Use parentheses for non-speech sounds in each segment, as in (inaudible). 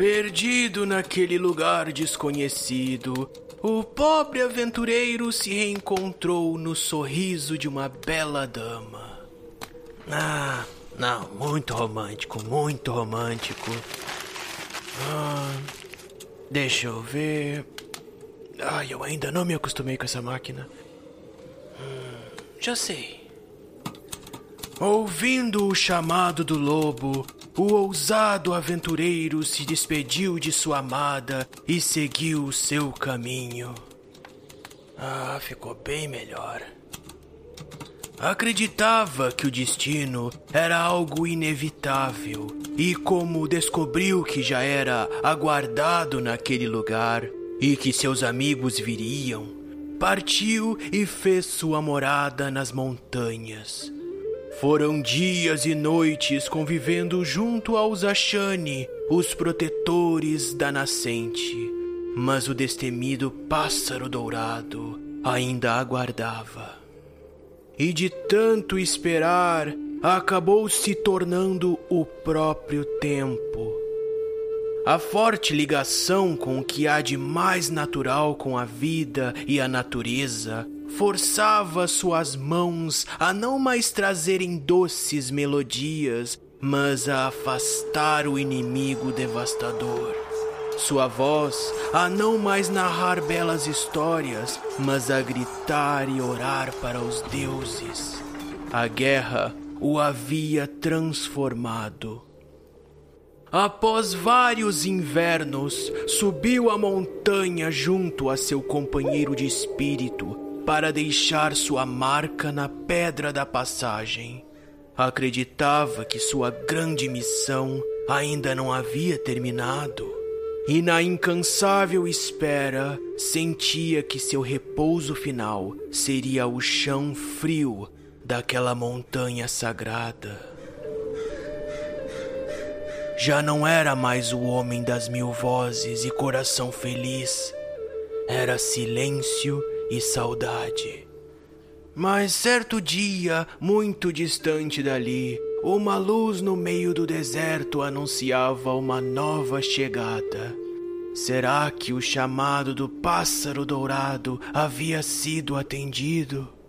Perdido naquele lugar desconhecido, o pobre aventureiro se reencontrou no sorriso de uma bela dama. Ah, não, muito romântico, muito romântico. Ah, deixa eu ver. Ai, eu ainda não me acostumei com essa máquina. Hum, já sei. Ouvindo o chamado do lobo, o ousado aventureiro se despediu de sua amada e seguiu seu caminho. Ah, ficou bem melhor. Acreditava que o destino era algo inevitável, e como descobriu que já era aguardado naquele lugar e que seus amigos viriam, partiu e fez sua morada nas montanhas foram dias e noites convivendo junto aos Ashani, os protetores da nascente. Mas o destemido pássaro dourado ainda aguardava. E de tanto esperar, acabou se tornando o próprio tempo. A forte ligação com o que há de mais natural com a vida e a natureza forçava suas mãos a não mais trazerem doces melodias, mas a afastar o inimigo devastador. Sua voz a não mais narrar belas histórias, mas a gritar e orar para os deuses. A guerra o havia transformado. Após vários invernos, subiu a montanha junto a seu companheiro de espírito para deixar sua marca na pedra da passagem. Acreditava que sua grande missão ainda não havia terminado. E na incansável espera, sentia que seu repouso final seria o chão frio daquela montanha sagrada. Já não era mais o homem das mil vozes e coração feliz. Era silêncio e saudade. Mas certo dia, muito distante dali, uma luz no meio do deserto anunciava uma nova chegada. Será que o chamado do pássaro dourado havia sido atendido?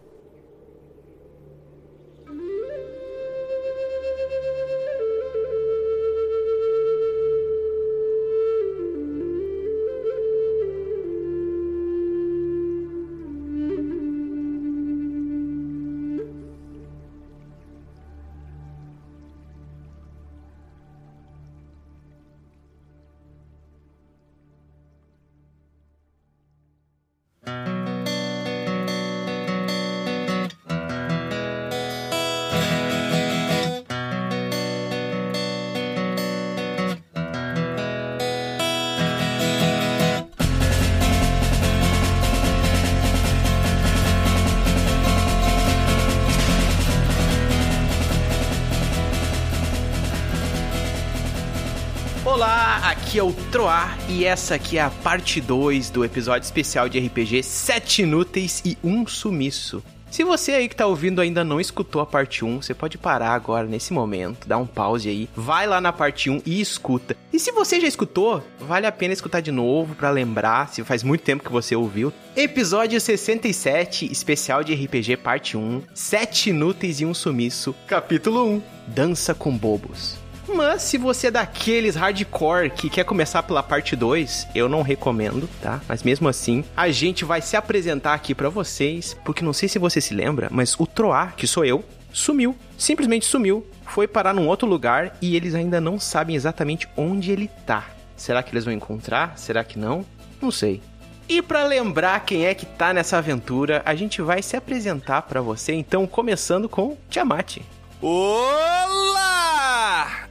Aqui é o Troar e essa aqui é a parte 2 do episódio especial de RPG 7 inúteis e um sumiço. Se você aí que tá ouvindo ainda não escutou a parte 1, você pode parar agora nesse momento, dar um pause aí, vai lá na parte 1 e escuta. E se você já escutou, vale a pena escutar de novo para lembrar, se faz muito tempo que você ouviu. Episódio 67, especial de RPG parte 1, 7 inúteis e um sumiço, capítulo 1, Dança com Bobos. Mas se você é daqueles hardcore que quer começar pela parte 2, eu não recomendo, tá? Mas mesmo assim, a gente vai se apresentar aqui para vocês, porque não sei se você se lembra, mas o Troar, que sou eu, sumiu, simplesmente sumiu, foi parar num outro lugar e eles ainda não sabem exatamente onde ele tá. Será que eles vão encontrar? Será que não? Não sei. E para lembrar quem é que tá nessa aventura, a gente vai se apresentar para você, então começando com Tiamat. Olá!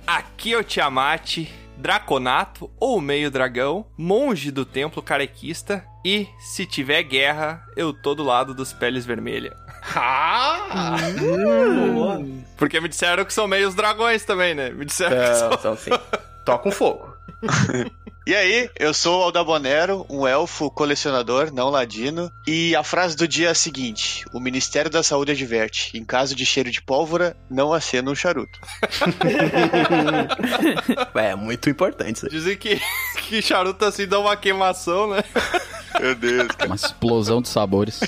Aqui é o Tiamat, Draconato ou Meio Dragão, monge do templo carequista e, se tiver guerra, eu tô do lado dos peles vermelhas. Ah! Boa. Porque me disseram que são meios dragões também, né? Me disseram que são... Então, então sim. Toca um fogo. (laughs) E aí, eu sou o Aldabonero, um elfo colecionador, não ladino, e a frase do dia é a seguinte: O Ministério da Saúde adverte: em caso de cheiro de pólvora, não acenda um charuto. (laughs) É muito importante isso aí. Dizem que, (laughs) que charuto assim dá uma queimação, né? Meu Deus, cara. Uma explosão de sabores.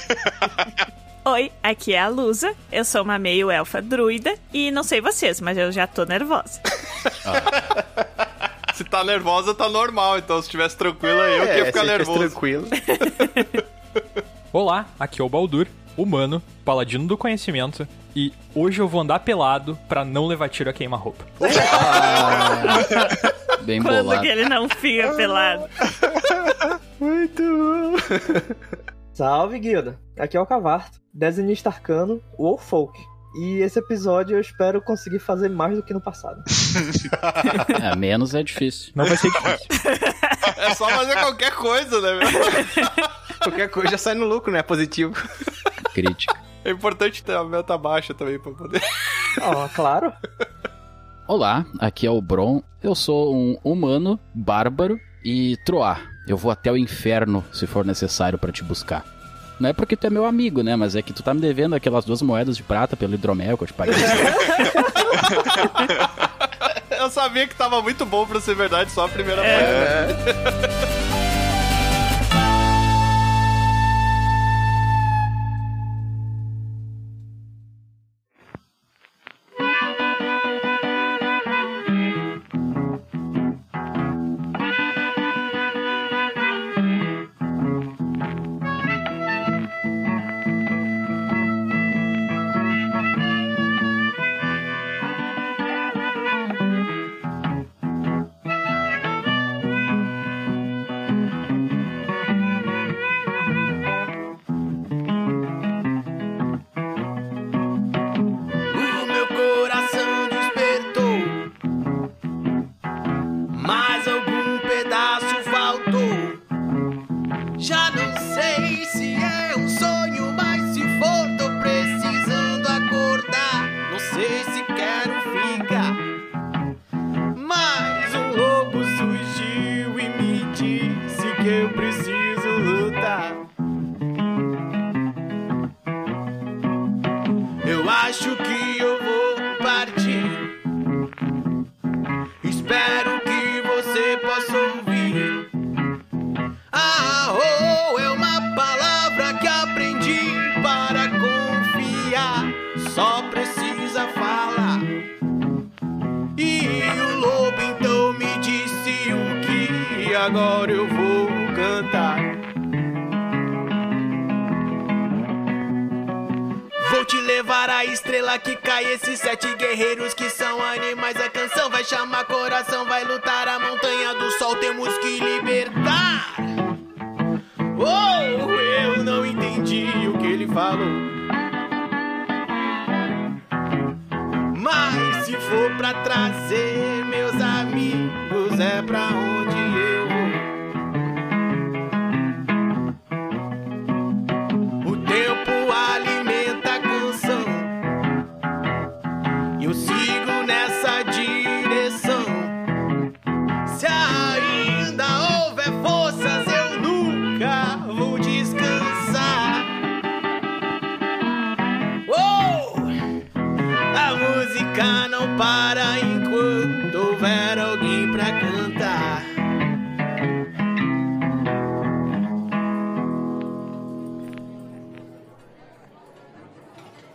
(laughs) Oi, aqui é a Lusa. Eu sou uma meio elfa druida e não sei vocês, mas eu já tô nervosa. Se tá nervosa, tá normal. Então, se estivesse tranquila, eu que ia É, ficar se tivesse nervoso. tranquilo. (laughs) Olá, aqui é o Baldur, humano, paladino do conhecimento, e hoje eu vou andar pelado pra não levar tiro a queima-roupa. (laughs) Bem Quando bolado. que ele não fica pelado? (laughs) Muito bom. Salve, guilda! Aqui é o Cavarto, desenhista arcano, o Folk. E esse episódio eu espero conseguir fazer mais do que no passado. (laughs) É, menos é difícil. Não vai ser difícil. É só fazer qualquer coisa, né, meu? Qualquer coisa já sai no lucro, né? Positivo. Crítica. É importante ter a meta baixa também pra poder. Ó, claro. Olá, aqui é o Bron. Eu sou um humano, bárbaro e troar. Eu vou até o inferno se for necessário pra te buscar. Não é porque tu é meu amigo, né? Mas é que tu tá me devendo aquelas duas moedas de prata pelo hidromel que eu te paguei. (laughs) Eu sabia que tava muito bom pra ser verdade, só a primeira É. (laughs)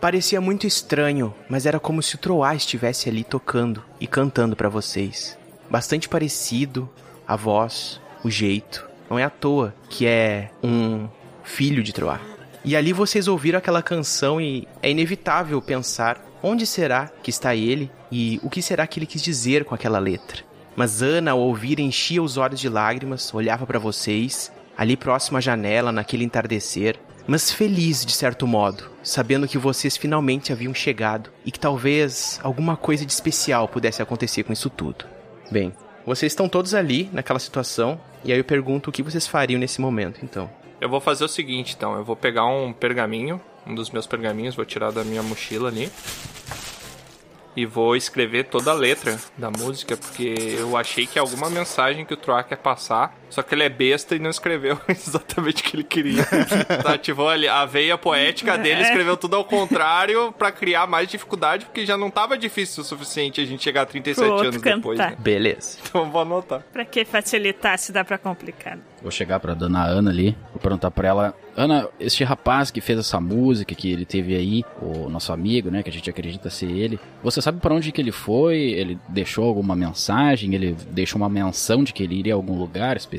Parecia muito estranho, mas era como se o Troá estivesse ali tocando e cantando pra vocês. Bastante parecido, a voz, o jeito. Não é à toa que é um filho de Troá. E ali vocês ouviram aquela canção e é inevitável pensar onde será que está ele e o que será que ele quis dizer com aquela letra. Mas Ana, ao ouvir, enchia os olhos de lágrimas, olhava pra vocês, ali próximo à janela, naquele entardecer, mas feliz de certo modo, sabendo que vocês finalmente haviam chegado e que talvez alguma coisa de especial pudesse acontecer com isso tudo. Bem, vocês estão todos ali naquela situação, e aí eu pergunto o que vocês fariam nesse momento, então. Eu vou fazer o seguinte, então. Eu vou pegar um pergaminho, um dos meus pergaminhos, vou tirar da minha mochila ali. E vou escrever toda a letra da música, porque eu achei que alguma mensagem que o Troá quer passar, só que ele é besta e não escreveu (laughs) exatamente o que ele queria. (laughs) Tá, Ativou ali a veia poética dele, escreveu tudo ao contrário pra criar mais dificuldade, porque já não tava difícil o suficiente a gente chegar a 37 Pro outro anos depois, cantar. né? Beleza. Então vou anotar. Pra que facilitar se dá pra complicar? Vou chegar pra dona Ana ali, vou perguntar pra ela: Ana, este rapaz que fez essa música que ele teve aí, o nosso amigo, né, que a gente acredita ser ele, você sabe pra onde que ele foi? Ele deixou alguma mensagem? Ele deixou uma menção de que ele iria a algum lugar específico?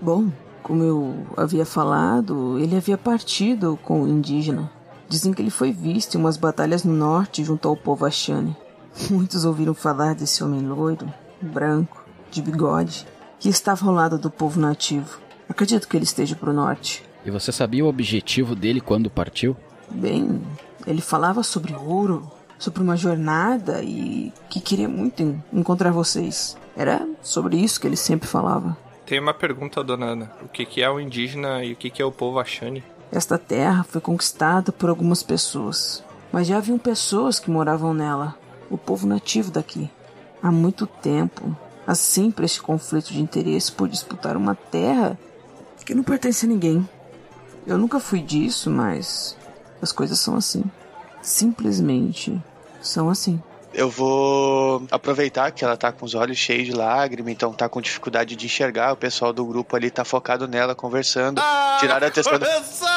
Bom, como eu havia falado, ele havia partido com o indígena. Dizem que ele foi visto em umas batalhas no norte junto ao povo Ashani. (laughs) Muitos ouviram falar desse homem loiro, branco, de bigode, que estava ao lado do povo nativo. Acredito que ele esteja pro norte. E você sabia o objetivo dele quando partiu? Bem, ele falava sobre ouro, sobre uma jornada e que queria muito en- encontrar vocês. Era sobre isso que ele sempre falava. Tem uma pergunta, dona Ana. O que, que é o indígena e o que, que é o povo Axane? Esta terra foi conquistada por algumas pessoas, mas já haviam pessoas que moravam nela, o povo nativo daqui. Há muito tempo, há sempre este conflito de interesse por disputar uma terra que não pertence a ninguém. Eu nunca fui disso, mas as coisas são assim. Simplesmente são assim. Eu vou aproveitar que ela tá com os olhos cheios de lágrima, então tá com dificuldade de enxergar. O pessoal do grupo ali tá focado nela, conversando. Tiraram a atenção.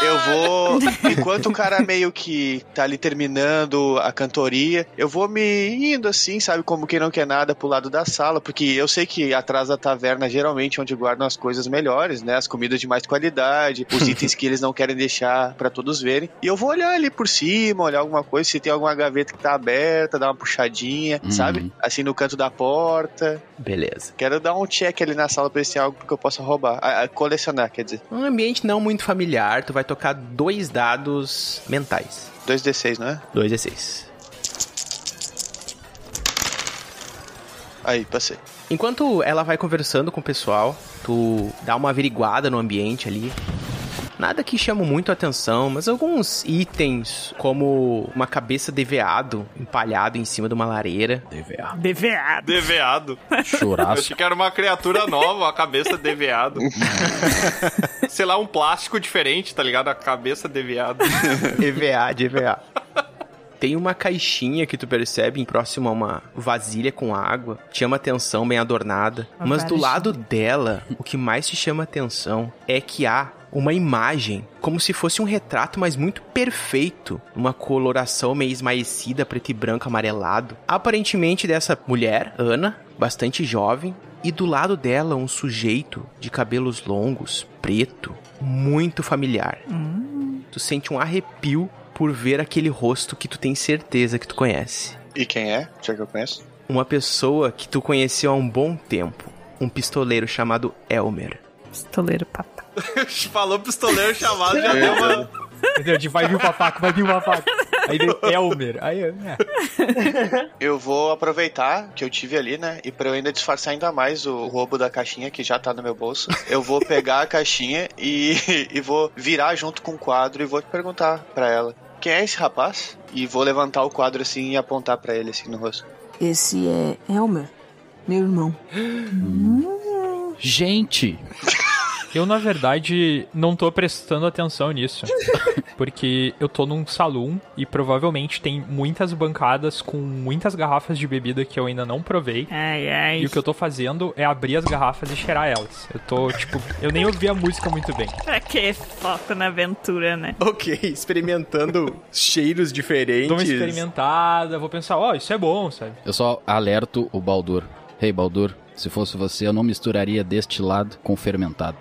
Eu vou. Enquanto o cara meio que tá ali terminando a cantoria, eu vou me indo assim, sabe? Como quem não quer nada pro lado da sala, porque eu sei que atrás da taverna geralmente é onde guardam as coisas melhores, né? As comidas de mais qualidade, os itens que eles não querem deixar pra todos verem. E eu vou olhar ali por cima, olhar alguma coisa, se tem alguma gaveta que tá aberta, dar uma puxadinha, Uhum. sabe? Assim no canto da porta. Beleza. Quero dar um check ali na sala pra ver se tem algo que eu possa roubar. Ah, ah, colecionar, quer dizer. Um ambiente não muito familiar, tu vai tocar dois dados mentais. 2d6, não é? 2 D6. Aí, passei. Enquanto ela vai conversando com o pessoal, tu dá uma averiguada no ambiente ali. Nada que chama muito a atenção, mas alguns itens, como uma cabeça de veado empalhado em cima de uma lareira. DVA. Deveado. Deveado. Eu Churaço. achei que era uma criatura nova, a cabeça de veado. (laughs) Sei lá, um plástico diferente, tá ligado? A cabeça de veado. EVA, de EVA. Tem uma caixinha que tu percebe próximo a uma vasilha com água. Te chama atenção, bem adornada. Uma Mas do lado dela, o que mais te chama atenção é que há uma imagem, como se fosse um retrato, mas muito perfeito. Uma coloração meio esmaecida, preto e branco, amarelado. Aparentemente dessa mulher, Ana, bastante jovem. E do lado dela, um sujeito de cabelos longos, preto, muito familiar. Tu sente um arrepio por ver aquele rosto que tu tem certeza que tu conhece. E quem é? Já que eu conheço. Uma pessoa que tu conheceu há um bom tempo. Um pistoleiro chamado Elmer. Pistoleiro papai. (laughs) Falou pistoleiro chamado, já deu uma. Entendeu? De vai vir o papaco, vai vir o papaco. Aí veio (laughs) Elmer. Aí, é. Eu vou aproveitar que eu tive ali, né? E pra eu ainda disfarçar ainda mais o roubo da caixinha que já tá no meu bolso, eu vou pegar a caixinha e, (laughs) e vou virar junto com o quadro e vou perguntar pra ela: quem é esse rapaz? E vou levantar o quadro assim e apontar pra ele assim no rosto. Esse é Elmer, meu irmão. Gente! Eu, na verdade, não tô prestando atenção nisso. (laughs) Porque eu tô num salão e provavelmente tem muitas bancadas com muitas garrafas de bebida que eu ainda não provei. Ai, ai. E o que eu tô fazendo é abrir as garrafas e cheirar elas. Eu tô, tipo, eu nem ouvi a música muito bem. Pra que foco na aventura, né? Ok, experimentando cheiros diferentes. Dou uma experimentada, vou pensar, ó, isso é bom, sabe? Eu só alerto o Baldur. Ei, Baldur, se fosse você, eu não misturaria destilado com fermentado.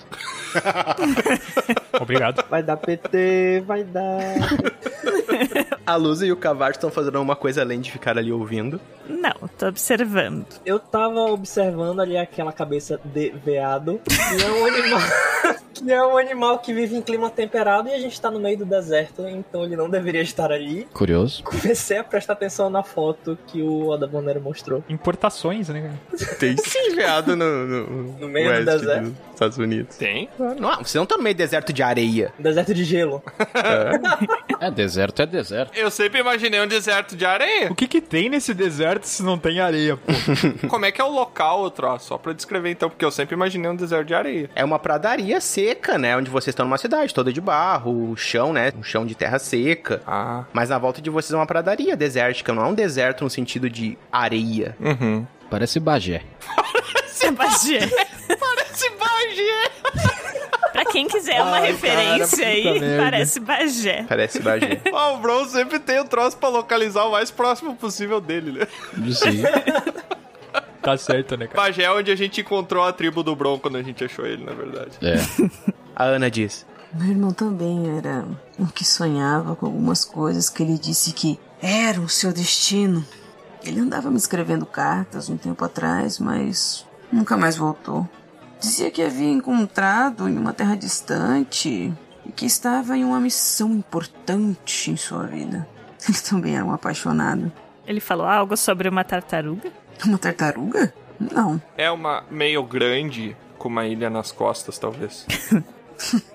(laughs) Obrigado. Vai dar PT, vai dar. A Lusa e o Cavalo estão fazendo uma coisa além de ficar ali ouvindo. Não, tô observando. Eu tava observando ali aquela cabeça de veado, que é um animal. (laughs) que é um animal que vive em clima temperado e a gente tá no meio do deserto, então ele não deveria estar ali. Curioso? Comecei a prestar atenção na foto que o Oda Bonero mostrou. Importações, né? Tem sim veado no, no, No meio do deserto. dos Estados Unidos. Tem? Não, você não tá no meio do deserto de areia. Deserto de gelo. (laughs) É, deserto é deserto. Eu sempre imaginei um deserto de areia. O que que tem nesse deserto se não tem areia, pô? (laughs) Como é que é o local, outro? Só pra descrever então, porque eu sempre imaginei um deserto de areia. É uma pradaria seca, né? Onde vocês estão numa cidade toda de barro, o chão, né? Um chão de terra seca. Ah. Mas na volta de vocês é uma pradaria desértica, não é um deserto no sentido de areia. Uhum. Parece Bagé. (laughs) É (laughs) Bagé. Parece Bagé. Pra quem quiser uma Ai, referência cara, aí, merda. parece Bagé. Parece Bagé. (laughs) O Bron sempre tem o troço pra localizar o mais próximo possível dele, né? Sim. (laughs) Tá certo, né, cara? Bagé é onde a gente encontrou a tribo do Bron quando a gente achou ele, na verdade. É. A Ana diz: Meu irmão também era um que sonhava com algumas coisas que ele disse que eram o seu destino. Ele andava me escrevendo cartas um tempo atrás, mas nunca mais voltou. Dizia que havia encontrado em uma terra distante e que estava em uma missão importante em sua vida. (laughs) Ele também era um apaixonado. Ele falou algo sobre uma tartaruga? Uma tartaruga? Não. É uma meio grande, com uma ilha nas costas, talvez. (laughs)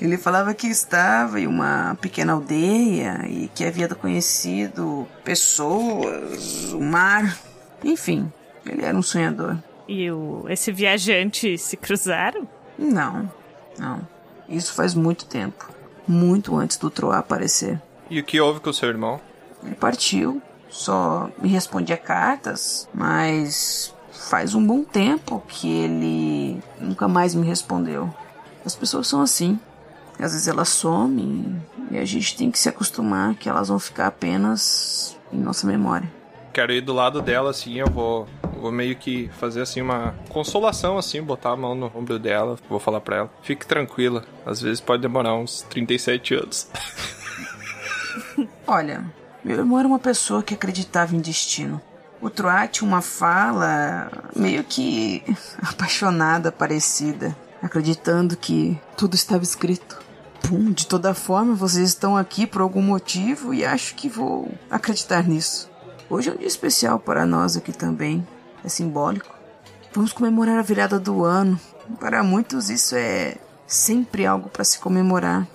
Ele falava que estava em uma pequena aldeia e que havia conhecido pessoas, o mar. Enfim, ele era um sonhador. E o, esse viajante se cruzaram? Não, não. Isso faz muito tempo. Muito antes do Troá aparecer. E o que houve com o seu irmão? Ele partiu, só me respondia cartas, mas faz um bom tempo que ele nunca mais me respondeu. As pessoas são assim. Às vezes elas somem e a gente tem que se acostumar que elas vão ficar apenas em nossa memória. Quero ir do lado dela, assim, eu vou, vou meio que fazer, assim, uma consolação, assim, botar a mão no ombro dela, vou falar pra ela. Fique tranquila, às vezes pode demorar uns 37 anos. (laughs) Olha, meu irmão era uma pessoa que acreditava em destino. O Troá tinha uma fala meio que (laughs) apaixonada, parecida, acreditando que tudo estava escrito. Pum, de toda forma, vocês estão aqui por algum motivo e acho que vou acreditar nisso. Hoje é um dia especial para nós aqui também. É simbólico. Vamos comemorar a virada do ano. Para muitos isso é sempre algo para se comemorar.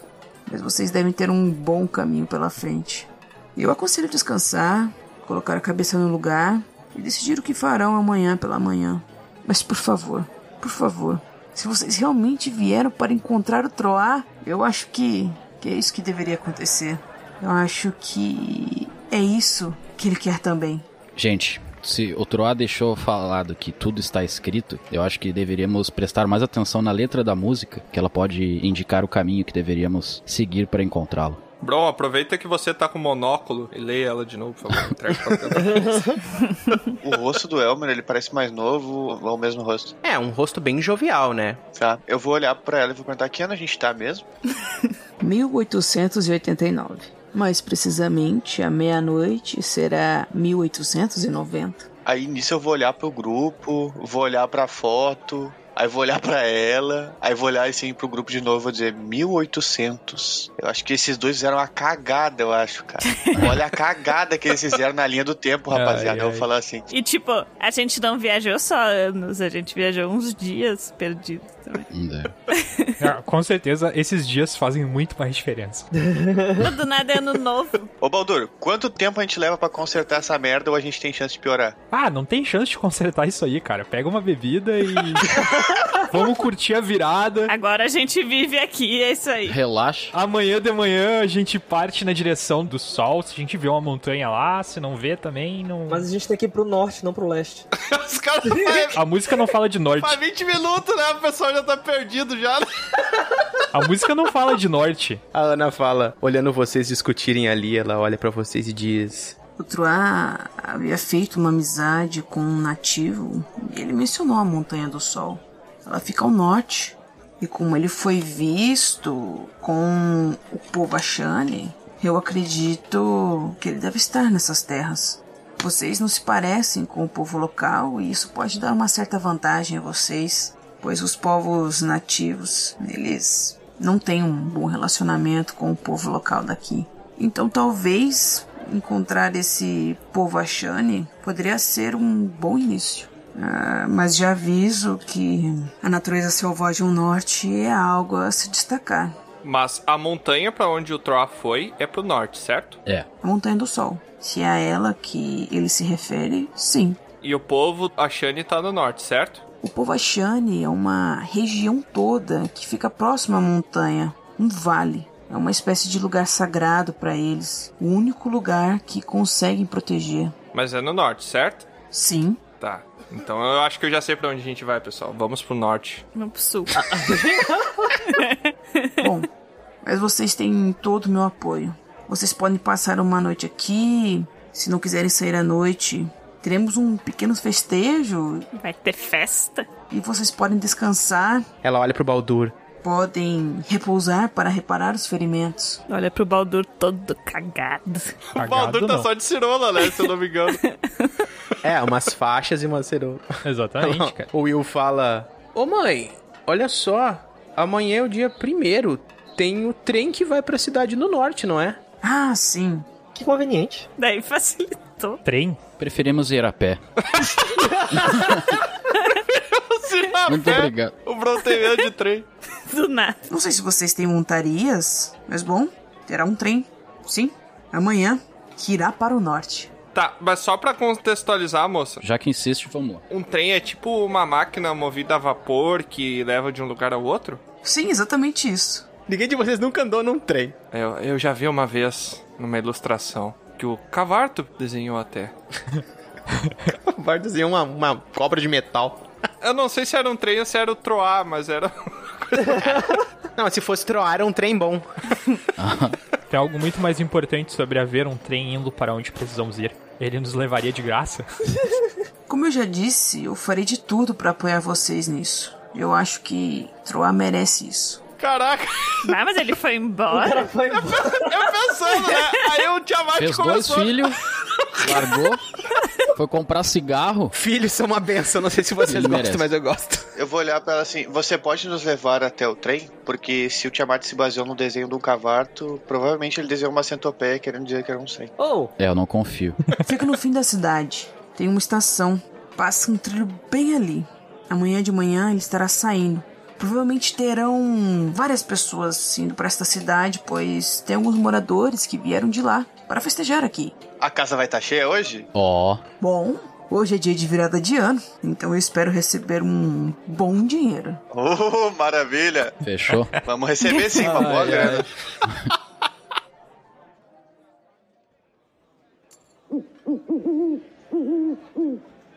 Mas vocês devem ter um bom caminho pela frente. Eu aconselho descansar, colocar a cabeça no lugar e decidir o que farão amanhã pela manhã. Mas por favor, por favor, se vocês realmente vieram para encontrar o Troar, eu acho que, que é isso que deveria acontecer. Eu acho que é isso que ele quer também. Gente, se o Troá deixou falado que tudo está escrito, eu acho que deveríamos prestar mais atenção na letra da música, que ela pode indicar o caminho que deveríamos seguir para encontrá-lo. Bron, aproveita que você tá com monóculo e leia ela de novo, por favor. (laughs) O rosto do Elmer, ele parece mais novo ou é o mesmo rosto? É, um rosto bem jovial, né? Tá. Eu vou olhar pra ela e vou perguntar que ano a gente tá mesmo? (laughs) 1889. Mais precisamente, à meia-noite será 1890. Aí nisso eu vou olhar pro grupo, vou olhar pra foto, aí vou olhar pra ela, aí vou olhar assim pro grupo de novo e vou dizer 1800. Eu acho que esses dois fizeram uma cagada, eu acho, cara. (laughs) Olha a cagada que eles fizeram na linha do tempo, rapaziada. Ai, eu ai. vou falar assim. E tipo, a gente não viajou só anos, a gente viajou uns dias perdidos também. É. Ah, Com certeza, esses dias fazem muito mais diferença. Do nada é ano novo. Ô Baldur, quanto tempo a gente leva pra consertar essa merda ou a gente tem chance de piorar? Ah, não tem chance de consertar isso aí, cara. Pega uma bebida e. (laughs) Vamos curtir a virada. Agora a gente vive aqui, é isso aí. Relaxa. Amanhã de manhã a gente parte na direção do sol. Se a gente vê uma montanha lá, se não vê também, não. Mas a gente tem que ir pro norte, não pro leste. Os caras A música não fala de norte. faz 20 minutos, né? O já tá perdido já. A música não fala de norte. A Ana fala, olhando vocês discutirem ali, ela olha pra vocês e diz: O Troá havia feito uma amizade com um nativo e ele mencionou a Montanha do Sol. Ela fica ao norte. E como ele foi visto com o povo Ashani, eu acredito que ele deve estar nessas terras. Vocês não se parecem com o povo local e isso pode dar uma certa vantagem a vocês, pois os povos nativos, eles não têm um bom relacionamento com o povo local daqui. Então talvez encontrar esse povo Ashani poderia ser um bom início. Ah, mas já aviso que a natureza selvagem ao norte é algo a se destacar. Mas a montanha pra onde o Troá foi é pro norte, certo? É. A Montanha do Sol. Se é a ela que ele se refere, sim. E o povo, a Shani tá no norte, certo? O povo Ashani é uma região toda que fica próxima à montanha, um vale. É uma espécie de lugar sagrado para eles, o único lugar que conseguem proteger. Mas é no norte, certo? Sim, Tá. Então eu acho que eu já sei pra onde a gente vai, pessoal. Vamos pro norte. Vamos pro sul. (laughs) (laughs) Bom, mas vocês têm todo o meu apoio. Vocês podem passar uma noite aqui. Se não quiserem sair à noite, teremos um pequeno festejo Vai ter festa. e vocês podem descansar, Ela olha pro Baldur. podem repousar para reparar os ferimentos. Olha pro Baldur todo cagado. (laughs) o Baldur tá não. só de cirola, né? Se eu não me engano. (laughs) É, umas faixas e uma cerola. Exatamente, cara. O Will fala: Ô mãe, olha só. Amanhã é o dia primeiro. Tem o trem que vai pra cidade no norte, não é? Ah, sim. Que conveniente. Daí facilitou. Trem? Preferimos ir a pé. Muito obrigado. O Bron tem medo de trem. (laughs) Do nada. Não sei se vocês têm montarias, mas bom, terá um trem. Sim, amanhã, que irá para o norte. Tá, mas só pra contextualizar, moça. Já que insiste, vamos lá. Um trem é tipo uma máquina movida a vapor que leva de um lugar ao outro? Sim, exatamente isso. Ninguém de vocês nunca andou num trem. Eu, eu já vi uma vez numa ilustração que o Cavarto desenhou até. (laughs) O Bard desenhou uma, uma cobra de metal. Eu não sei se era um trem ou se era o Troar, mas era. (laughs) Não, se fosse troar, era um trem bom. (laughs) Tem algo muito mais importante sobre haver um trem indo para onde precisamos ir. Ele nos levaria de graça. Como eu já disse, eu farei de tudo para apoiar vocês nisso. Eu acho que Troá merece isso. Caraca, Ah, mas ele foi O embora. cara foi embora. eu pensando, né? Aí o Tiamat Fez dois começou. filhos, (laughs) largou, foi comprar cigarro. Filhos são uma benção. Não sei se vocês Ele gostam, merece. mas eu gosto. Eu vou olhar pra ela assim, você pode nos levar até o trem? Porque se o Tiamat se baseou no desenho do cavarto, provavelmente ele desenhou uma centopeia querendo dizer que era um 100. Oh, É, eu não confio. Fica no fim da cidade. Tem uma estação. Passa um trilho bem ali. Amanhã de manhã ele estará saindo. Provavelmente terão várias pessoas indo para esta cidade, pois tem alguns moradores que vieram de lá para festejar aqui. A casa vai estar cheia hoje? Ó, Bom, hoje é dia de virada de ano, então eu espero receber um bom dinheiro. Oh, maravilha! fechou? Vamos receber sim, uma boa Ai, (laughs)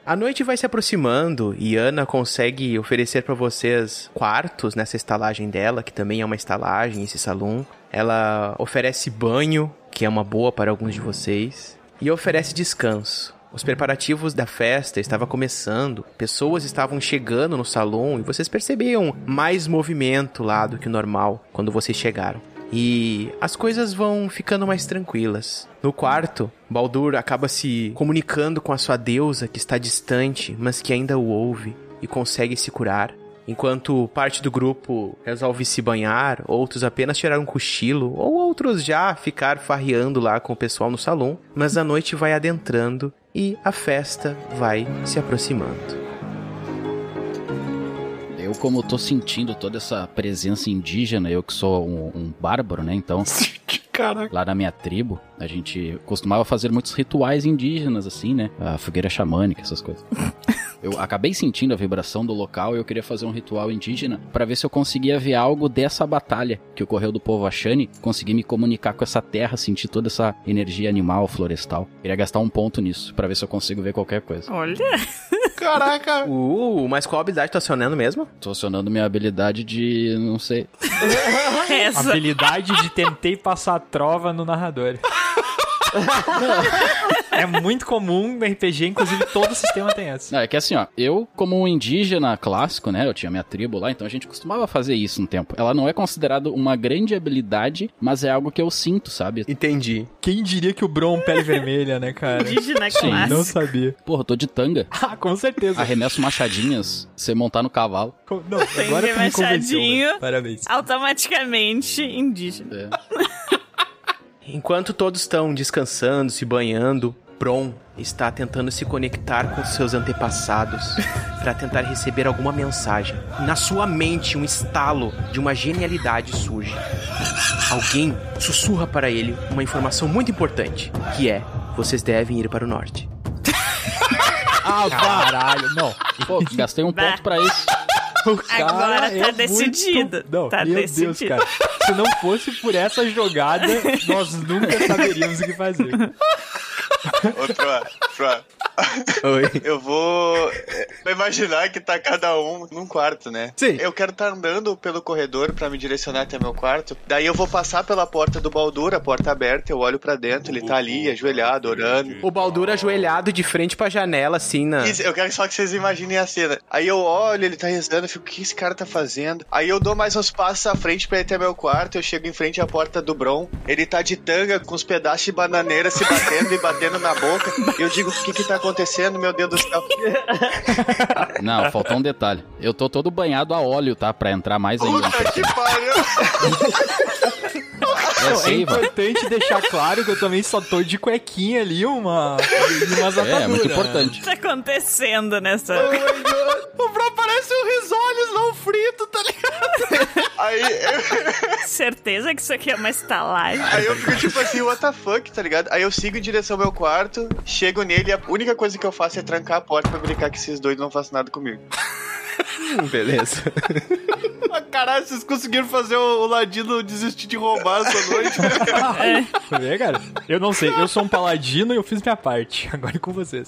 A noite vai se aproximando e Ana consegue oferecer pra vocês quartos nessa estalagem dela, que também é uma estalagem, esse salão. Ela oferece banho, que é uma boa para alguns de vocês, e oferece descanso. Os preparativos da festa estavam começando, pessoas estavam chegando no salão e vocês percebiam mais movimento lá do que o normal quando vocês chegaram. E as coisas vão ficando mais tranquilas. No quarto, Baldur acaba se comunicando com a sua deusa que está distante, mas que ainda o ouve e consegue se curar. Enquanto parte do grupo resolve se banhar, outros apenas tirar um cochilo, ou outros já ficar farreando lá com o pessoal no salão, mas a noite vai adentrando e a festa vai se aproximando. Eu, como tô sentindo toda essa presença indígena, eu que sou um, um bárbaro, né? Então, (laughs) Caraca. lá na minha tribo, a gente costumava fazer muitos rituais indígenas, assim, né? A fogueira xamânica, essas coisas. (laughs) Eu acabei sentindo a vibração do local e eu queria fazer um ritual indígena pra ver se eu conseguia ver algo dessa batalha que ocorreu do povo Axane, conseguir me comunicar com essa terra, sentir toda essa energia animal, florestal. Queria gastar um ponto nisso pra ver se eu consigo ver qualquer coisa. Olha. (laughs) Caraca. Uh, mas qual habilidade tá acionando mesmo? Tô acionando minha habilidade de. não sei. (laughs) Essa. Habilidade de tentei passar a trova no narrador. (laughs) (laughs) é muito comum no RPG, inclusive todo sistema tem essa. Não, é que assim, ó, eu, como um indígena clássico, né? Eu tinha minha tribo lá, então a gente costumava fazer isso um tempo. Ela não é considerada uma grande habilidade, mas é algo que eu sinto, sabe? Entendi. Quem diria que o Bron pele vermelha, né, cara? Indígena Sim, clássico. Não sabia. Porra, eu tô de tanga. Ah, com certeza. Arremesso machadinhas, você montar no cavalo. Não, agora tu me convenceu. machadinho. né? Parabéns. Automaticamente indígena. É. (laughs) Enquanto todos estão descansando, se banhando, Bron está tentando se conectar com seus antepassados (laughs) para tentar receber alguma mensagem. Na sua mente, um estalo de uma genialidade surge. Alguém sussurra para ele uma informação muito importante, que é: vocês devem ir para o norte. (laughs) Ah, caralho, não. Pô, (laughs) gastei um ponto pra isso. O cara Agora tá é decidido. Muito... Não, Tá meu decidido. Deus, cara. Se não fosse por essa jogada, nós nunca saberíamos o que fazer. Ô, Troa, Troa, Oi. (laughs) eu vou imaginar que tá cada um num quarto, né? Sim. Eu quero estar andando pelo corredor pra me direcionar até meu quarto. Daí eu vou passar pela porta do Baldur, a porta aberta, eu olho pra dentro, ele tá ali, ajoelhado, orando. O Baldur ajoelhado de frente pra janela, assim, na. Isso, eu quero só que vocês imaginem a cena. Aí eu olho, ele tá rezando, eu fico, o que esse cara tá fazendo? Aí eu dou mais uns passos à frente pra ir até meu quarto, eu chego em frente à porta do Bron. Ele tá de tanga com os pedaços de bananeira se batendo e batendo na boca. E eu digo, o que que tá acontecendo, meu Deus do céu? (laughs) Não, faltou um detalhe. Eu tô todo banhado a óleo, tá? Pra entrar mais ainda. Puta que pariu! (laughs) É É importante deixar claro que eu também só tô de cuequinha ali, uma. umas É, muito ataduras. importante. O que tá acontecendo nessa. O Bron parece um risoles não frito, tá ligado? Aí eu, Certeza que isso aqui é uma estalagem. aí eu fico tipo assim, what the fuck, tá ligado? Aí eu sigo em direção ao meu quarto, chego nele e a única coisa que eu faço é trancar a porta pra brincar que esses dois não fazem nada comigo. (laughs) Beleza. Ah, caralho, vocês conseguiram fazer o, Ladino desistir de roubar essa noite? (laughs) Quer ver, cara? Eu não sei, eu sou um paladino e eu fiz minha parte. (laughs) Agora é com vocês.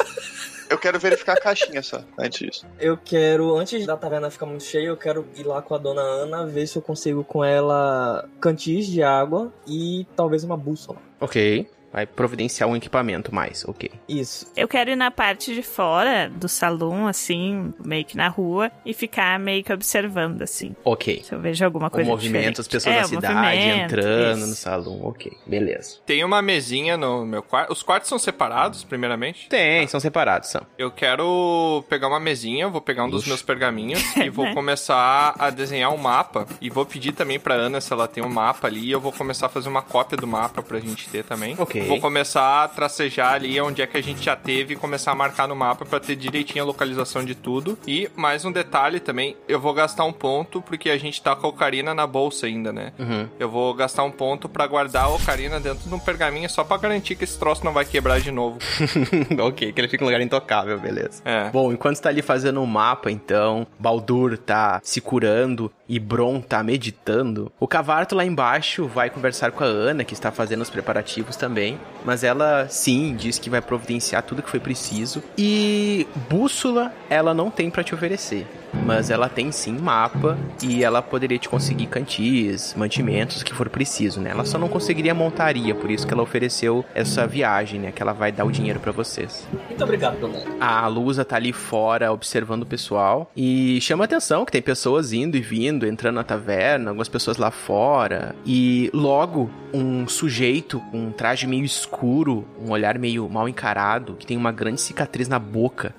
Eu quero verificar a caixinha só, antes disso. Eu quero, antes da taverna ficar muito cheia, eu quero ir lá com a dona Ana, ver se eu consigo com ela cantis de água e talvez uma bússola. ok. Vai providenciar um equipamento mais, ok. Isso. Eu quero ir na parte de fora do salão, assim, meio que na rua, e ficar meio que observando, assim. Ok. Se eu vejo alguma O coisa movimento, as diferente. pessoas É, da o cidade movimento, entrando isso. no salão, ok. Beleza. Tem uma mesinha no meu quarto. Os quartos são separados, primeiramente. Tem, são separados, são. Eu quero pegar uma mesinha, vou pegar um dos Ixi. meus pergaminhos (laughs) e vou começar a desenhar um mapa. E vou pedir também pra Ana se ela tem um mapa ali. E eu vou começar a fazer uma cópia do mapa pra gente ter também. Ok. Vou começar a tracejar ali onde é que a gente já teve e começar a marcar no mapa pra ter direitinho a localização de tudo. E mais um detalhe também, eu vou gastar um ponto porque a gente tá com a ocarina na bolsa ainda, né? Uhum. Eu vou gastar um ponto pra guardar a ocarina dentro de um pergaminho só pra garantir que esse troço não vai quebrar de novo. (laughs) ok, que ele fica em um lugar intocável, beleza. É. Bom, enquanto tá ali fazendo um mapa, então, Baldur tá se curando e Bron tá meditando, o Cavarto lá embaixo vai conversar com a Ana, que está fazendo os preparativos também, mas ela sim diz que vai providenciar tudo que foi preciso. E bússola ela não tem pra te oferecer. Mas ela tem sim mapa e ela poderia te conseguir cantis, mantimentos, o que for preciso, né? Ela só não conseguiria montaria, por isso que ela ofereceu essa viagem, né? Que ela vai dar o dinheiro pra vocês. Muito obrigado, Ana. A Lusa tá ali fora observando o pessoal e chama atenção que tem pessoas indo e vindo, entrando na taverna, algumas pessoas lá fora. E logo um sujeito com um traje meio escuro, um olhar meio mal encarado, que tem uma grande cicatriz na boca,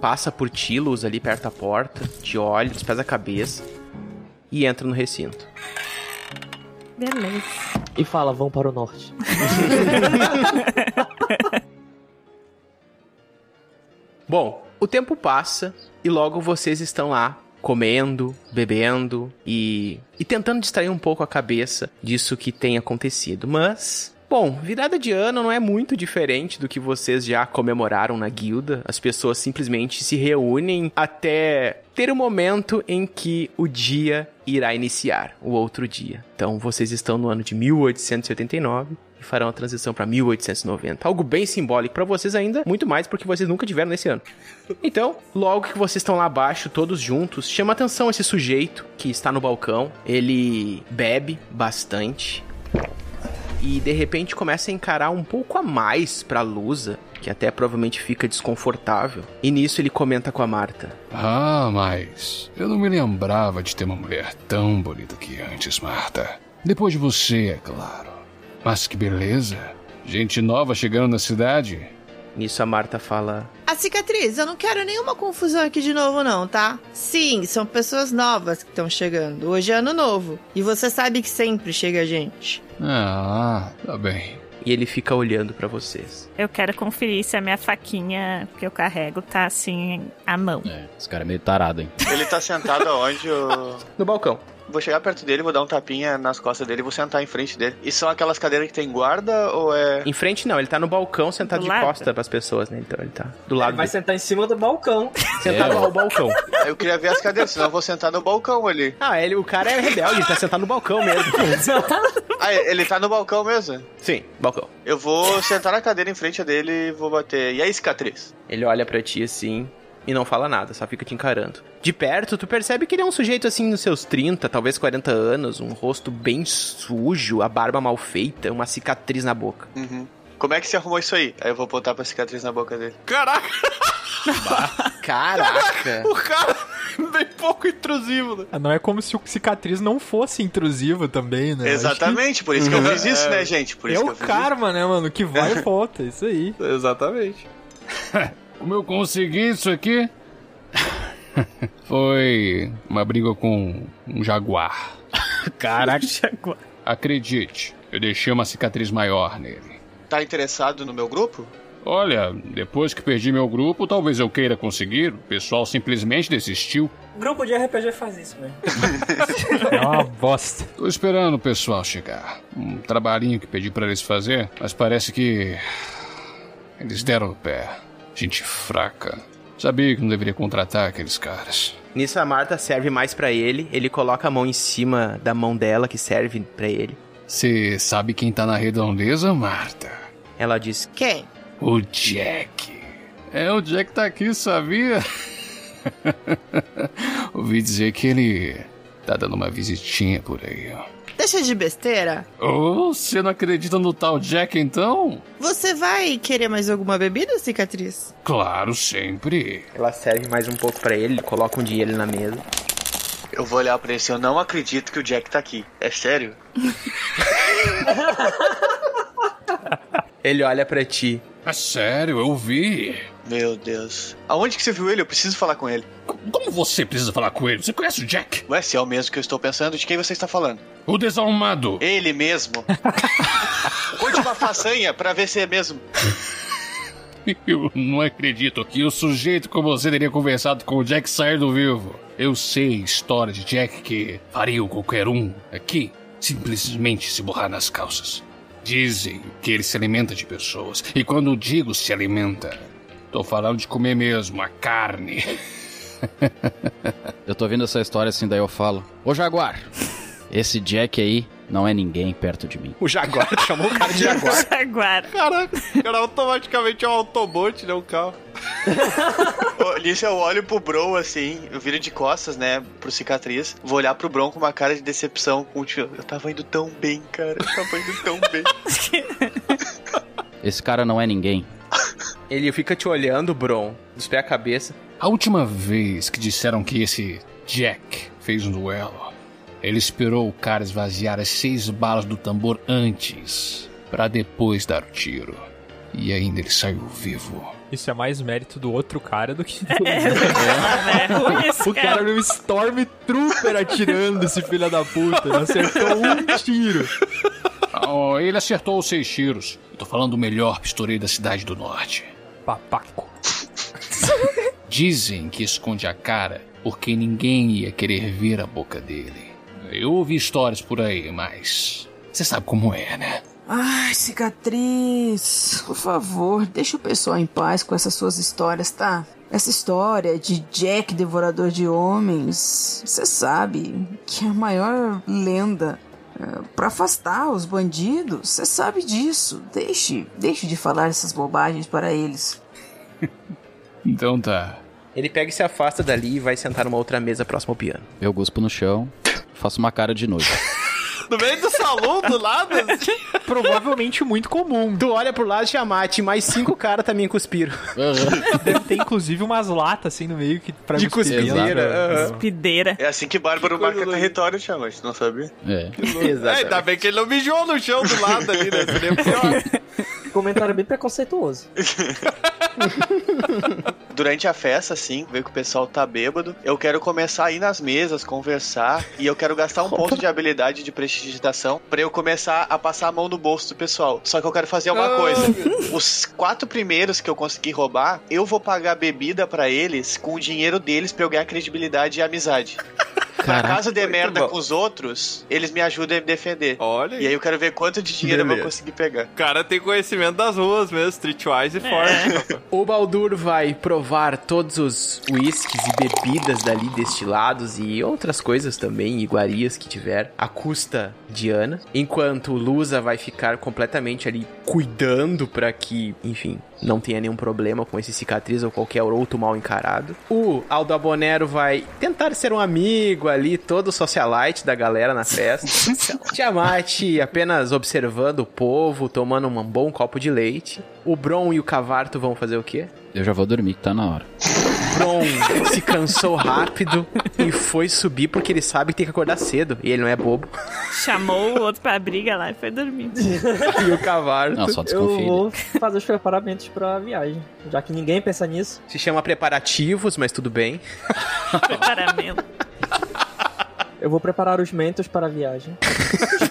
passa por ti, Luz, ali perto da porta, te olha, dos pés à cabeça e entra no recinto. Beleza. E fala, vão para o norte. (laughs) Bom, o tempo passa e logo vocês estão lá comendo, bebendo e, e tentando distrair um pouco a cabeça disso que tem acontecido. Mas, bom, virada de ano não é muito diferente do que vocês já comemoraram na guilda. As pessoas simplesmente se reúnem até ter o momento em que o dia irá iniciar, o outro dia. Então, vocês estão no ano de 1889 e farão a transição para 1890. Algo bem simbólico para vocês ainda, muito mais porque vocês nunca tiveram nesse ano. Então, logo que vocês estão lá abaixo, todos juntos, chama atenção esse sujeito que está no balcão. Ele bebe bastante e de repente começa a encarar um pouco a mais pra Lusa, que até provavelmente fica desconfortável. E nisso ele comenta com a Marta. Ah, mas eu não me lembrava de ter uma mulher tão bonita que antes, Marta. Depois de você, é claro. Mas que beleza. Gente nova chegando na cidade. Nisso a Marta fala: A cicatriz, eu não quero nenhuma confusão aqui de novo, não, tá? Sim, são pessoas novas que estão chegando. Hoje é ano novo. E você sabe que sempre chega gente. Ah, tá bem. e ele fica olhando pra vocês. Eu quero conferir se a minha faquinha que eu carrego tá assim à mão. É, esse cara é meio tarado, hein? Ele tá sentado aonde? Eu... No balcão. Vou chegar perto dele, vou dar um tapinha nas costas dele e vou sentar em frente dele. E são aquelas cadeiras que tem guarda ou é. Em frente não, ele tá no balcão sentado Do de lado? costa pras pessoas, né? Então ele tá do lado Ele vai dele, sentar em cima do balcão. (laughs) sentado É. no balcão. Eu queria ver as cadeiras, senão eu vou sentar no balcão ali. Ah, ele, o cara é rebelde, ele tá sentado no balcão mesmo. (laughs) Ah, ele tá no balcão mesmo? Sim, balcão. Eu vou sentar na cadeira em frente dele e vou bater. E aí, cicatriz? Ele olha pra ti assim e não fala nada, só fica te encarando. De perto, tu percebe que ele é um sujeito assim nos seus 30, talvez 40 anos, um rosto bem sujo, a barba mal feita, uma cicatriz na boca. Uhum. Como é que você arrumou isso aí? Aí eu vou botar pra cicatriz na boca dele. Caraca, Caraca! (laughs) o cara bem pouco intrusivo, né? Não é como se o cicatriz não fosse intrusivo também, né? Exatamente, por isso que eu fiz isso, né, gente? Por É isso que o eu fiz karma, né, mano? Que vai e volta, isso aí. (laughs) Exatamente. (laughs) Como eu consegui isso aqui? (laughs) Foi uma briga com um jaguar. Caraca. (laughs) Acredite, eu deixei uma cicatriz maior nele. Tá interessado no meu grupo? Olha, depois que perdi meu grupo, talvez eu queira conseguir. O pessoal simplesmente desistiu. Grupo de RPG faz isso mesmo. (laughs) É uma bosta. Tô esperando o pessoal chegar. Um trabalhinho que pedi pra eles fazer, mas parece que. Eles deram o pé. Gente fraca. Sabia que não deveria contratar aqueles caras. Nisso a Marta serve mais pra ele, ele coloca a mão em cima da mão dela que serve pra ele. Você sabe quem tá na redondeza, Marta? Ela diz: Quem? O Jack. É, o Jack tá aqui, sabia? (laughs) Ouvi dizer que ele tá dando uma visitinha por aí, ó. Deixa de besteira. Oh, você não acredita no tal Jack então? Você vai querer mais alguma bebida, cicatriz? Claro, sempre. Ela serve mais um pouco pra ele, coloca um dinheiro na mesa. Eu vou olhar pra ele assim, eu não acredito que o Jack tá aqui. É sério? (laughs) Ele olha pra ti. É sério, eu vi. Meu Deus. Aonde que você viu ele? Eu preciso falar com ele. Como você precisa falar com ele? Você conhece o Jack? Ué, se é o mesmo que eu estou pensando, de quem você está falando? O desarmado. Ele mesmo. (laughs) Conte uma façanha pra ver se é mesmo. Eu não acredito que o sujeito como você teria conversado com o Jack sair do vivo. Eu sei história de Jack que faria qualquer um aqui simplesmente se borrar nas calças. Dizem que ele se alimenta de pessoas. E quando digo se alimenta, tô falando de comer mesmo, a carne. (laughs) Eu tô vendo essa história assim, daí eu falo: Ô Jaguar, esse Jack aí não é ninguém perto de mim. O Jaguar (laughs) chamou o cara de Jaguar. (laughs) Jaguar. Caraca, cara automaticamente é um autobote, né? Um carro. Nisso eu olho pro Bron assim, eu viro de costas, né, pro cicatriz. Vou olhar pro Bron com uma cara de decepção. Com, tipo, eu tava indo tão bem, cara. Eu tava indo tão bem. Esse cara não é ninguém. Ele fica te olhando, Bron, dos pés à cabeça. A última vez que disseram que esse Jack fez um duelo, ele esperou o cara esvaziar as seis balas do tambor antes, pra depois dar o tiro. E ainda ele saiu vivo. Isso é mais mérito do outro cara do que do (laughs) É ruim esse (laughs) O cara era um Stormtrooper atirando esse filho da puta. Ele acertou um tiro. Oh, ele acertou os seis tiros. Eu tô falando do melhor pistoleiro da cidade do norte. Papaco. Dizem que esconde a cara porque ninguém ia querer ver a boca dele. Eu ouvi histórias por aí, mas. Você sabe como é, né? Ai, cicatriz. Por favor, deixa o pessoal em paz com essas suas histórias, tá? Essa história de Jack Devorador de Homens, você sabe que é a maior lenda para afastar os bandidos. Você sabe disso. Deixe, deixe de falar essas bobagens para eles. (laughs) Então tá. Ele pega e se afasta dali e vai sentar numa outra mesa próximo ao piano. Eu guspo no chão, faço uma cara de nojo. (laughs) No meio do salão, do lado. (laughs) assim. Provavelmente muito comum. Tu olha pro lado, Tiamat, mais cinco caras também cuspiram. Deve ter inclusive umas latas assim no meio que pra De cuspir. cuspideira, Exato. aham. Pideira. É assim que Bárbaro marca território, Tiamat, não sabia? É. É, ainda bem que ele não mijou no chão do lado ali, né? Seria pior. (laughs) Comentário bem preconceituoso. (laughs) durante a festa, assim, ver que o pessoal tá bêbado, eu quero começar a ir nas mesas, conversar, e eu quero gastar um ponto de habilidade de prestidigitação pra eu começar a passar a mão no bolso do pessoal. Só que eu quero fazer uma Ah, coisa. Os quatro primeiros que eu conseguir roubar, eu vou pagar bebida pra eles com o dinheiro deles pra eu ganhar credibilidade e amizade. (laughs) Pra Caraca, caso dê merda bom. com os outros, eles me ajudem a me defender. Olha E aí eu quero ver quanto de dinheiro eu vou Beleza. conseguir pegar. O cara tem conhecimento das ruas mesmo, streetwise e forte. rapaz. (laughs) O Baldur vai provar todos os uísques e bebidas dali destilados e outras coisas também, iguarias que tiver, à custa de Ana. Enquanto Lusa vai ficar completamente ali cuidando pra que, enfim, não tenha nenhum problema com esse cicatriz ou qualquer outro mal encarado. O Aldabonero vai tentar ser um amigo ali, todo socialite da galera na festa. (laughs) Tiamat apenas observando o povo, tomando um bom copo de leite. O Bron e o Cavarto vão fazer o quê? Eu já vou dormir, que tá na hora. Bron se cansou rápido e foi subir porque ele sabe que tem que acordar cedo. E ele não é bobo. Chamou o outro pra briga lá e foi dormir. (laughs) E o Cavarto Não, só Eu desconfia. vou fazer os preparamentos pra viagem. Já que ninguém pensa nisso. se chama preparativos, mas tudo bem. Preparamento. Eu vou preparar os mentos para a viagem.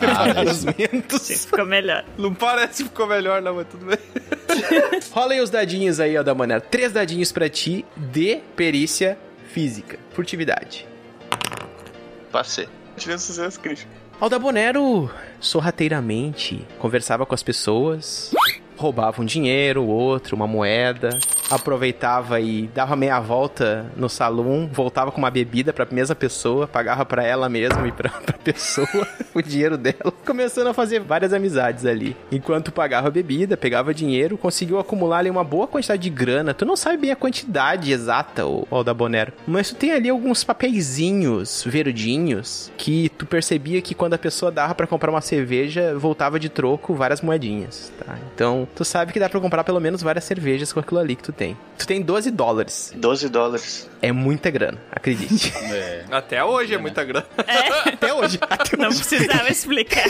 Ah, (laughs) Os mentos. Ficou melhor. Não parece que ficou melhor, não, mas tudo bem. (laughs) Rolem os dadinhos aí, ó, da maneira. Três dadinhos pra ti de perícia física. Furtividade. Passei. Tirando sucesso crítico. Aldabonero sorrateiramente conversava com as pessoas, roubava um dinheiro, outro, uma moeda, aproveitava e dava meia volta no salão, voltava com uma bebida pra mesma pessoa, pagava pra ela mesma e pra, (laughs) pra pessoa (laughs) o dinheiro dela, começando a fazer várias amizades ali. Enquanto pagava a bebida, pegava dinheiro, conseguiu acumular ali uma boa quantidade de grana. Tu não sabe bem a quantidade exata, o Aldabonero, mas tu tem ali alguns papeizinhos verdinhos que tu percebia que quando a pessoa dava pra comprar uma cerveja, voltava de troco várias moedinhas, tá? Então, tu sabe que dá pra comprar pelo menos várias cervejas com aquilo ali que tu tem. Tu tem 12 dólares. 12 dólares. É muita grana, acredite. (laughs) Até hoje é muita grana. (laughs) até hoje. Até Não hoje. precisava explicar. (laughs)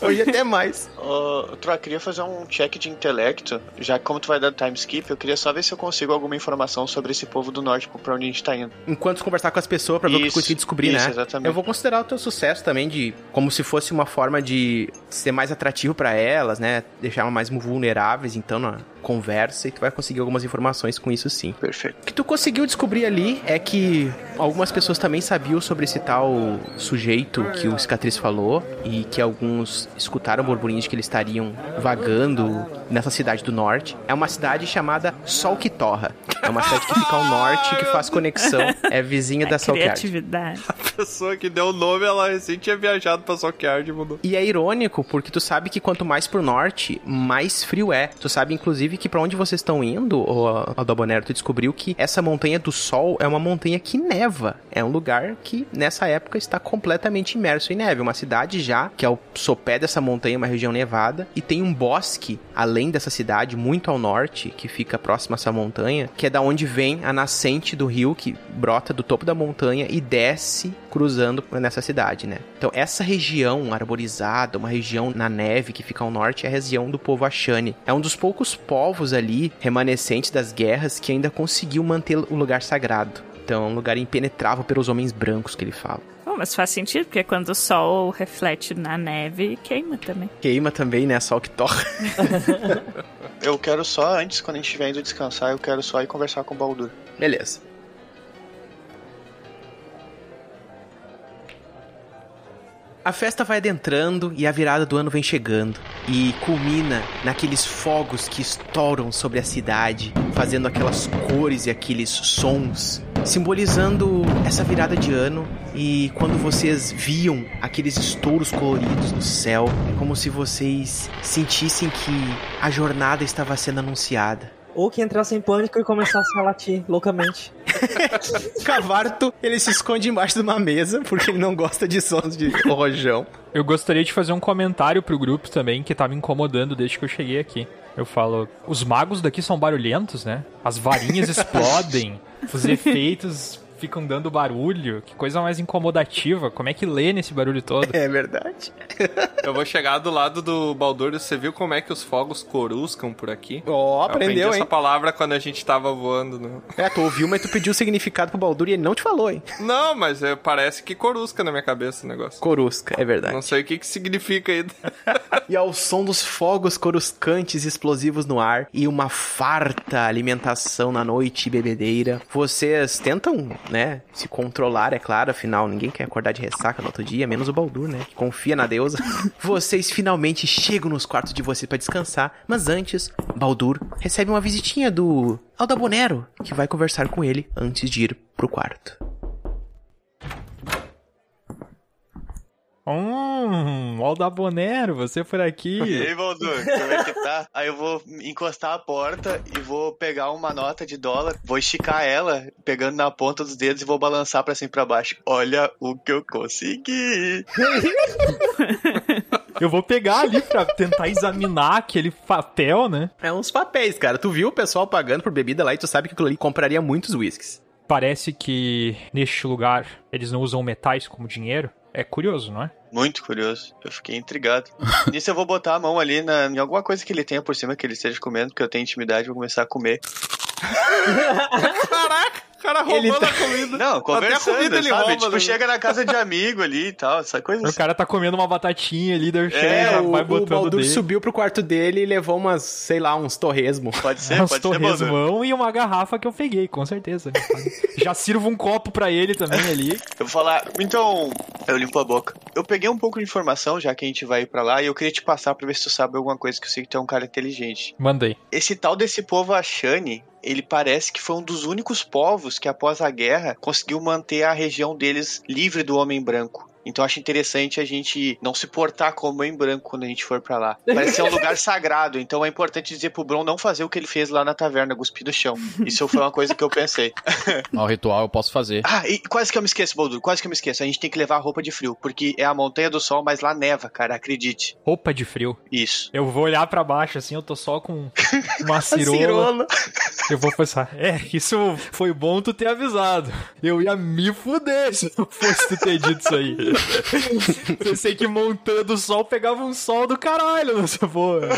Hoje até mais. (laughs) Ô, Tro, eu queria fazer um check de intelecto. Já que como tu vai dar time skip, eu queria só ver se eu consigo alguma informação sobre esse povo do norte pra onde a gente tá indo. Enquanto conversar com as pessoas pra ver o que tu Isso, conseguir descobrir, isso, né? exatamente. Eu vou considerar o teu sucesso também de como se fosse uma forma de ser mais atrativo pra elas, né? Deixar elas mais vulneráveis, então, na conversa, e tu vai conseguir algumas informações com isso sim. Perfeito. O que tu conseguiu descobrir ali é que algumas pessoas também sabiam sobre esse tal sujeito que o cicatriz falou e que alguns escutaram burburinhos de que eles estariam vagando nessa cidade do norte. É uma cidade chamada Sol que Torra. É uma cidade que fica ao norte que faz conexão. É vizinha (laughs) da Salkyard. Criatividade. A pessoa que deu o nome, ela recém tinha viajado pra Sockyard e mudou. E é irônico porque tu sabe que quanto mais pro norte, mais frio é. Tu sabe inclusive que pra onde vocês estão indo, ô Aldabonero, tu descobriu que essa montanha do sol é uma montanha que neva. É um lugar que nessa época está completamente imerso em neve. Uma cidade já que é o sopé dessa montanha, uma região nevada, e tem um bosque além dessa cidade, muito ao norte, que fica próximo a essa montanha, que é da onde vem a nascente do rio que brota do topo da montanha e desce cruzando nessa cidade, né? Então, essa região arborizada, uma região na neve que fica ao norte, é a região do povo Ashani. É um dos poucos povos ali remanescentes das guerras que ainda conseguiu manter o lugar sagrado. Então, é um lugar impenetrável pelos homens brancos que ele fala. Bom, mas faz sentido, porque quando o sol reflete na neve, queima também. Queima também, né? Sol que torra. (laughs) Eu quero só, antes, quando a gente estiver indo descansar, eu quero só ir conversar com o Baldur. Beleza. A festa vai adentrando e a virada do ano vem chegando e culmina naqueles fogos que estouram sobre a cidade, fazendo aquelas cores e aqueles sons, simbolizando essa virada de ano. E quando vocês viam aqueles estouros coloridos no céu, é como se vocês sentissem que a jornada estava sendo anunciada. Ou que entrasse em pânico e começasse a latir loucamente. (laughs) Cavarto, ele se esconde embaixo de uma mesa porque ele não gosta de sons de rojão. Eu gostaria de fazer um comentário pro grupo também que tá me incomodando desde que eu cheguei aqui. Eu falo, os magos daqui são barulhentos, né? As varinhas (laughs) explodem, os efeitos ficam dando barulho. Que coisa mais incomodativa. Como é que lê nesse barulho todo? É verdade. (laughs) Eu vou chegar do lado do Baldur. Você viu como é que os fogos coruscam por aqui? Ó, Eu aprendi aprendeu, essa hein? palavra quando a gente tava voando. No... É, tu ouviu, mas tu pediu o significado pro Baldur e ele não te falou, hein? Não, mas é, parece que corusca na minha cabeça o negócio. Corusca, é verdade. Não sei o que que significa ainda. (laughs) E ao som dos fogos coruscantes explosivos no ar e uma farta alimentação na noite bebedeira, vocês tentam, né, se controlar, é claro, afinal ninguém quer acordar de ressaca no outro dia, menos o Baldur, né, que confia na deusa. (laughs) vocês finalmente chegam nos quartos de vocês pra descansar, mas antes, Baldur recebe uma visitinha do Aldabonero, que vai conversar com ele antes de ir pro quarto. Hum, Aldabonero, você por E aqui. aí, Valdur, como é que tá? Aí eu vou encostar a porta e vou pegar uma nota de dólar, vou esticar ela, pegando na ponta dos dedos e vou balançar pra cima e pra baixo. Olha o que eu consegui! (laughs) Eu vou pegar ali pra tentar examinar aquele papel, né? É uns papéis, cara. Tu viu o pessoal pagando por bebida lá e tu sabe que aquilo ali compraria muitos whiskies. Parece que neste lugar eles não usam metais como dinheiro. É curioso, não é? Muito curioso. Eu fiquei intrigado. (laughs) Nisso eu vou botar a mão ali na, em alguma coisa que ele tenha por cima que ele esteja comendo, porque eu tenho intimidade, vou começar a comer. (laughs) Caraca, cara roubando Ele tá- a comida. Não, Até a conversando, comida ele sabe? rouba, tipo, né? chega na casa de amigo ali e tal, essa coisa O assim. cara tá comendo uma batatinha ali, chega É, e já o, vai o botando Baldur dele. subiu pro quarto dele e levou umas, sei lá, uns torresmo. Pode ser, (laughs) Uns pode ser, torresmão e uma garrafa que eu peguei, com certeza. Já sirvo um copo pra ele também (laughs) ali. Eu vou falar, então, eu limpo a boca. Eu peguei um pouco de informação, já que a gente vai ir pra lá, e eu queria te passar pra ver se tu sabe alguma coisa, que eu sei que tu é um cara inteligente. Mandei. Esse tal desse povo Ashani, ele parece que foi um dos únicos povos que após a guerra conseguiu manter a região deles livre do homem branco. Então acho interessante a gente não se portar como homem branco quando a gente for pra lá. Parece ser um lugar (laughs) sagrado, então é importante dizer pro Bron não fazer o que ele fez lá na taverna, cuspir no chão. Isso foi uma coisa que eu pensei. (laughs) O ritual eu posso fazer. Ah, e quase que eu me esqueço, Baldur, quase que eu me esqueço. A gente tem que levar roupa de frio, porque é a montanha do sol, mas lá neva, cara, acredite. Roupa de frio. Isso. Eu vou olhar pra baixo assim, eu tô só com (laughs) uma cirola. Cirola. Eu vou pensar, é, isso foi bom tu ter avisado. Eu ia me fuder se não fosse tu ter dito isso aí. (laughs) Pensei que montando o sol pegava um sol do caralho nessa porra.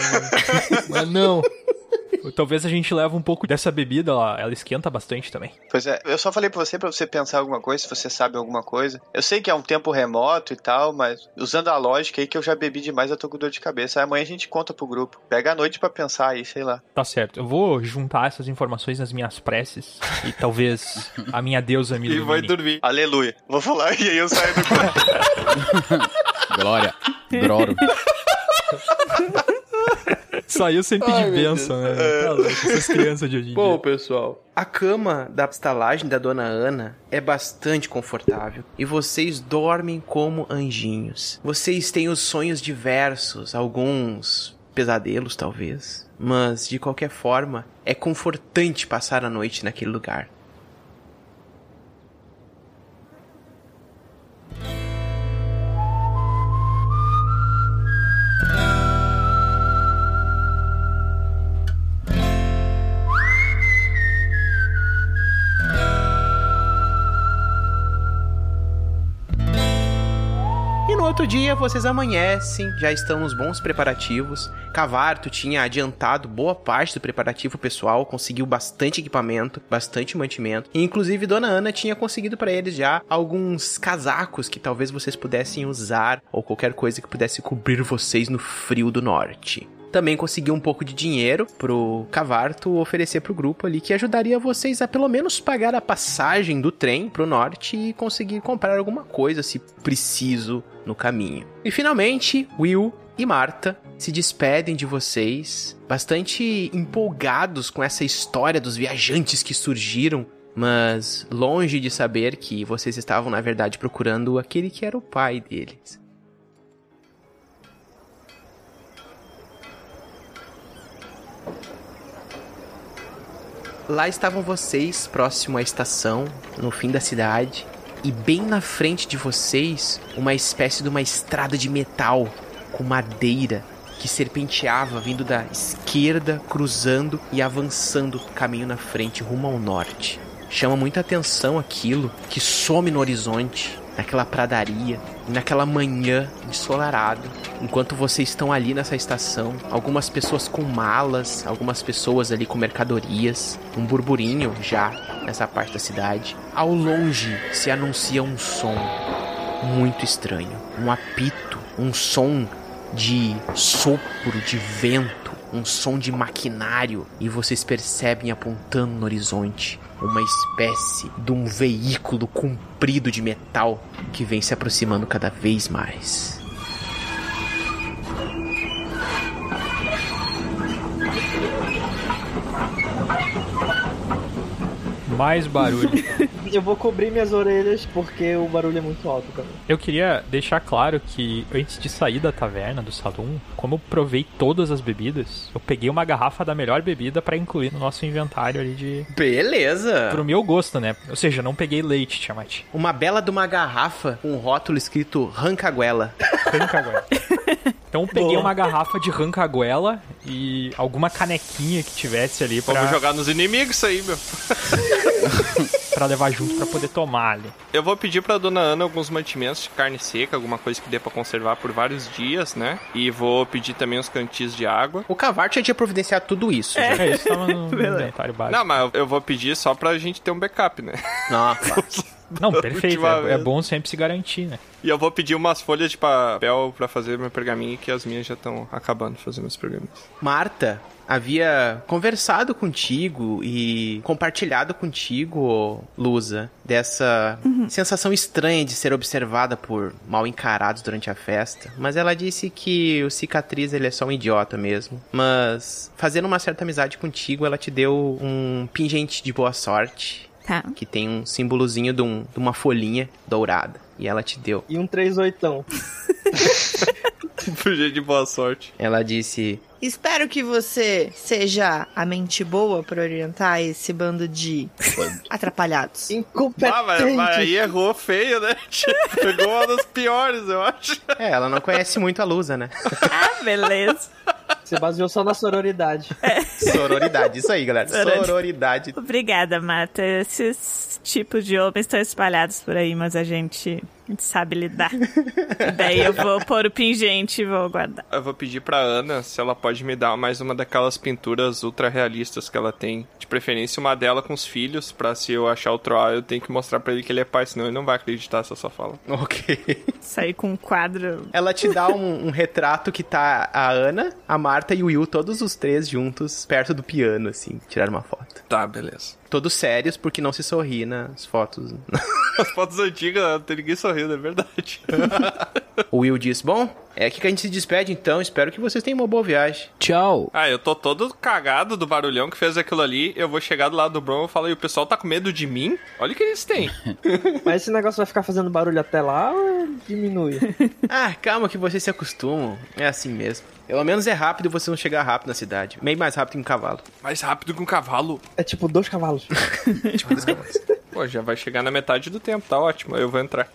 Mas não. (laughs) Talvez a gente leve um pouco dessa bebida, ela, ela esquenta bastante também. Pois é, eu só falei pra você pra você pensar alguma coisa, se você sabe alguma coisa. Eu sei que é um tempo remoto e tal, mas usando a lógica aí que eu já bebi demais, eu tô com dor de cabeça. Aí amanhã a gente conta pro grupo. Pega a noite pra pensar aí, sei lá. Tá certo. Eu vou juntar essas informações nas minhas preces e talvez a minha deusa me (laughs) E vai ilumine. dormir. Aleluia. Vou falar e aí eu saio do (laughs) quarto. Glória. Glória. (laughs) Saiu sempre Ai, de meu bênção, né? Tá louco, essas crianças de hoje em Bom, dia. pessoal, a cama da estalagem da dona Ana é bastante confortável e vocês dormem como anjinhos. Vocês têm os sonhos diversos, alguns pesadelos talvez, mas de qualquer forma é confortante passar a noite naquele lugar. Outro dia vocês amanhecem, já estão nos bons preparativos. Cavarto tinha adiantado boa parte do preparativo pessoal, conseguiu bastante equipamento, bastante mantimento. E inclusive Dona Ana tinha conseguido para eles já alguns casacos que talvez vocês pudessem usar ou qualquer coisa que pudesse cobrir vocês no frio do norte. Também conseguiu um pouco de dinheiro pro Cavarto oferecer pro grupo ali, que ajudaria vocês a pelo menos pagar a passagem do trem pro norte e conseguir comprar alguma coisa, se preciso, no caminho. E finalmente, Will e Marta se despedem de vocês, bastante empolgados com essa história dos viajantes que surgiram, mas longe de saber que vocês estavam, na verdade, procurando aquele que era o pai deles. Lá estavam vocês, próximo à estação, no fim da cidade, e bem na frente de vocês, uma espécie de uma estrada de metal com madeira que serpenteava vindo da esquerda, cruzando e avançando caminho na frente rumo ao norte. Chama muita atenção aquilo que some no horizonte, naquela pradaria, naquela manhã ensolarada. Enquanto vocês estão ali nessa estação, algumas pessoas com malas, algumas pessoas ali com mercadorias, um burburinho já nessa parte da cidade. Ao longe se anuncia um som muito estranho, um apito, um som de sopro de vento, um som de maquinário, e vocês percebem apontando no horizonte uma espécie de um veículo comprido de metal que vem se aproximando cada vez mais. Mais barulho. (laughs) Eu vou cobrir minhas orelhas porque o barulho é muito alto também. Eu queria deixar claro que antes de sair da taverna, do salão, como eu provei todas as bebidas, eu peguei uma garrafa da melhor bebida pra incluir no nosso inventário ali de. Beleza! Pro meu gosto, né? Ou seja, não peguei leite, Tiamat. Uma bela de uma garrafa com um rótulo escrito Rancaguela. Rancaguela. (laughs) Então eu peguei uma garrafa de rancaguela e alguma canequinha que tivesse ali pra, Vamos jogar nos inimigos isso aí, meu. (laughs) pra levar junto pra poder tomar ali. Eu vou pedir pra dona Ana alguns mantimentos de carne seca, alguma coisa que dê pra conservar por vários dias, né? E vou pedir também uns cantis de água. O Cavarte já tinha providenciado tudo isso. já. É, isso tava no (laughs) inventário básico. Não, mas eu vou pedir só pra gente ter um backup, né? Não, claro. (laughs) Não, (laughs) perfeito. É, é bom sempre se garantir, né? E eu vou pedir umas folhas de papel pra fazer meu pergaminho, que as minhas já estão acabando de fazer meus pergaminhos. Marta havia conversado contigo e compartilhado contigo, Lusa, dessa sensação estranha de ser observada por mal encarados durante a festa. Mas ela disse que o cicatriz ele é só um idiota mesmo. Mas fazendo uma certa amizade contigo, ela te deu um pingente de boa sorte. Tá. Que tem um símbolozinho de, um- de uma folhinha dourada. E ela te deu. E um 3 oitão. (laughs) Fugir de boa sorte. Ela disse: Espero que você seja a mente boa pra orientar esse bando de (laughs) atrapalhados. Ah, mas, mas aí errou feio, né? (laughs) Pegou uma das piores, eu acho. É, ela não conhece muito a Lusa, né? Ah, beleza. Você baseou só na sororidade. Sororidade, isso aí, galera. Sororidade. Sororidade. Obrigada, Marta. Esses tipos de homens estão espalhados por aí, mas a gente, a gente sabe lidar. Daí eu vou pôr o pingente e vou guardar. Eu vou pedir pra Ana se ela pode me dar mais uma daquelas pinturas ultra realistas que ela tem. De preferência, uma dela com os filhos, pra se eu achar o Troá, eu tenho que mostrar pra ele que ele é pai, senão ele não vai acreditar se eu só falo. Ok. Sair com um quadro. Ela te dá um, um retrato que tá a Ana, a Marta e o Will, todos os três juntos, perto do piano, assim, tiraram uma foto. Tá, beleza. Todos sérios, porque não se sorri nas fotos. (laughs) As fotos antigas, não tem ninguém sorrindo, é verdade. (laughs) o Will diz: Bom, é aqui que a gente se despede então. Espero que vocês tenham uma boa viagem. Tchau. Ah, eu tô todo cagado do barulhão que fez aquilo ali. Eu vou chegar do lado do Bron e falo, e o pessoal tá com medo de mim? Olha o que eles têm. (laughs) Mas esse negócio vai ficar fazendo barulho até lá ou diminui? Ah, calma que vocês se acostumam. É assim mesmo. Pelo menos é rápido você não chegar rápido na cidade. Meio mais rápido que um cavalo. Mais rápido que um cavalo. É tipo dois cavalos. (laughs) Tipo, dois cavalos. Pô, já vai chegar na metade do tempo, tá ótimo. Eu vou entrar.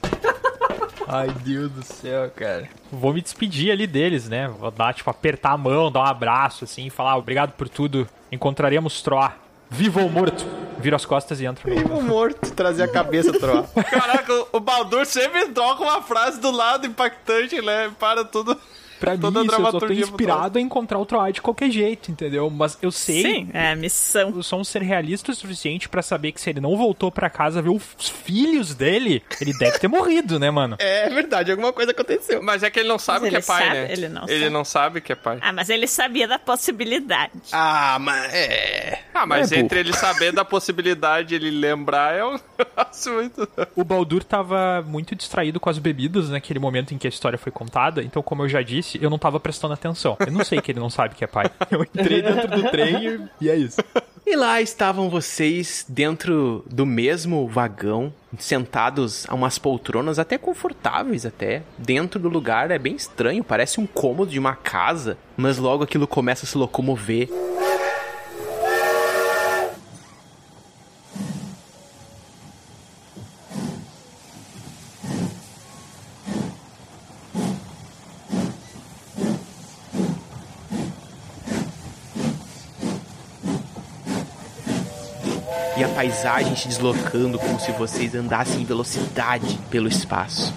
Ai, Deus do céu, cara. Vou me despedir ali deles, né? Vou dar, tipo, apertar a mão, dar um abraço, assim, falar obrigado por tudo. Encontraremos Troá. Vivo ou morto? Viro as costas e entro. no- Vivo morto, trazer a cabeça, troar. Caraca, o Baldur sempre troca uma frase do lado impactante, né? Para tudo. Pra Toda a mim, isso, eu só tô inspirado a encontrar o Troá de qualquer jeito, entendeu? Mas eu sei... Sim, é a missão. Eu sou um ser realista o suficiente pra saber que se ele não voltou pra casa ver os filhos dele, ele deve ter morrido, né, mano? É verdade, alguma coisa aconteceu. Mas é que ele não sabe Mas que é pai, sabe? né? Ele não ele sabe. não sabe que é pai. Ah, mas ele sabia da possibilidade. Ah, mas é. Ah, mas É, entre ele saber da possibilidade e ele lembrar é um (laughs) muito. O Baldur tava muito distraído com as bebidas naquele momento em que a história foi contada, então, como eu já disse, eu não tava prestando atenção. Eu não sei que ele não sabe que é pai. Eu entrei dentro do trem e, e é isso. E lá estavam vocês dentro do mesmo vagão, sentados a umas poltronas até confortáveis até. Dentro do lugar é bem estranho, parece um cômodo de uma casa, mas logo aquilo começa a se locomover. Paisagem se deslocando como se vocês andassem em velocidade pelo espaço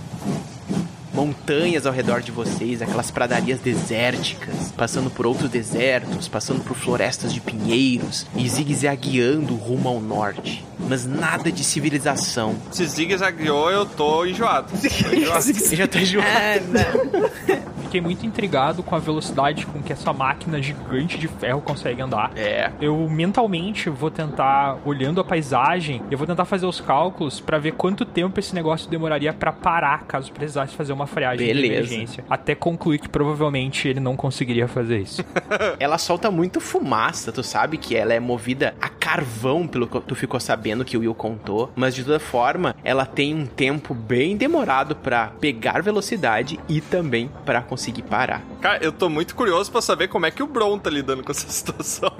montanhas ao redor de vocês, aquelas pradarias desérticas, passando por outros desertos, passando por florestas de pinheiros e zigue-zagueando rumo ao norte. Mas nada de civilização. Se zigue-zagueou, eu tô enjoado. Tô (laughs) enjoado. Eu já tô enjoado. Ah. Fiquei muito intrigado com a velocidade com que essa máquina gigante de ferro consegue andar. É. Eu mentalmente vou tentar, olhando a paisagem, eu vou tentar fazer os cálculos pra ver quanto tempo esse negócio demoraria pra parar caso precisasse fazer uma freagem Beleza. de emergência. Até concluir que provavelmente ele não conseguiria fazer isso. (laughs) Ela solta muito fumaça, tu sabe que ela é movida a carvão, pelo que tu ficou sabendo que o Will contou, mas de toda forma, ela tem um tempo bem demorado pra pegar velocidade e também pra conseguir parar. Cara, eu tô muito curioso pra saber como é que o Bron tá lidando com essa (laughs) situação.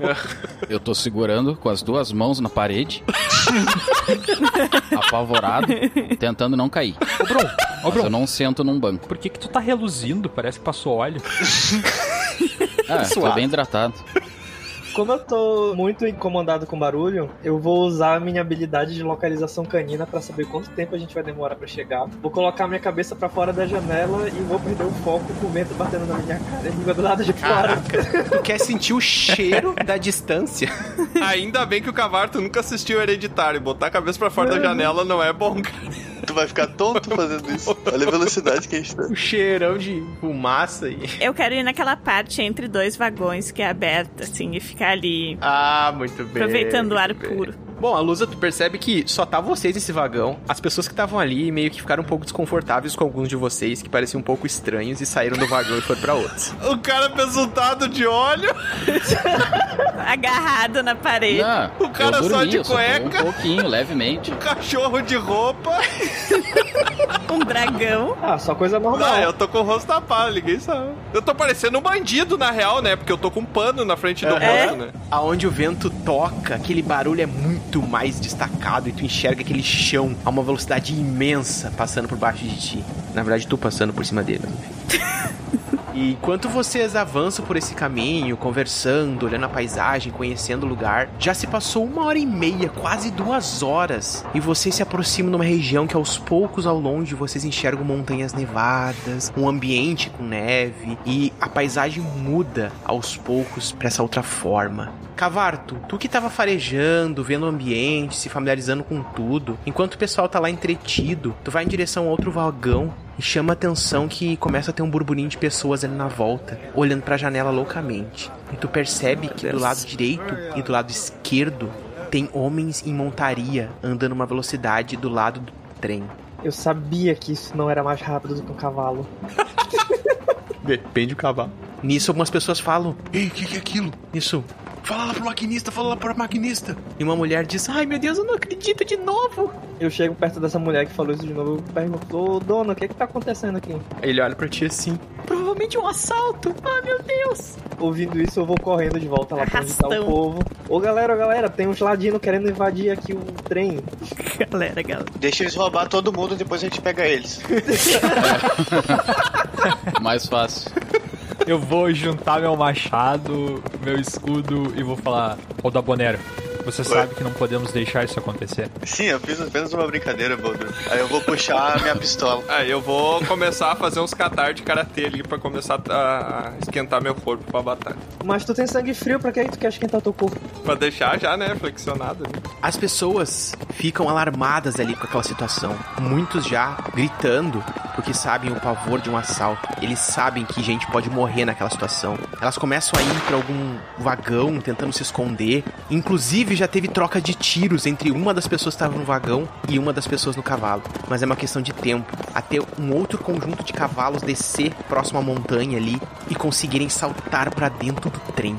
Eu tô segurando com as duas mãos na parede, (laughs) apavorado, tentando não cair. Ô, Bron, ô, Bron, eu não sento num banco. por que que tu tá reluzindo? Parece que passou óleo. (laughs) Ah, tô bem hidratado. Como eu tô muito incomodado com barulho, eu vou usar a minha habilidade de localização canina pra saber quanto tempo a gente vai demorar pra chegar. Vou colocar minha cabeça pra fora da janela e vou perder o foco com o vento batendo na minha cara e língua do lado de fora. (laughs) Tu quer sentir o cheiro da distância? (laughs) Ainda bem que o Cavarto nunca assistiu Hereditário. Botar a cabeça pra fora da janela não é bom, cara. Tu vai ficar tonto fazendo isso. Olha a velocidade que a gente tá. O cheirão de fumaça e... Eu quero ir naquela parte entre dois vagões que é aberta, assim, e ficar ali Ah, muito bem. aproveitando o ar bem. puro. Bom, a Lusa, tu percebe que só tá vocês nesse vagão. As pessoas que estavam ali meio que ficaram um pouco desconfortáveis com alguns de vocês, que pareciam um pouco estranhos, e saíram do vagão e foram pra outros. (laughs) O cara besuntado de óleo. (laughs) Agarrado na parede. Não, O cara eu só dormi, de eu só dormi cueca. Um pouquinho, levemente. (laughs) Cachorro de roupa. Um dragão. Ah, só coisa normal. Não, eu tô com o rosto tapado, ninguém sabe. Eu tô parecendo um bandido, na real, né? Porque eu tô com um pano na frente do É. rosto, né? Aonde o vento toca, aquele barulho é muito mais destacado e tu enxerga aquele chão a uma velocidade imensa passando por baixo de ti. Na verdade, tu passando por cima dele. (laughs) E enquanto vocês avançam por esse caminho, conversando, olhando a paisagem, conhecendo o lugar, já se passou uma hora e meia, quase duas horas, e vocês se aproximam de uma região que aos poucos ao longe vocês enxergam montanhas nevadas, um ambiente com neve, e a paisagem muda aos poucos para essa outra forma. Cavarto, tu que tava farejando, vendo o ambiente, se familiarizando com tudo, enquanto o pessoal tá lá entretido, tu vai em direção a outro vagão e chama a atenção que começa a ter um burburinho de pessoas ali na volta, olhando pra janela loucamente. E tu percebe que do lado direito e do lado esquerdo tem homens em montaria andando uma velocidade do lado do trem. Eu sabia que isso não era mais rápido do que um cavalo. Depende do cavalo. Nisso, algumas pessoas falam: Ei, o que, que é aquilo? Nisso, fala lá pro maquinista, fala lá pro maquinista. E uma mulher diz: Ai meu Deus, eu não acredito de novo. Eu chego perto dessa mulher que falou isso de novo e pergunto, ô dona, o que é que tá acontecendo aqui? Ele olha pra ti assim: Provavelmente um assalto. Ai meu Deus. Ouvindo isso, eu vou correndo de volta lá pra tá o Arrastão. povo. Ô galera, ô, galera, tem uns ladinos querendo invadir aqui o trem. (laughs) Galera, galera. Deixa eles roubar todo mundo, depois a gente pega eles. (laughs) Mais fácil. Eu vou juntar meu machado, meu escudo e vou falar: Ô Dabonero, você sabe que não podemos deixar isso acontecer. Sim, eu fiz apenas uma brincadeira, Baldur. Aí eu vou puxar a minha pistola. (laughs) Ah, eu vou começar a fazer uns catar de karatê ali pra começar a esquentar meu corpo pra batalha. Mas tu tem sangue frio, pra que aí tu quer esquentar teu corpo? Pra deixar já, né, flexionado. ali. As pessoas ficam alarmadas ali com aquela situação. Muitos já gritando, porque sabem o pavor de um assalto. Eles sabem que gente pode morrer naquela situação. Elas começam a ir pra algum vagão tentando se esconder. Inclusive já teve troca de tiros entre uma das pessoas que estava no vagão e uma das pessoas no cavalo. Mas é uma questão de tempo até um outro conjunto de cavalos descer próximo à montanha ali e conseguirem saltar pra dentro do trem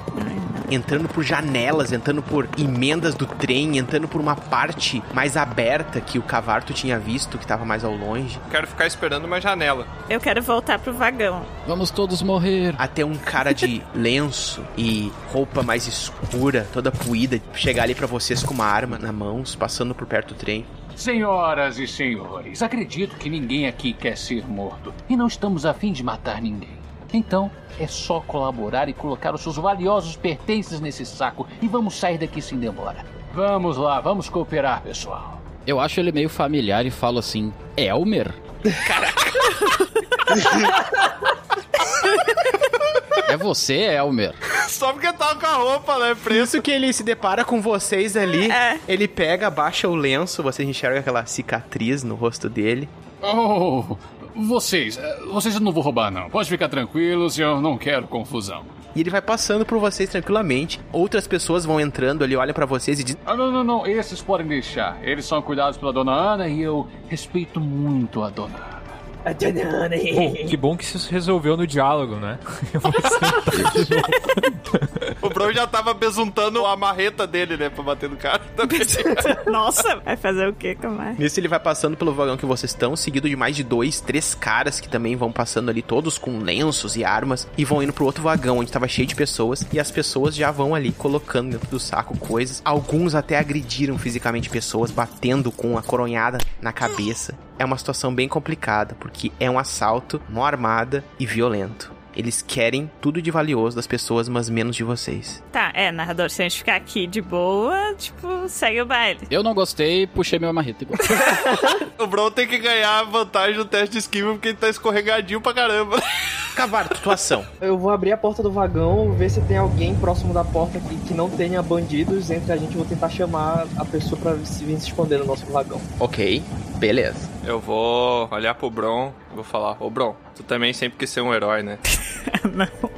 entrando por janelas, entrando por emendas do trem, entrando por uma parte mais aberta que o Cavarto tinha visto, que tava mais ao longe, Quero ficar esperando uma janela. Eu quero voltar pro vagão. Vamos todos morrer. até um cara de lenço e roupa mais escura, toda puída, chegar ali pra vocês com uma arma na mão, passando por perto do trem. Senhoras e senhores, acredito que ninguém aqui quer ser morto. E não estamos a fim de matar ninguém. Então, é só colaborar e colocar os seus valiosos pertences nesse saco e vamos sair daqui sem demora. Vamos lá, vamos cooperar, pessoal. Eu acho ele meio familiar e falo assim: Elmer? (laughs) é você, Elmer? Só porque tá com a roupa, né? Por isso que ele se depara com vocês ali. É. Ele pega, abaixa o lenço, vocês enxergam aquela cicatriz no rosto dele. Oh, vocês, eh, vocês eu não vou roubar não. Pode ficar tranquilos, eu não quero confusão. E ele vai passando por vocês tranquilamente. Outras pessoas vão entrando ali, olham pra vocês e dizem: Ah, não, não, não, esses podem deixar. Eles são cuidados pela dona Ana e eu respeito muito a dona Ana. Bom, que bom que isso resolveu no diálogo, né? (laughs) O Bron já tava besuntando a marreta dele, né? Pra bater no cara também. (laughs) Nossa, vai fazer o quê com mais? Nisso ele vai passando pelo vagão que vocês estão, seguido de mais de dois, três caras que também vão passando ali, todos com lenços e armas, e vão indo pro outro vagão onde tava cheio de pessoas, e as pessoas já vão ali colocando dentro do saco coisas. Alguns até agrediram fisicamente pessoas, batendo com a coronhada na cabeça. É uma situação bem complicada, porque é um assalto, mão armada e violento. Eles querem tudo de valioso das pessoas, mas menos de vocês. Tá, é, narrador, se a gente ficar aqui de boa, tipo, segue o baile. Eu não gostei, puxei meu marreta igual. (laughs) O Bron tem que ganhar vantagem no teste de esquiva porque ele tá escorregadinho pra caramba. Cavalo, situação. Eu vou abrir a porta do vagão, ver se tem alguém próximo da porta aqui que não tenha bandidos entre a gente. Eu vou tentar chamar a pessoa pra se vir se esconder no nosso vagão. Ok, beleza. Eu vou olhar pro Bron vou falar: Ô Bron, tu também sempre quis ser um herói, né? (laughs)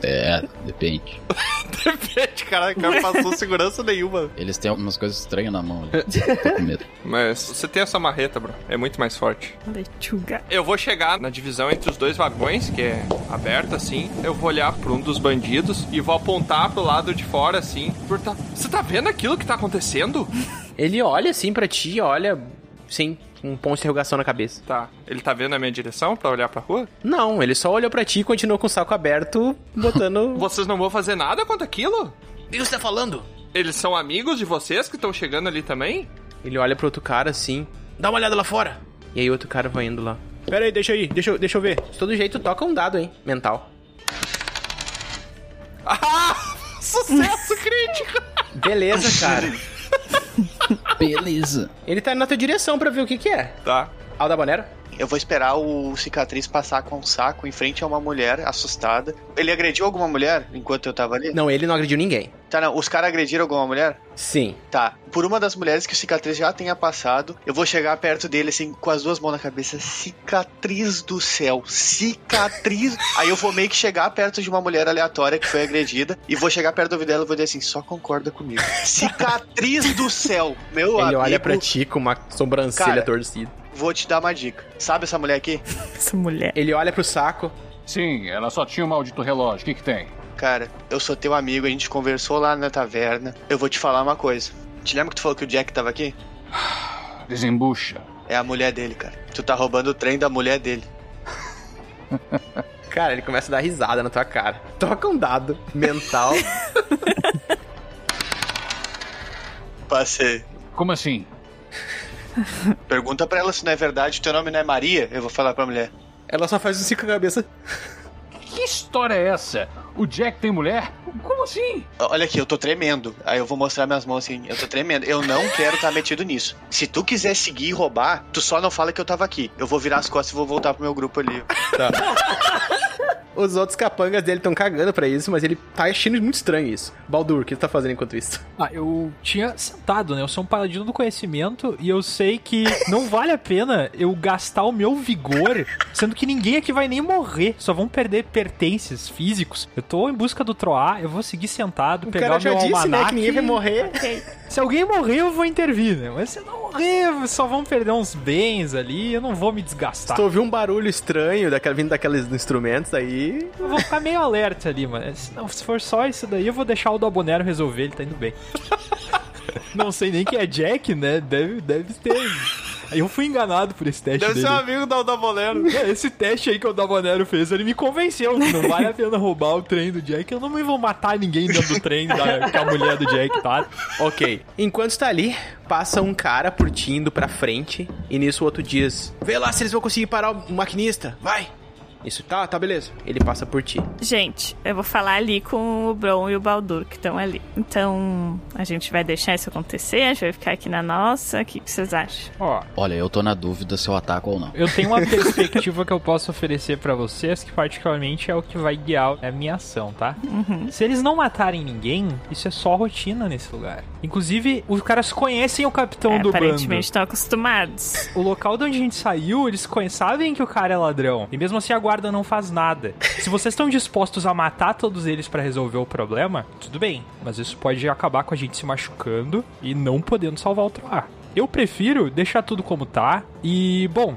É, depende. (laughs) Depende, cara, o cara passou segurança nenhuma. Eles têm algumas coisas estranhas na mão ali. (laughs) Tô com medo. Mas você tem essa marreta, Bron. É muito mais forte. Lechuga. Eu vou chegar na divisão entre os dois vagões, que é aberta assim. Eu vou olhar pra um dos bandidos e vou apontar pro lado de fora assim. Perguntar: Você tá vendo aquilo que tá acontecendo? Ele olha assim pra ti, olha sem um ponto de interrogação na cabeça. Tá. Ele tá vendo a minha direção pra olhar pra rua? Não, ele só olhou pra ti e continuou com o saco aberto, botando. (laughs) Vocês não vão fazer nada contra aquilo? O que você tá falando? Eles são amigos de vocês que estão chegando ali também? Ele olha pro outro cara assim, dá uma olhada lá fora. E aí outro cara vai indo lá. Pera aí, deixa aí, deixa, eu- deixa eu ver. De todo jeito, toca um dado, hein, mental. Ah! (laughs) Sucesso crítico! Beleza, cara. (laughs) Beleza. Ele tá indo na tua direção pra ver o que que é. Tá. Alda Bonero? Eu vou esperar o cicatriz passar com um saco em frente a uma mulher assustada. Ele agrediu alguma mulher enquanto eu tava ali? Não, ele não agrediu ninguém. Tá, não. Os caras agrediram alguma mulher? Sim. Tá. Por uma das mulheres que o cicatriz já tenha passado, eu vou chegar perto dele, assim, com as duas mãos na cabeça. Cicatriz do céu. Cicatriz. (laughs) Aí eu vou meio que chegar perto de uma mulher aleatória que foi agredida e vou chegar perto do ouvido dela e vou dizer assim: só concorda comigo. (laughs) Cicatriz do céu. Meu ele amigo. olha pra ti com uma sobrancelha Cara. torcida. Vou te dar uma dica. Sabe essa mulher aqui? (laughs) Essa mulher. Ele olha pro saco. Sim, ela só tinha um maldito relógio. O que que tem? Cara, eu sou teu amigo, a gente conversou lá na taverna. Eu vou te falar uma coisa. Te lembra que tu falou que o Jack tava aqui? (sighs) Desembucha. É a mulher dele, cara. Tu tá roubando o trem da mulher dele. (laughs) Cara, ele começa a dar risada na tua cara. Toca um dado mental. (laughs) Passei. Como assim? Pergunta pra ela se não é verdade, teu nome não é Maria. Eu vou falar pra mulher. Ela só faz um cinco com a cabeça. Que história é essa? O Jack tem mulher? Como assim? Olha aqui, eu tô tremendo. Aí eu vou mostrar minhas mãos assim. Eu tô tremendo. Eu não quero estar metido nisso. Se tu quiser seguir e roubar, tu só não fala que eu tava aqui. Eu vou virar as costas e vou voltar pro meu grupo ali. Tá. (laughs) Os outros capangas dele estão cagando pra isso, mas ele tá achando muito estranho isso. Baldur, o que tu tá fazendo enquanto isso? (laughs) Ah, eu tinha sentado, né? Eu sou um paladino do conhecimento e eu sei que não vale a pena eu gastar o meu vigor, sendo que ninguém aqui vai nem morrer, só vão perder pertences físicos. Eu tô em busca do Troar, eu vou seguir sentado, O pegar o já meu disse, né, almanac. que ninguém vai morrer. Se alguém morrer, eu vou intervir, né? Mas se não morrer, só vão perder uns bens ali, eu não vou me desgastar. Tu ouviu um barulho estranho daquela, vindo daqueles instrumentos aí. Eu vou ficar meio alerta ali, mano. Se, não, se for só isso daí, eu vou deixar o Dabonero resolver, ele tá indo bem. (laughs) não sei nem quem é Jack, né? Deve, deve ter. Eu fui enganado por esse teste Deve dele. ser um amigo da da Bolero. É, Esse teste aí que o Dabonero fez, ele me convenceu que não vale a pena roubar o trem do Jack. Eu não me vou matar ninguém dentro do trem da, que a mulher do Jack tá. Ok. Enquanto está ali, passa um cara por ti indo pra frente. E nisso o outro diz: Vê lá se eles vão conseguir parar o maquinista. Vai! Isso, tá, tá, beleza. Ele passa por ti. Gente, eu vou falar ali com o Bron e o Baldur que estão ali. Então, a gente vai deixar isso acontecer, a gente vai ficar aqui na nossa. O que, que vocês acham? Ó, Olha, eu tô na dúvida se eu ataco ou não. eu tenho uma perspectiva que eu posso oferecer pra vocês que particularmente é o que vai guiar a minha ação, tá? Se eles não matarem ninguém, isso é só rotina nesse lugar. Inclusive, os caras conhecem o capitão É, do bando. aparentemente estão acostumados. O local de onde a gente saiu, eles sabem que o cara é ladrão. E mesmo assim a guarda não faz nada. Se vocês estão dispostos a matar todos eles pra resolver o problema, tudo bem. Mas isso pode acabar com a gente se machucando e não podendo salvar o Troar. Eu prefiro deixar tudo como tá. E, bom,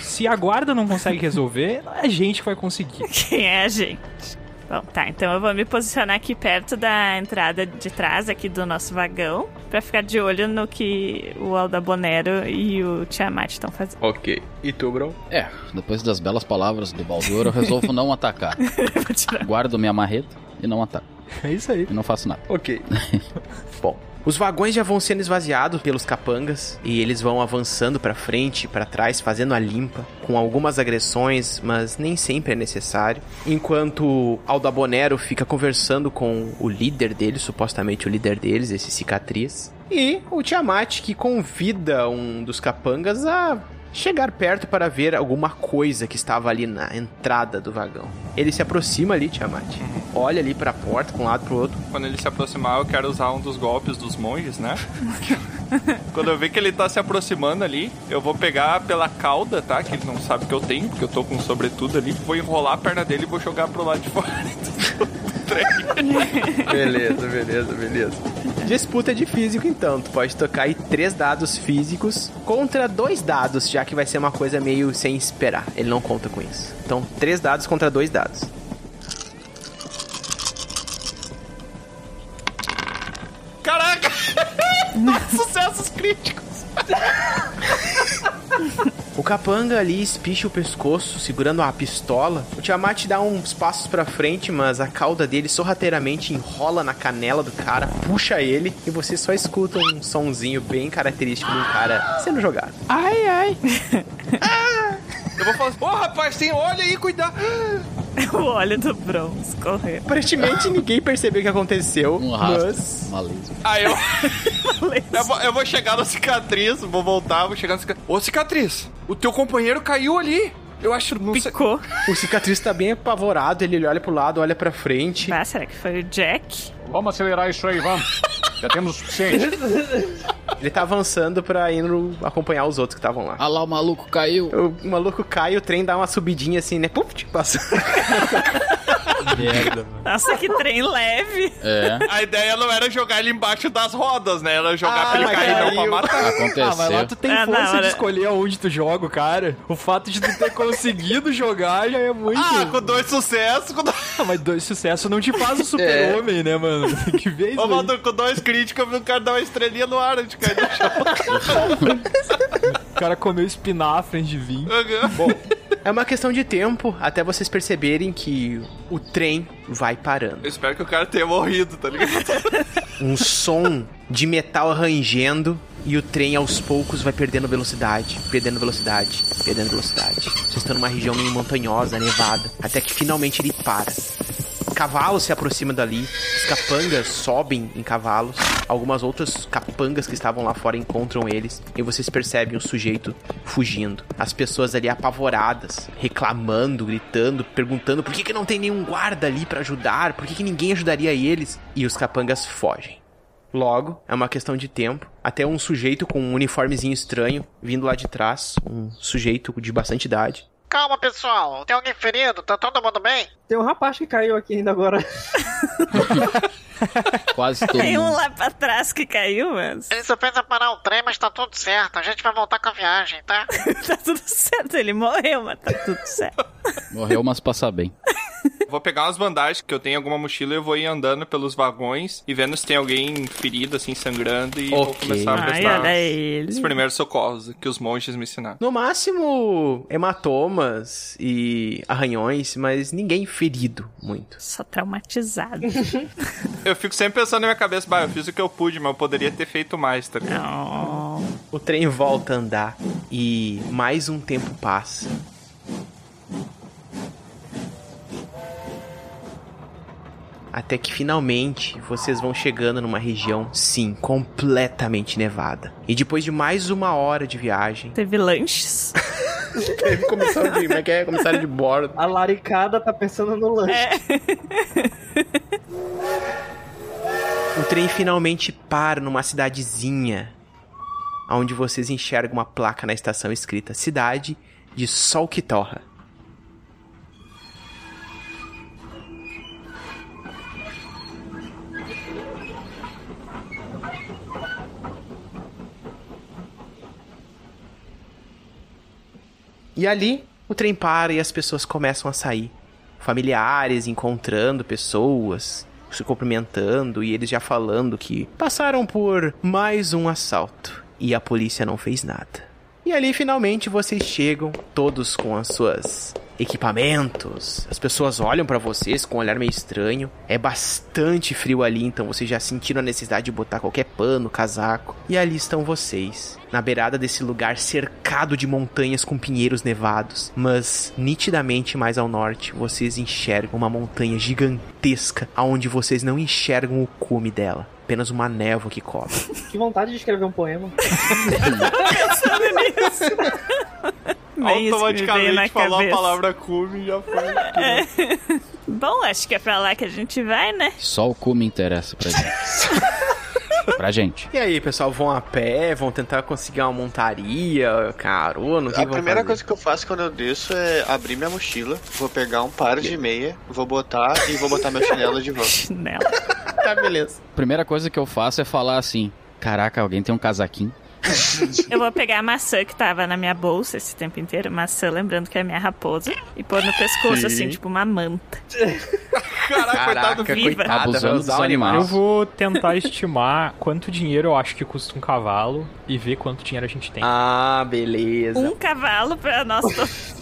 se a guarda não consegue resolver, a gente vai conseguir. Quem é a gente? (laughs) Bom, tá, então eu vou me posicionar aqui perto da entrada de trás aqui do nosso vagão pra ficar de olho no que o Aldabonero e o Tiamat estão fazendo. Ok. E tu, Bron? É, depois das belas palavras do Baldur, eu resolvo não atacar. (laughs) Vou tirar. Guardo minha marreta e não ataco. É isso aí. E não faço nada. Ok. (laughs) Bom, os vagões já vão sendo esvaziados pelos capangas e eles vão avançando pra frente, pra trás, fazendo a limpa, com algumas agressões, mas nem sempre é necessário. Enquanto Aldabonero fica conversando com o líder deles, supostamente o líder deles, esse cicatriz. E o Tiamat que convida um dos capangas a chegar perto para ver alguma coisa que estava ali na entrada do vagão. Ele se aproxima ali, Tiamat. Olha ali pra porta, pra um lado pro outro. Quando ele se aproximar, eu quero usar um dos golpes dos monges, né? (laughs) (laughs) Quando eu ver que ele tá se aproximando ali, eu vou pegar pela cauda, tá? Que ele não sabe que eu tenho, porque eu tô com um sobretudo ali. Vou enrolar a perna dele e vou jogar pro lado de fora do (laughs) trem. (laughs) Beleza, beleza, beleza. Disputa de físico, então. Tu pode tocar aí três dados físicos contra dois dados, já que vai ser uma coisa meio sem esperar. Ele não conta com isso. Então, três dados contra dois dados. Caraca! Críticos! (laughs) O capanga ali espicha o pescoço, segurando a pistola. O Tiamat dá uns passos pra frente, mas a cauda dele sorrateiramente enrola na canela do cara, puxa ele e você só escuta um sonzinho bem característico de um cara sendo jogado. Ai, ai. (laughs) Eu vou falar assim, ô rapaz, tem olho aí, cuidado! (laughs) o olho do Bron escorreu. Aparentemente ninguém percebeu o que aconteceu, Um rastro. mas Maleza. Aí eu. eu, vou, eu vou chegar na cicatriz, vou voltar, vou chegar na cicatriz. Ô cicatriz, o teu companheiro caiu ali. Eu acho. Não sei. Picou. o cicatriz tá bem apavorado, ele olha pro lado, olha pra frente. Ah, será que foi o Jack? Vamos acelerar isso aí, vamos. Já temos o suficiente. (laughs) Ele tá avançando pra indo acompanhar os outros que estavam lá. Ah lá, o maluco caiu. O maluco cai, o trem dá uma subidinha assim, né? Puf, tipo, passa. (laughs) Merda, mano. Nossa, que trem leve. É, A ideia não era jogar ele embaixo das rodas, né? Era jogar Ah, pra ele cair, não pra matar. (laughs) Ah, mas lá aconteceu. tu tem não, força de era- escolher aonde tu joga o cara. O fato de tu ter conseguido jogar já é muito. Ah, com dois sucessos, com dois... Ah, mas dois sucessos não te faz o super-homem, né, mano? Tem que ver isso. Ô. Valdur, com dois críticos, eu vi o cara dar uma estrelinha no ar antes de cair no chão. O cara comeu espinafre antes de vir. Bom, é uma questão de tempo até vocês perceberem que o trem vai parando. Eu espero que o cara tenha morrido, tá ligado? (laughs) Um som de metal rangendo e o trem aos poucos vai perdendo velocidade, perdendo velocidade, perdendo velocidade. Vocês estão numa região meio montanhosa, nevada, até que finalmente ele para. Cavalos se aproximam dali, os capangas sobem em cavalos, algumas outras capangas que estavam lá fora encontram eles e vocês percebem o sujeito fugindo. As pessoas ali apavoradas, reclamando, gritando, perguntando por que, que não tem nenhum guarda ali pra ajudar, por que, que ninguém ajudaria eles e os capangas fogem. Logo, é uma questão de tempo, até um sujeito com um uniformezinho estranho vindo lá de trás, um sujeito de bastante idade. Calma, pessoal. Tem alguém ferido? Tá todo mundo bem? Tem um rapaz que caiu aqui ainda agora. (laughs) Quase todo Tem um lá pra trás que caiu, mas Ele só pensa parar o trem, mas tá tudo certo. A gente vai voltar com a viagem, tá? (laughs) tá tudo certo. Ele morreu, mas tá tudo certo. Morreu, mas passa bem. (laughs) Vou pegar umas bandagens que eu tenho alguma mochila e eu vou ir andando pelos vagões e vendo se tem alguém ferido, assim, sangrando e vou Ok. começar a Ai, prestar olha ele. os primeiros socorros que os monges me ensinaram. No máximo, hematomas e arranhões, mas ninguém ferido muito. Só traumatizado. (laughs) Eu fico sempre pensando na minha cabeça, bah, eu fiz o que eu pude, mas eu poderia ter feito mais, tá ligado? Oh. O trem volta a andar e mais um tempo passa. Até que finalmente vocês vão chegando numa região, sim, completamente nevada. E depois de mais uma hora de viagem, Teve lanches. teve comissário de, como é que é? Comissário de bordo. A laricada tá pensando no lanche. É. O trem finalmente para numa cidadezinha, onde vocês enxergam uma placa na estação escrita Cidade de Sol que Torra. E ali, o trem para e as pessoas começam a sair. Familiares encontrando pessoas, se cumprimentando e eles já falando que passaram por mais um assalto e a polícia não fez nada. E ali finalmente vocês chegam, todos com as suas equipamentos. As pessoas olham pra vocês com um olhar meio estranho. É bastante frio ali, então vocês já sentiram a necessidade de botar qualquer pano, casaco. E ali estão vocês, na beirada desse lugar cercado de montanhas com pinheiros nevados. Mas nitidamente mais ao norte, vocês enxergam uma montanha gigantesca, aonde vocês não enxergam o cume dela. Apenas uma névoa que cobre. Que vontade de escrever um poema. (laughs) Pensando nisso. (laughs) Nem isso que me veio na Automaticamente falou a cabeça. palavra cume e já foi. É. (laughs) Bom, acho que é pra lá que a gente vai, né? Só o cu me interessa pra gente. (laughs) pra gente. E aí, pessoal, vão a pé, vão tentar conseguir uma montaria, carona, o que A vão primeira fazer? coisa que eu faço quando eu desço é abrir minha mochila, vou pegar um par de meia, vou botar e vou botar meu chinelo de volta. Chinelo. Tá, beleza. Primeira coisa que eu faço é falar assim: Caraca, alguém tem um casaquinho? (laughs) Eu vou pegar a maçã que tava na minha bolsa esse tempo inteiro, maçã, lembrando que é a minha raposa, e pôr no pescoço, Sim. assim, tipo uma manta. (laughs) Caraca, coitado Caraca, viva. coitada, Abusando dos o animal. Eu animais. vou tentar estimar quanto dinheiro eu acho que custa um cavalo e ver quanto dinheiro a gente tem. Ah, beleza. Um cavalo pra nós todos.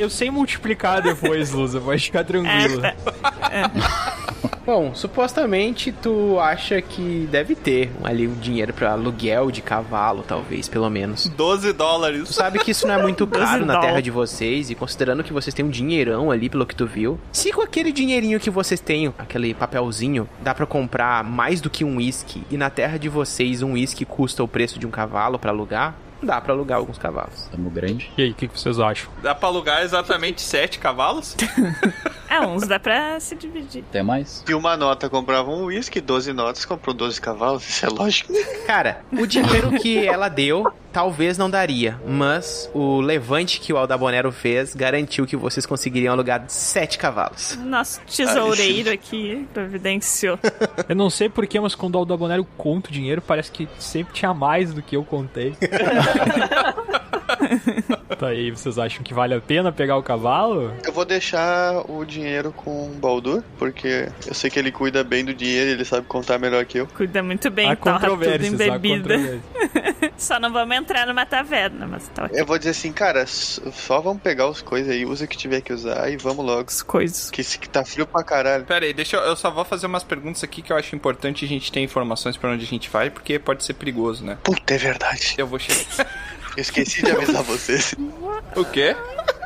Eu sei multiplicar depois, Lusa, pode ficar tranquilo. É, (laughs) Bom, supostamente tu acha que deve ter ali um dinheiro pra aluguel de cavalo, talvez, pelo menos. 12 Tu dólares. sabe que isso não é muito (laughs) 12 caro na terra de vocês, e considerando que vocês têm um dinheirão ali, pelo que tu viu, se com aquele dinheirinho que vocês têm, aquele papelzinho, dá pra comprar mais do que um uísque, e na terra de vocês um uísque custa o preço de um cavalo pra alugar, dá pra alugar alguns cavalos. Tamo grande. E aí, o que, que vocês acham? Dá pra alugar exatamente 7 cavalos? (laughs) Ah, uns dá pra se dividir. Até mais. Se uma nota comprava um uísque, 12 notas comprou 12 cavalos, isso é lógico. Cara, o dinheiro que ela deu, talvez não daria, mas o levante que o Aldabonero fez garantiu que vocês conseguiriam alugar sete cavalos. Nosso tesoureiro aqui providenciou. (laughs) Eu não sei porquê, mas quando o Aldabonero conta o dinheiro, parece que sempre tinha mais do que eu contei. (laughs) (laughs) tá aí, vocês acham que vale a pena pegar o cavalo? Eu vou deixar o dinheiro com o Baldur, porque eu sei que ele cuida bem do dinheiro e ele sabe contar melhor que eu. Cuida muito bem, Há torra tudo em bebida. (laughs) Só não vamos entrar numa taverna, mas tá ok. Eu vou dizer assim, cara, só vamos pegar as coisas aí, usa o que tiver que usar e vamos logo. As coisas. Que, se- que tá frio pra caralho. Pera aí, deixa eu, eu só vou fazer umas perguntas aqui que eu acho importante a gente ter informações pra onde a gente vai, porque pode ser perigoso, né? Puta, é verdade. Eu vou chegar. (laughs) Esqueci de avisar vocês. o quê?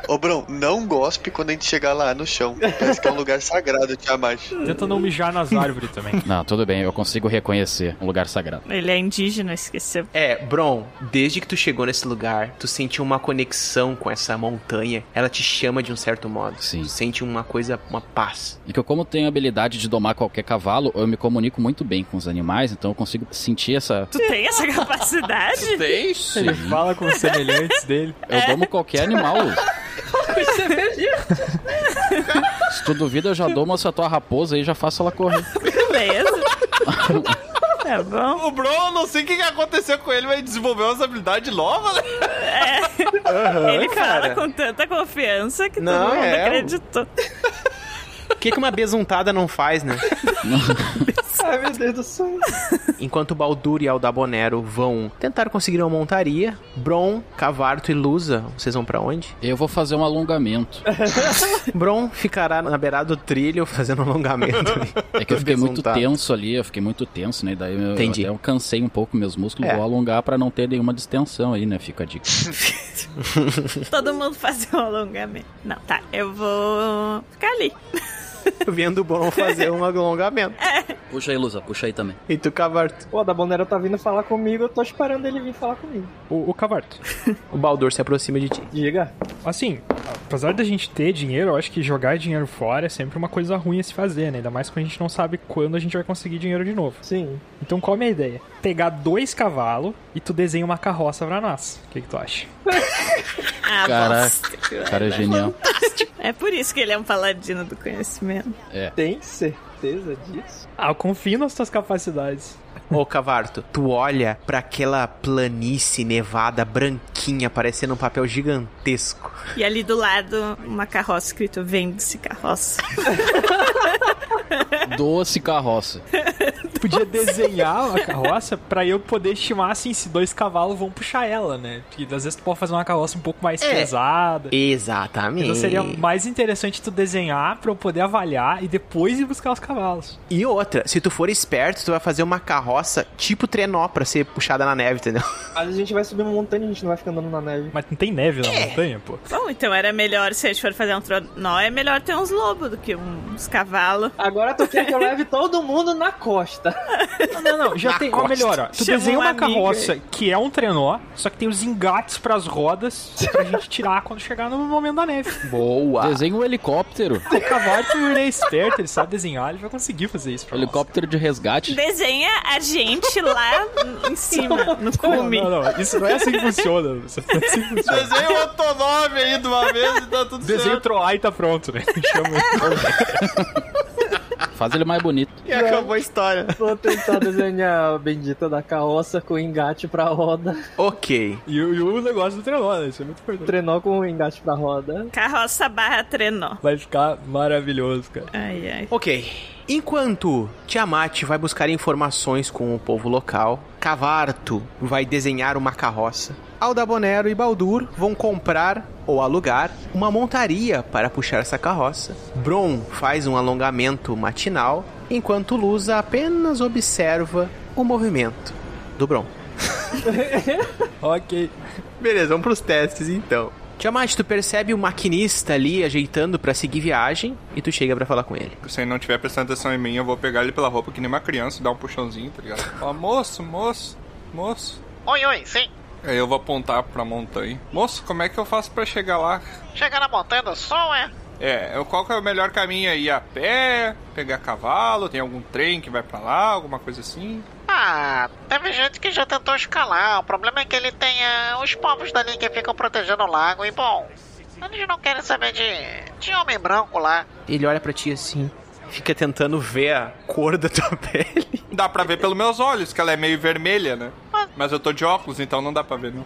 Ô, Bron, não gospe quando a gente chegar lá no chão. Parece que é um lugar sagrado, Tiamat. Tenta não mijar nas árvores também. (laughs) Não, tudo bem, eu consigo reconhecer um lugar sagrado. Ele é indígena, esqueceu. É, Bron, desde que tu chegou nesse lugar, tu sentiu uma conexão com essa montanha. Ela te chama de um certo modo. Sim. Tu sente uma coisa, uma paz. E que eu, como tenho a habilidade de domar qualquer cavalo, eu me comunico muito bem com os animais, então eu consigo sentir essa. Tu tem essa capacidade? Tem? Ele fala com os semelhantes dele. Eu domo qualquer animal. (laughs) (laughs) Se tu duvida, eu já domo essa tua raposa aí e já faço ela correr. Beleza. Tá bom. O Bro, eu não sei o que aconteceu com ele, mas desenvolveu umas habilidades novas, né? Ele fala cara. com tanta confiança que Não, todo mundo é, acreditou. O que, que uma besuntada não faz, né? (laughs) (laughs) Ai, meu Deus do céu. Enquanto Baldur e Aldabonero vão tentar conseguir uma montaria, Bron, Cavarto e Lusa, vocês vão pra onde? Eu vou fazer um alongamento. (laughs) Bron ficará na beirada do trilho fazendo um alongamento ali. É que eu fiquei muito tenso ali, eu fiquei muito tenso, né? Daí eu, Entendi. até eu cansei um pouco meus músculos, É. vou alongar pra não ter nenhuma distensão aí, né? Fica a dica. (laughs) Todo mundo fazer um alongamento. Não, tá. Eu vou ficar ali. (laughs) vendo o Bron fazer um alongamento. Puxa aí, Lusa, puxa aí também. E tu, Cavarto? Pô, da Bonera tá vindo falar comigo, eu tô esperando ele vir falar comigo. O, o Cavarto. O Baldur se aproxima de ti. Diga. Assim, apesar da gente ter dinheiro, eu acho que jogar dinheiro fora é sempre uma coisa ruim a se fazer, né? Ainda mais quando a gente não sabe quando a gente vai conseguir dinheiro de novo. Sim. Então qual é a minha ideia? Pegar dois cavalos e tu desenha uma carroça pra nós. O que, que tu acha? (laughs) Ah, Caraca, bosta. o cara é genial. É por isso que ele é um paladino do conhecimento. É. Tem certeza disso? Ah, eu confio nas tuas capacidades. Ô, Cavarto, tu olha pra aquela planície nevada branquinha, parecendo um papel gigantesco. E ali do lado, uma carroça escrito Vende-se carroça. (laughs) Doce carroça. Podia desenhar a carroça pra eu poder estimar assim se dois cavalos vão puxar ela, né? Porque às vezes tu pode fazer uma carroça um pouco mais É. pesada. Exatamente. Então seria mais interessante tu desenhar pra eu poder avaliar e depois ir buscar os cavalos. E outra, se tu for esperto, tu vai fazer uma carroça tipo trenó pra ser puxada na neve, entendeu? Às vezes a gente vai subir uma montanha e a gente não vai ficar andando na neve. Mas não tem neve na montanha, pô. Bom, então era melhor, se a gente for fazer um tronó, é melhor ter uns lobos do que uns cavalos. Agora tu quer que eu leve todo mundo na costa. Não, (laughs) não, não. Já Na tem. Ó, costa. melhor, ó. Tu Chama desenha um uma carroça aí. que é um trenó, só que tem os engates pras rodas pra gente tirar quando chegar no momento da neve. Boa! Desenha um helicóptero. (laughs) O Cavarto ele é esperto, ele sabe desenhar, ele vai conseguir fazer isso pra nós. Helicóptero de resgate. Desenha a gente lá em cima, no Não, cume. não, não, isso não é assim que funciona. Isso não é assim que funciona. Desenha o autonome aí de uma vez e tá tudo Desenho certo. Troar e tá pronto, né? (laughs) Chama. Faz ele mais bonito. E acabou a história. Vou tentar desenhar a bendita da carroça com engate pra roda. Ok. E, o- e o negócio do trenó, né? Isso é muito importante. Trenó com engate pra roda. Carroça barra trenó. Vai ficar maravilhoso, cara. Ai, ai. Ok. Enquanto Tiamat vai buscar informações com o povo local, Cavarto vai desenhar uma carroça. Aldabonero e Baldur vão comprar ou alugar uma montaria para puxar essa carroça. Bron faz um alongamento matinal, enquanto Lusa apenas observa o movimento do Bron. (laughs) Ok. Beleza, vamos pros testes então. Tiamat, tu percebe o maquinista ali ajeitando para seguir viagem e tu chega para falar com ele. Se ele não estiver prestando atenção em mim, eu vou pegar ele pela roupa que nem uma criança e dar um puxãozinho, tá ligado? Fala, moço, moço, moço. Oi, oi, sim. Aí eu vou apontar pra montanha. Moço, como é que eu faço pra chegar lá? Chega na montanha do sol, é? É, qual que é o melhor caminho aí? Ir a pé? Pegar cavalo? Tem algum trem que vai pra lá? Alguma coisa assim? Ah, teve gente que já tentou escalar. O problema é que ele tem ah, os povos dali que ficam protegendo o lago. E bom, eles não querem saber de, de homem branco lá. Ele olha pra ti assim, fica tentando ver a cor da tua (laughs) pele. Dá pra ver pelos meus olhos, que ela é meio vermelha, né? Mas eu tô de óculos, então não dá pra ver, não.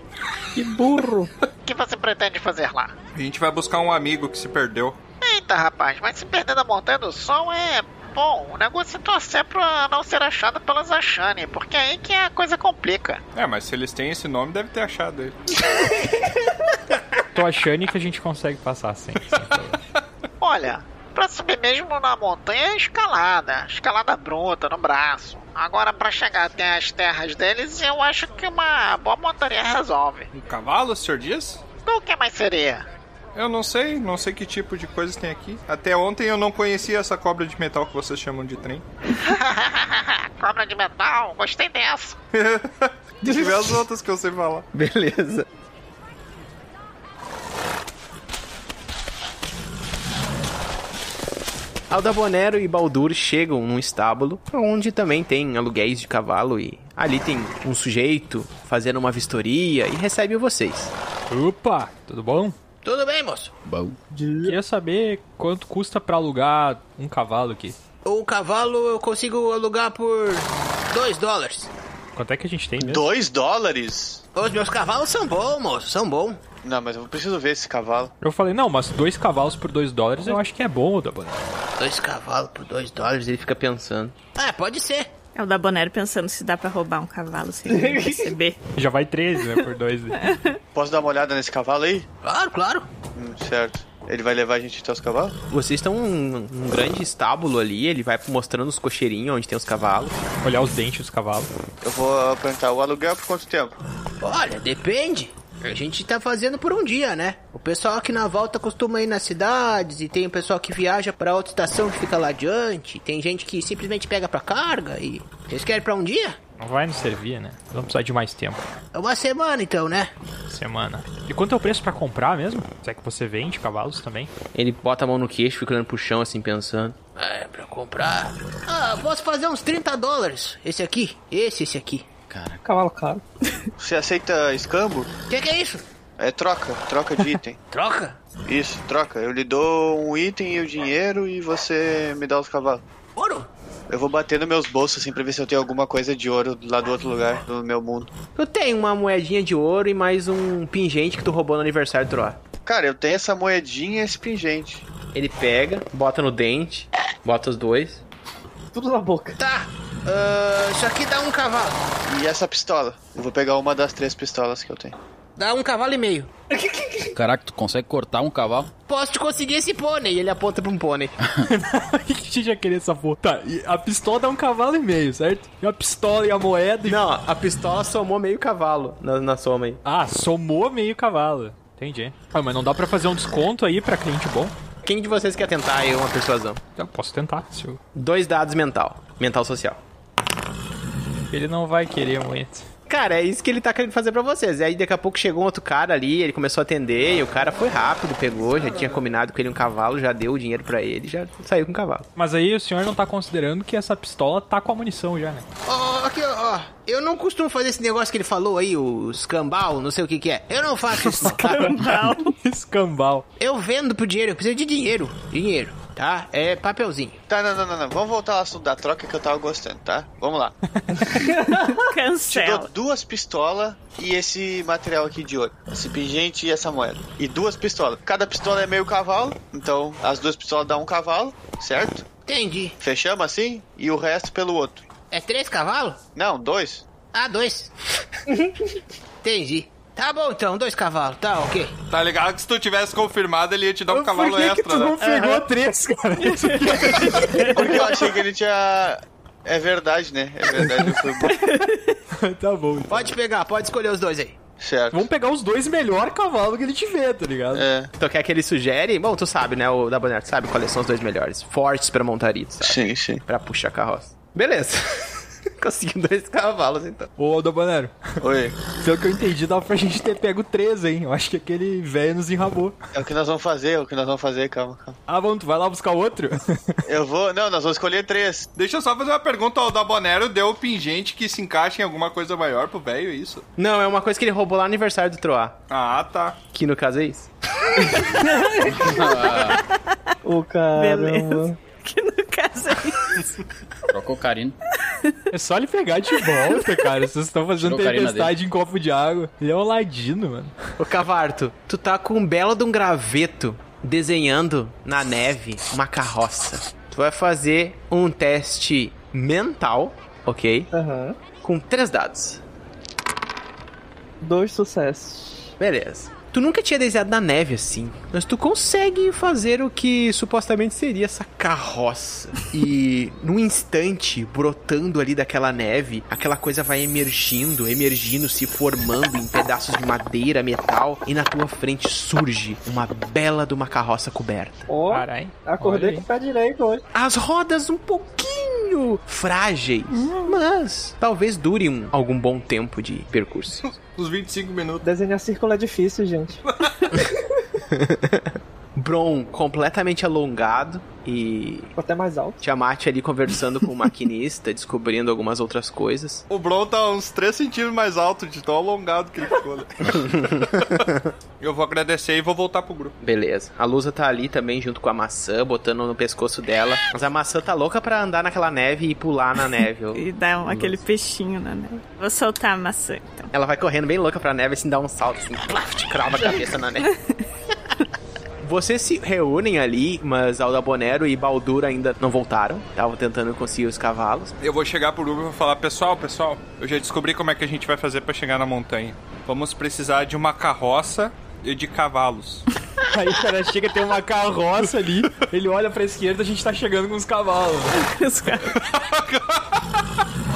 Que burro. (laughs) O que você pretende fazer lá? A gente vai buscar um amigo que se perdeu. Eita, rapaz, mas se perder da montanha do sol é. Bom, o negócio é torcer pra não ser achado pelas Ashani, porque é aí que a coisa complica. É, mas se eles têm esse nome, deve ter achado ele. (laughs) Tô achando que a gente consegue passar sem. sem. Olha, pra subir mesmo na montanha é escalada, escalada bruta no braço. Agora, pra chegar até as terras deles, eu acho que uma boa montaria resolve. Um cavalo, o senhor diz? O que mais seria? Eu não sei, não sei que tipo de coisas tem aqui. Até ontem eu não conhecia essa cobra de metal que vocês chamam de trem. (laughs) Cobra de metal, gostei dessa. (laughs) Deixa ver as outras que eu sei falar. Beleza. Aldabonero e Baldur chegam num estábulo, onde também tem aluguéis de cavalo e ali tem um sujeito fazendo uma vistoria e recebe vocês. Opa, tudo bom? Tudo bem, moço? Bom. Queria saber quanto custa pra alugar um cavalo aqui. O cavalo eu consigo alugar por 2 dólares. Quanto é que a gente tem mesmo? Dois dólares? Os meus cavalos são bons, moço, são bons. Não, mas eu preciso ver esse cavalo. Eu falei, não, mas dois cavalos por dois dólares eu acho que é bom, Dabona. Dois cavalos por 2 dólares. Ele fica pensando. Ah, pode ser. É o da Bonero pensando se dá pra roubar um cavalo sem (laughs) perceber. Já vai 13, né, por dois. né? (laughs) Posso dar uma olhada nesse cavalo aí? Claro, claro. Hum, certo. Ele vai levar a gente até os cavalos? Vocês estão num, num grande estábulo ali, ele vai mostrando os cocheirinhos onde tem os cavalos. Olhar os dentes dos cavalos. Eu vou perguntar, o aluguel por quanto tempo? Olha, depende. A gente tá fazendo por um dia, né? O pessoal aqui na volta costuma ir nas cidades e tem o pessoal que viaja pra outra estação que fica lá adiante. Tem gente que simplesmente pega pra carga e. Vocês querem pra um dia? Não vai nos servir, né? Vamos precisar de mais tempo. É uma semana então, né? Semana. E quanto é o preço pra comprar mesmo? Será que você vende cavalos também? Ele bota a mão no queixo, fica olhando pro chão assim, pensando. É, pra comprar. Ah, posso fazer uns 30 dólares. Esse aqui, esse, esse aqui. Cavalo caro. Você aceita escambo? Que que é isso? É troca, troca de item. (laughs) Troca? Isso, troca. Eu lhe dou um item e o dinheiro e você me dá os cavalos. Ouro? Eu vou bater nos meus bolsos assim pra ver se eu tenho alguma coisa de ouro lá do outro lugar do meu mundo. Eu tenho uma moedinha de ouro e mais um pingente que tu roubou no aniversário do Troar. Cara, eu tenho essa moedinha e esse pingente. Ele pega, bota no dente, bota os dois. Tudo na boca. Tá. Ah, isso aqui dá um cavalo. E essa pistola? Eu vou pegar uma das três pistolas que eu tenho. Dá um cavalo e meio. (laughs) Caraca, tu consegue cortar um cavalo? Posso te conseguir esse pônei. E ele aponta pra um pônei. (laughs) O que que a gente ia querer essa porra? Tá, e a pistola dá um cavalo e meio, certo? E a pistola e a moeda e... Não, a pistola somou meio cavalo na, na soma aí. Ah, somou meio cavalo. Entendi. Ah, mas não dá pra fazer um desconto aí pra cliente bom? Quem de vocês quer tentar aí uma persuasão? Eu posso tentar, se eu... Dois dados mental. Mental social. Ele não vai querer muito. Cara, é isso que ele tá querendo fazer pra vocês. E aí daqui a pouco chegou um outro cara ali, ele começou a atender, e o cara foi rápido, pegou, já tinha combinado com ele um cavalo, já deu o dinheiro pra ele, já saiu com o cavalo. Mas aí o senhor não tá considerando que essa pistola tá com a munição já, né? Ó, aqui, ó. Eu não costumo fazer esse negócio que ele falou aí, o escambau, não sei o que que é. Eu não faço isso, não, tá? (laughs) Escambau. Eu vendo pro dinheiro, eu preciso de dinheiro. Dinheiro, tá? É papelzinho. Tá, não, não, não, não. Vamos voltar ao assunto da troca que eu tava gostando, tá? Vamos lá. (laughs) Te dou Cancela. duas pistolas e esse material aqui de ouro. Esse pingente e essa moeda. E duas pistolas. Cada pistola é meio cavalo, então as duas pistolas dão um cavalo, certo? Entendi. Fechamos assim? E o resto pelo outro. É três cavalos? Não, dois. Ah, dois. (laughs) Entendi. Tá bom então, dois cavalos, tá ok. Tá ligado que se tu tivesse confirmado, ele ia te dar um cavalo Por que, que extra, tu né? não pegou três, cara? (laughs) Porque eu achei que ele tinha. É verdade, né? É verdade, eu fui bom. (laughs) tá bom. então. Pode pegar, pode escolher os dois aí. Certo. Vamos pegar os dois melhor cavalos que ele tiver, tá ligado? É, Então quer que ele sugere? Bom, tu sabe, né? O da Bonner, tu sabe quais são os dois melhores. Fortes pra montaria, sabe? sim, sim. Pra puxar a carroça. Beleza. (laughs) (laughs) Consegui dois cavalos, então. Ô, Aldobanero, Oi. pelo que eu entendi, dava pra gente ter pego três, hein? Eu acho que aquele velho nos enrabou. É o que nós vamos fazer, é o que nós vamos fazer, calma, calma. Ah, vamos, tu vai lá buscar outro? (laughs) Eu vou. Não, nós vamos escolher três. Deixa eu só fazer uma pergunta. O da Bonero deu o pingente que se encaixa em alguma coisa maior pro velho, é isso? Não, é uma coisa que ele roubou lá no aniversário do Troar. Ah, tá. Que no caso é isso. (laughs) Ô, caramba. Beleza. Que no caso é isso. Trocou carinho. É só ele pegar de volta, cara. Vocês estão fazendo Tirou tempestade em copo de água. Ele é um ladino, mano. Ô Cavarto, tu tá com um belo de um graveto desenhando na neve uma carroça. Tu vai fazer um teste mental, ok? Aham. Com três dados. Dois sucessos. Beleza. Tu nunca tinha desenhado na neve assim, mas tu consegue fazer o que supostamente seria essa carroça. E (laughs) num instante, brotando ali daquela neve, aquela coisa vai emergindo, emergindo, se formando em pedaços de madeira, metal, e na tua frente surge uma bela de uma carroça coberta. Ó, Caralho. acordei Olha com o pé direito hoje. As rodas um pouquinho frágeis, mas talvez dure um, algum bom tempo de percurso. (laughs) Uns 25 minutos. Desenhar círculo é difícil, gente. (laughs) Bron completamente alongado e até mais alto. Tiamat ali conversando com o maquinista, (laughs) descobrindo algumas outras coisas. O Bron tá uns 3 centímetros mais alto de tão alongado que ele ficou. né? (laughs) eu vou agradecer e vou voltar pro grupo. Beleza. A Lusa tá ali também junto com a maçã, botando no pescoço dela. Mas a maçã tá louca pra andar naquela neve e pular na neve. (laughs) E dá um- aquele peixinho na neve. Vou soltar a maçã, então. Ela vai correndo bem louca pra neve, assim, dá um salto, assim, plaf, te crava a cabeça na neve. Vocês se reúnem ali, mas Aldabonero e Baldur ainda não voltaram. Estavam tentando conseguir os cavalos. Eu vou chegar pro grupo e vou falar, pessoal, pessoal, eu já descobri como é que a gente vai fazer pra chegar na montanha. Vamos precisar de uma carroça e de cavalos. (laughs) Aí o cara chega, tem uma carroça ali, ele olha pra esquerda, a gente tá chegando com os cavalos. (laughs) (laughs)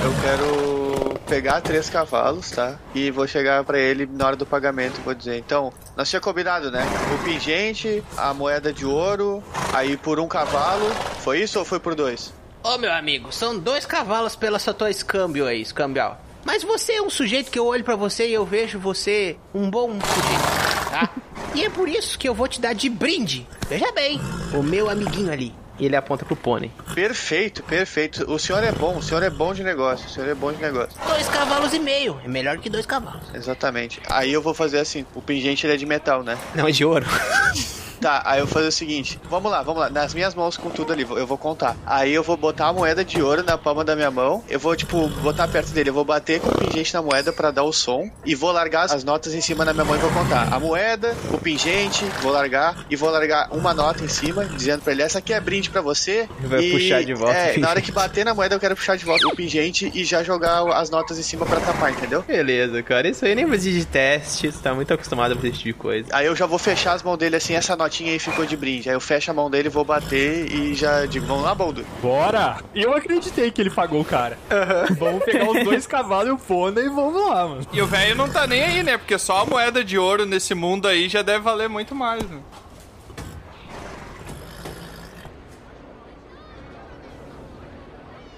Eu quero pegar três cavalos, tá? E vou chegar pra ele na hora do pagamento, vou dizer. Então, nós tinha combinado, né? O pingente, a moeda de ouro, aí por um cavalo. Foi isso ou foi por dois? Ô meu amigo, são dois cavalos pela sua tua escâmbio aí, escambial. Mas você é um sujeito que eu olho pra você e eu vejo você um bom sujeito, tá? (laughs) E é por isso que eu vou te dar de brinde. Veja bem, o meu amiguinho ali. E ele aponta pro pônei. Perfeito, perfeito. O senhor é bom, o senhor é bom de negócio, o senhor é bom de negócio. Dois cavalos e meio. É melhor que dois cavalos. Exatamente. Aí eu vou fazer assim, o pingente ele é de metal, né? Não, é de ouro. (laughs) Tá, aí eu vou fazer o seguinte: vamos lá, vamos lá. Nas minhas mãos com tudo ali, eu vou contar. Aí eu vou botar a moeda de ouro na palma da minha mão. Eu vou, tipo, botar perto dele. Eu vou bater com o pingente na moeda pra dar o som. E vou largar as notas em cima da minha mão e vou contar. A moeda, o pingente, vou largar. E vou largar uma nota em cima, dizendo pra ele: essa aqui é brinde pra você. Vai e, puxar de volta É, na hora que bater na moeda, eu quero puxar de volta o pingente e já jogar as notas em cima pra tapar, entendeu? Beleza, cara. Isso aí nem precisa de teste. Você tá muito acostumado a fazer esse tipo de coisa. Aí eu já vou fechar as mãos dele assim, essa notinha aí ficou de brinde. Aí eu fecho a mão dele, vou bater e já digo, vamos lá, Boldo. Bora! Eu acreditei que ele pagou o cara. (laughs) Vamos pegar os dois (laughs) cavalos e o pônei e vamos lá, mano. E o velho não tá nem aí, né? Porque só a moeda de ouro nesse mundo aí já deve valer muito mais, né?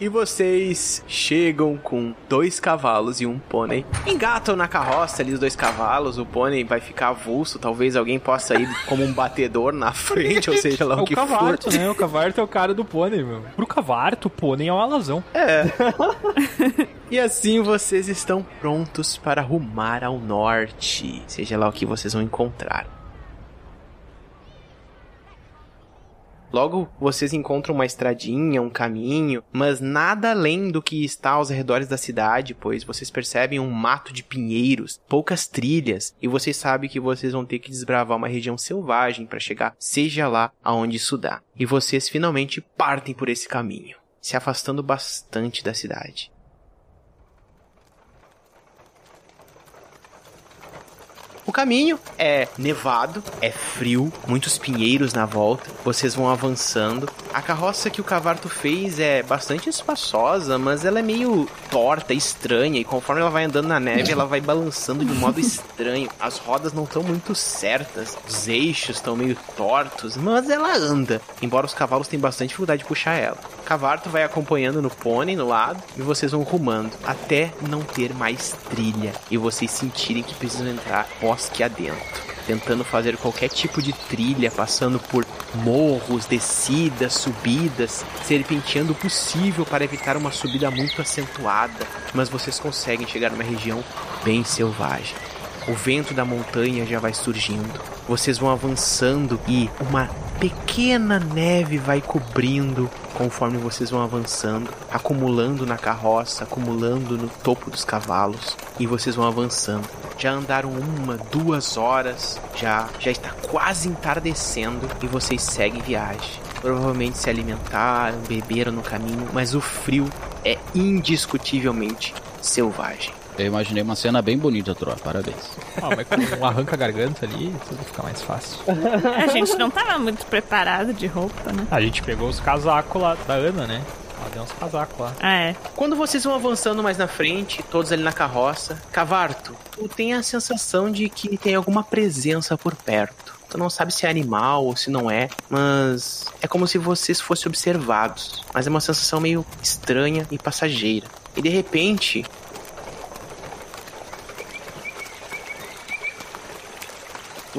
E vocês chegam com dois cavalos e um pônei. Engatam na carroça ali os dois cavalos, o pônei vai ficar avulso, talvez alguém possa ir como um batedor na (laughs) frente, ou seja lá o o que cavarto, for. né? O cavarto é o cara do pônei, meu. Pro cavarto, o pônei é uma alazão. É. (laughs) e assim vocês estão prontos para rumar ao norte, seja lá o que vocês vão encontrar. Logo, vocês encontram uma estradinha, um caminho, mas nada além do que está aos arredores da cidade, pois vocês percebem um mato de pinheiros, poucas trilhas, e vocês sabem que vocês vão ter que desbravar uma região selvagem para chegar, seja lá aonde isso dá. E vocês finalmente partem por esse caminho, se afastando bastante da cidade. O caminho é nevado, é frio, muitos pinheiros na volta. Vocês vão avançando. A carroça que o Cavarto fez é bastante espaçosa, mas ela é meio torta, estranha, e conforme ela vai andando na neve, ela vai balançando de um modo estranho. As rodas não estão muito certas, os eixos estão meio tortos, mas ela anda, embora os cavalos tenham bastante dificuldade de puxar ela. Cavarto vai acompanhando no pônei no lado e vocês vão rumando até não ter mais trilha e vocês sentirem que precisam entrar bosque adentro, tentando fazer qualquer tipo de trilha, passando por morros, descidas, subidas, serpenteando o possível para evitar uma subida muito acentuada, mas vocês conseguem chegar numa região bem selvagem. O vento da montanha já vai surgindo. Vocês vão avançando e uma pequena neve vai cobrindo conforme vocês vão avançando, acumulando na carroça, acumulando no topo dos cavalos e vocês vão avançando. Já andaram uma, duas horas, já já está quase entardecendo e vocês seguem viagem. Provavelmente se alimentaram, beberam no caminho, mas o frio é indiscutivelmente selvagem. Eu imaginei uma cena bem bonita, Troa. Parabéns. Ah, mas com um arranca-garganta ali, tudo fica mais fácil. A gente não tava muito preparado de roupa, né? A gente pegou os casacos lá da Ana, né? Ela deu uns casacos lá. Ah, é. Quando vocês vão avançando mais na frente, todos ali na carroça, Cavarto, tu tem a sensação de que tem alguma presença por perto. Tu não sabe se é animal ou se não é, mas é como se vocês fossem observados. Mas é uma sensação meio estranha e passageira. E de repente,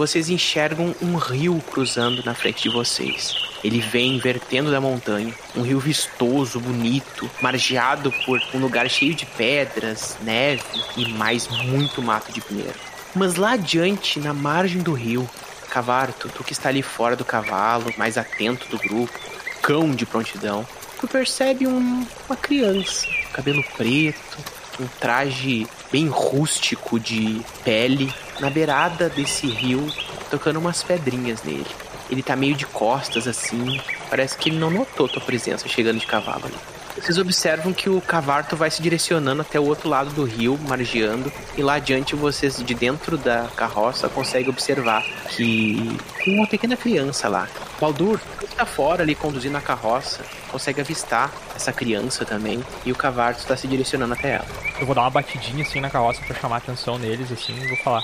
vocês enxergam um rio cruzando na frente de vocês. Ele vem vertendo da montanha, um rio vistoso, bonito, margeado por um lugar cheio de pedras, neve e mais muito mato de pinheiro. Mas lá adiante, na margem do rio, Cavarto, tu que está ali fora do cavalo, mais atento do grupo, cão de prontidão, tu percebe um- uma criança, cabelo preto, um traje bem rústico de pele, na beirada desse rio, tocando umas pedrinhas nele. Ele tá meio de costas assim, parece que ele não notou tua presença chegando de cavalo ali. Vocês observam que o Cavarto vai se direcionando até o outro lado do rio, margeando, e lá adiante vocês, de dentro da carroça, conseguem observar que tem uma pequena criança lá. Baldur está fora ali conduzindo a carroça, consegue avistar essa criança também, e o Cavarto está se direcionando até ela. Eu vou dar uma batidinha assim na carroça pra chamar a atenção neles, assim, e vou falar.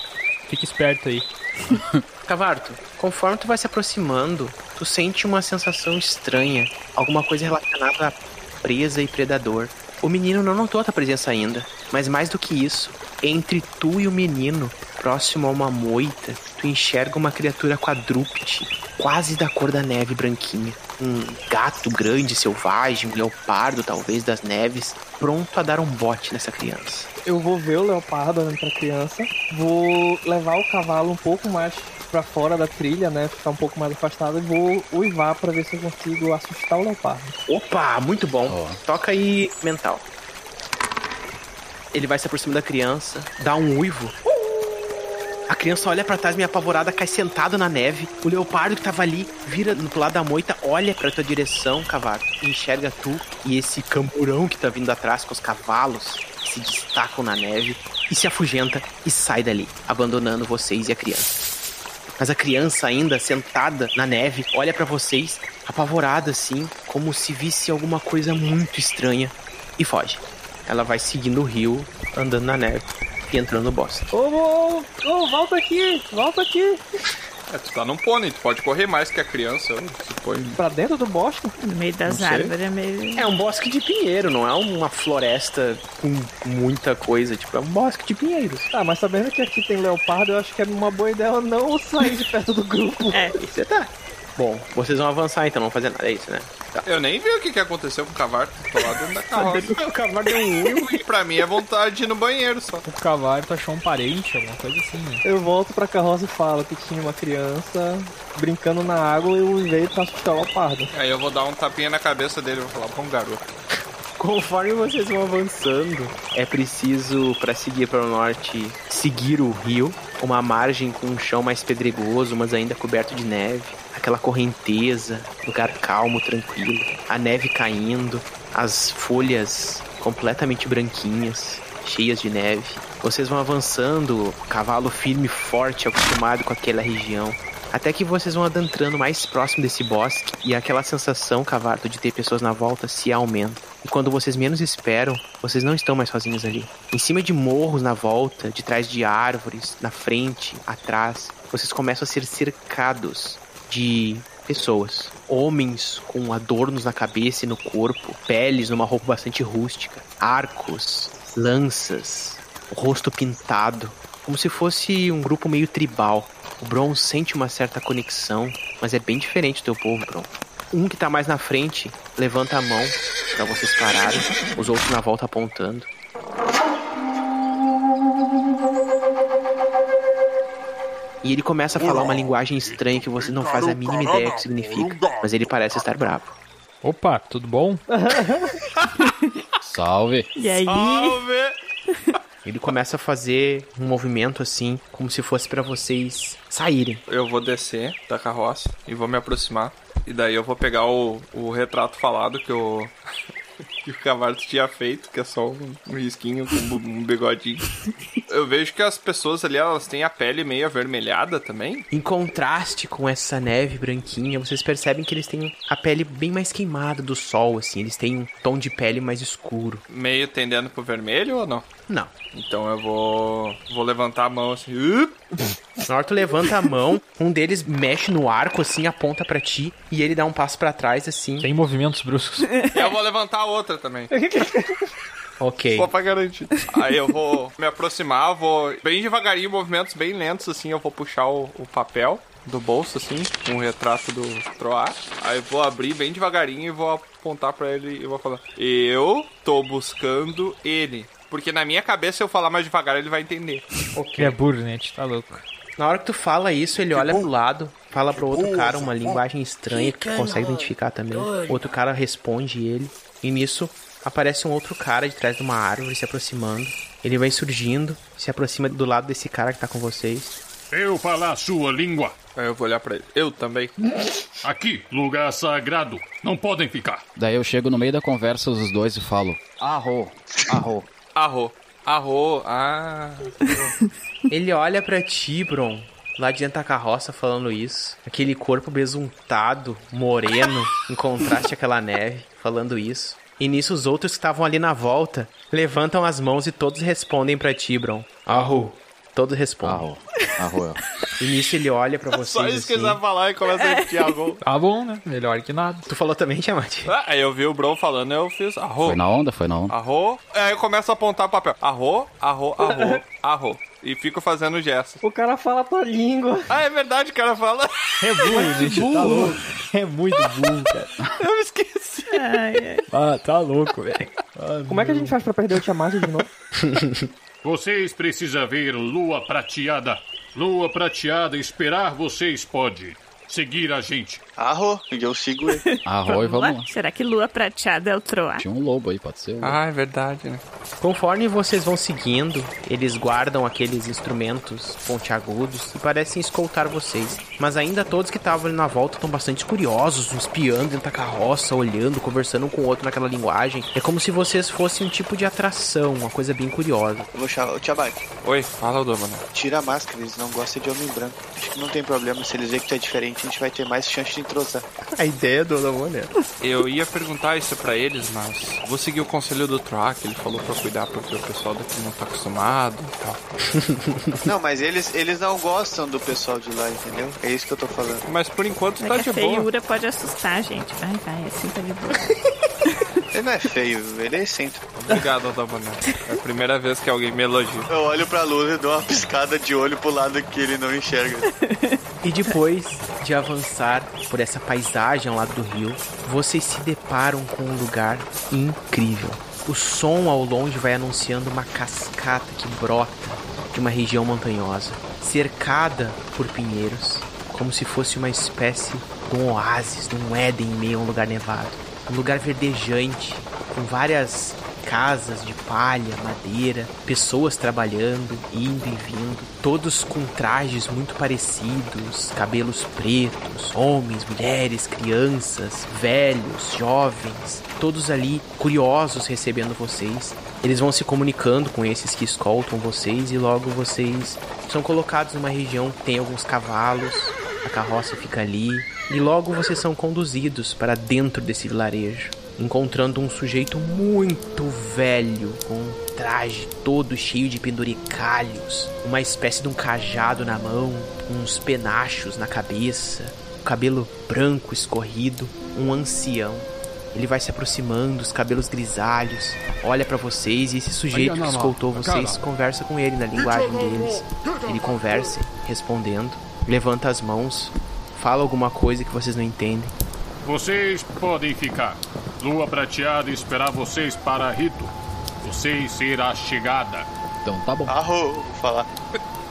Fique esperto aí. (laughs) Cavarto, conforme tu vai se aproximando, tu sente uma sensação estranha, alguma coisa relacionada a presa e predador. O menino não notou a tua presença ainda, mas mais do que isso, entre tu e o menino, próximo a uma moita, tu enxerga uma criatura quadrúpede, quase da cor da neve branquinha. Um gato grande, selvagem, um leopardo talvez das neves, pronto a dar um bote nessa criança. Eu vou ver o leopardo olhando pra criança, vou levar o cavalo um pouco mais pra fora da trilha, né? Ficar um pouco mais afastado e vou uivar pra ver se eu consigo assustar o leopardo. Opa, muito bom. Toca aí mental. Ele vai se aproximar da criança, dá um uivo. A criança olha pra trás, meio apavorada, cai sentado na neve. O leopardo que tava ali vira pro lado da moita, olha pra tua direção, cavalo, e enxerga tu e esse camburão que tá vindo atrás com os cavalos que se destacam na neve e se afugenta e sai dali, abandonando vocês e a criança. Mas a criança ainda sentada na neve olha pra vocês, apavorada assim, como se visse alguma coisa muito estranha e foge. Ela vai seguindo o rio, andando na neve e entrando no bosque. Ô, ô, ô, volta aqui, volta aqui. É, tu tá num pônei, tu pode correr mais que a criança. Se põe... Pra dentro do bosque? No meio das Não árvores é meio. É um bosque de pinheiro, não é uma floresta com muita coisa, tipo, é um bosque de pinheiros. Ah, mas sabendo que aqui tem leopardo, eu acho que é uma boa ideia eu não sair de perto do grupo. É. Você tá. Bom, vocês vão avançar então, não vão fazer nada, é isso, né? Tá. Eu nem vi o que, que aconteceu com o Cavarto. Tô lá dentro da (laughs) carroça. o cavalo deu um uivo. E pra mim é vontade de ir no banheiro só. O cavalo tu achou um parente, alguma coisa assim, né? Eu volto pra carroça e falo que tinha uma criança brincando na água e eu uivei pra assustar o leopardo. Aí eu vou dar um tapinha na cabeça dele e vou falar, bom garoto. Conforme vocês vão avançando, é preciso, para seguir para o norte, seguir o rio, uma margem com um chão mais pedregoso, mas ainda coberto de neve, aquela correnteza, lugar calmo, tranquilo, a neve caindo, as folhas completamente branquinhas, cheias de neve. Vocês vão avançando, cavalo firme forte, acostumado com aquela região. Até que vocês vão adentrando mais próximo desse bosque e aquela sensação, Cavarto, de ter pessoas na volta se aumenta. E quando vocês menos esperam, vocês não estão mais sozinhos ali. Em cima de morros na volta, de trás de árvores, na frente, atrás, vocês começam a ser cercados de pessoas. Homens com adornos na cabeça e no corpo, peles numa roupa bastante rústica, arcos, lanças, rosto pintado, como se fosse um grupo meio tribal. O Bron sente uma certa conexão, mas é bem diferente do teu povo, Bron. Um que tá mais na frente levanta a mão pra vocês pararem, os outros na volta apontando. E ele começa a falar uma linguagem estranha que você não faz a mínima ideia que significa, mas ele parece estar bravo. Opa, tudo bom? (laughs) Salve. E aí? Ele começa a fazer um movimento assim, como se fosse pra vocês saírem. Eu vou descer da carroça e vou me aproximar. E daí eu vou pegar o, o retrato falado que o, que o Cavarto tinha feito, que é só um, um risquinho com um bigodinho. Eu vejo que as pessoas ali, elas têm a pele meio avermelhada também. Em contraste com essa neve branquinha, vocês percebem que eles têm a pele bem mais queimada do sol, assim. Eles têm um tom de pele mais escuro. Meio tendendo pro vermelho ou não? Não. Então eu vou, vou levantar a mão assim. Na hora que tu levanta a mão, um deles mexe no arco, assim, aponta pra ti, e ele dá um passo pra trás, assim. Sem movimentos bruscos. E eu vou levantar a outra também. (laughs) Ok. Só pra garantir. Aí eu vou me aproximar, vou bem devagarinho, movimentos bem lentos, assim, eu vou puxar o, o papel do bolso, assim, com o retrato do Troar. Aí vou abrir bem devagarinho e vou apontar pra ele e vou falar: Eu tô buscando ele. Porque na minha cabeça, se eu falar mais devagar, ele vai entender. Que é burro, né? Tá louco. Na hora que tu fala isso, ele olha pro lado, fala pro outro cara uma linguagem estranha que tu consegue identificar também. O outro cara responde ele, e nisso aparece um outro cara de trás de uma árvore se aproximando. Ele vai surgindo, se aproxima do lado desse cara que tá com vocês. Eu falar sua língua. Aí eu vou olhar pra ele. Eu também. (laughs) Aqui, lugar sagrado. Não podem ficar. Daí eu chego no meio da conversa os dois e falo: Arro, arro. Arro. Arro. Ah. Ele olha pra ti, Bron, lá de dentro da carroça falando isso. Aquele corpo besuntado, moreno, em contraste àquela neve, falando isso. E nisso os outros que estavam ali na volta levantam as mãos e todos respondem pra ti, Bron. Arro. Todos respondem. Arro. Arro. E nisso ele olha pra vocês Só isso que assim. ele sabe falar e começa a repetir arro. Tá bom, né? Melhor que nada. Tu falou também, Tiamat? Ah, Aí eu vi o Bron falando, eu fiz arro. Foi na onda, foi na onda. Arro. Aí eu começo a apontar o papel. Arro, arro, arro, arro. E fico fazendo gestos. O cara fala a tua língua. Ah, é verdade, o cara fala. É burro, gente. Tá louco. É muito burro, cara. Eu me esqueci. Ai, ai. Ah, tá louco, velho. Ah, Como é que a gente faz pra perder o Tiamat de novo? (laughs) Vocês precisam ver lua prateada. Lua prateada, esperar vocês pode. Seguir a gente. Arro, e eu sigo ele. (laughs) Arro e vamos lá. Será que lua prateada é o Troar? Tinha um lobo aí, pode ser. o- Ah, é verdade, né? Conforme vocês vão seguindo, eles guardam aqueles instrumentos pontiagudos e parecem escoltar vocês. Mas ainda todos que estavam ali na volta estão bastante curiosos, uns piando dentro da carroça, olhando, conversando um com o outro naquela linguagem. É como se vocês fossem um tipo de atração, uma coisa bem curiosa. Eu vou chamar o Tiamat. Oi, fala, Domana. Tira a máscara, eles não gostam de homem branco. Acho que não tem problema, se eles verem que tu é diferente, a gente vai ter mais chance de entrosar. A ideia do Damone Eu ia perguntar isso pra eles, mas vou seguir o conselho do Troak. Ele falou pra cuidar porque o pessoal daqui não tá acostumado e tal. (laughs) Não, mas eles, eles não gostam do pessoal de lá, entendeu? É isso que eu tô falando. Mas por enquanto É tá de a boa. feiura pode assustar a gente. Vai, vai, assim tá de boa. (laughs) Ele não é feio, ele é excêntrico. Obrigado, Domana. É a primeira vez que alguém me elogia. Eu olho pra luz e dou uma piscada de olho pro lado que ele não enxerga. E depois de avançar por essa paisagem ao lado do rio, vocês se deparam com um lugar incrível. O som ao longe vai anunciando uma cascata que brota de uma região montanhosa, cercada por pinheiros, como se fosse uma espécie de um oásis, de um Éden em meio a um lugar nevado. Um lugar verdejante, com várias casas de palha, madeira, pessoas trabalhando, indo e vindo, todos com trajes muito parecidos, cabelos pretos, homens, mulheres, crianças, velhos, jovens, todos ali curiosos recebendo vocês. Eles vão se comunicando com esses que escoltam vocês e logo vocês são colocados numa região que tem alguns cavalos, a carroça fica ali e logo vocês são conduzidos para dentro desse vilarejo encontrando um sujeito muito velho, com um traje todo cheio de penduricalhos, uma espécie de um cajado na mão, uns penachos na cabeça, o cabelo branco escorrido, um ancião. Ele vai se aproximando, os cabelos grisalhos, olha pra vocês e esse sujeito que escoltou vocês conversa com ele na linguagem deles. Ele conversa, respondendo, levanta as mãos, fala alguma coisa que vocês não entendem. Vocês podem ficar. Lua prateada esperar vocês para rito. Vocês será chegada. Então tá bom. Arro, vou falar.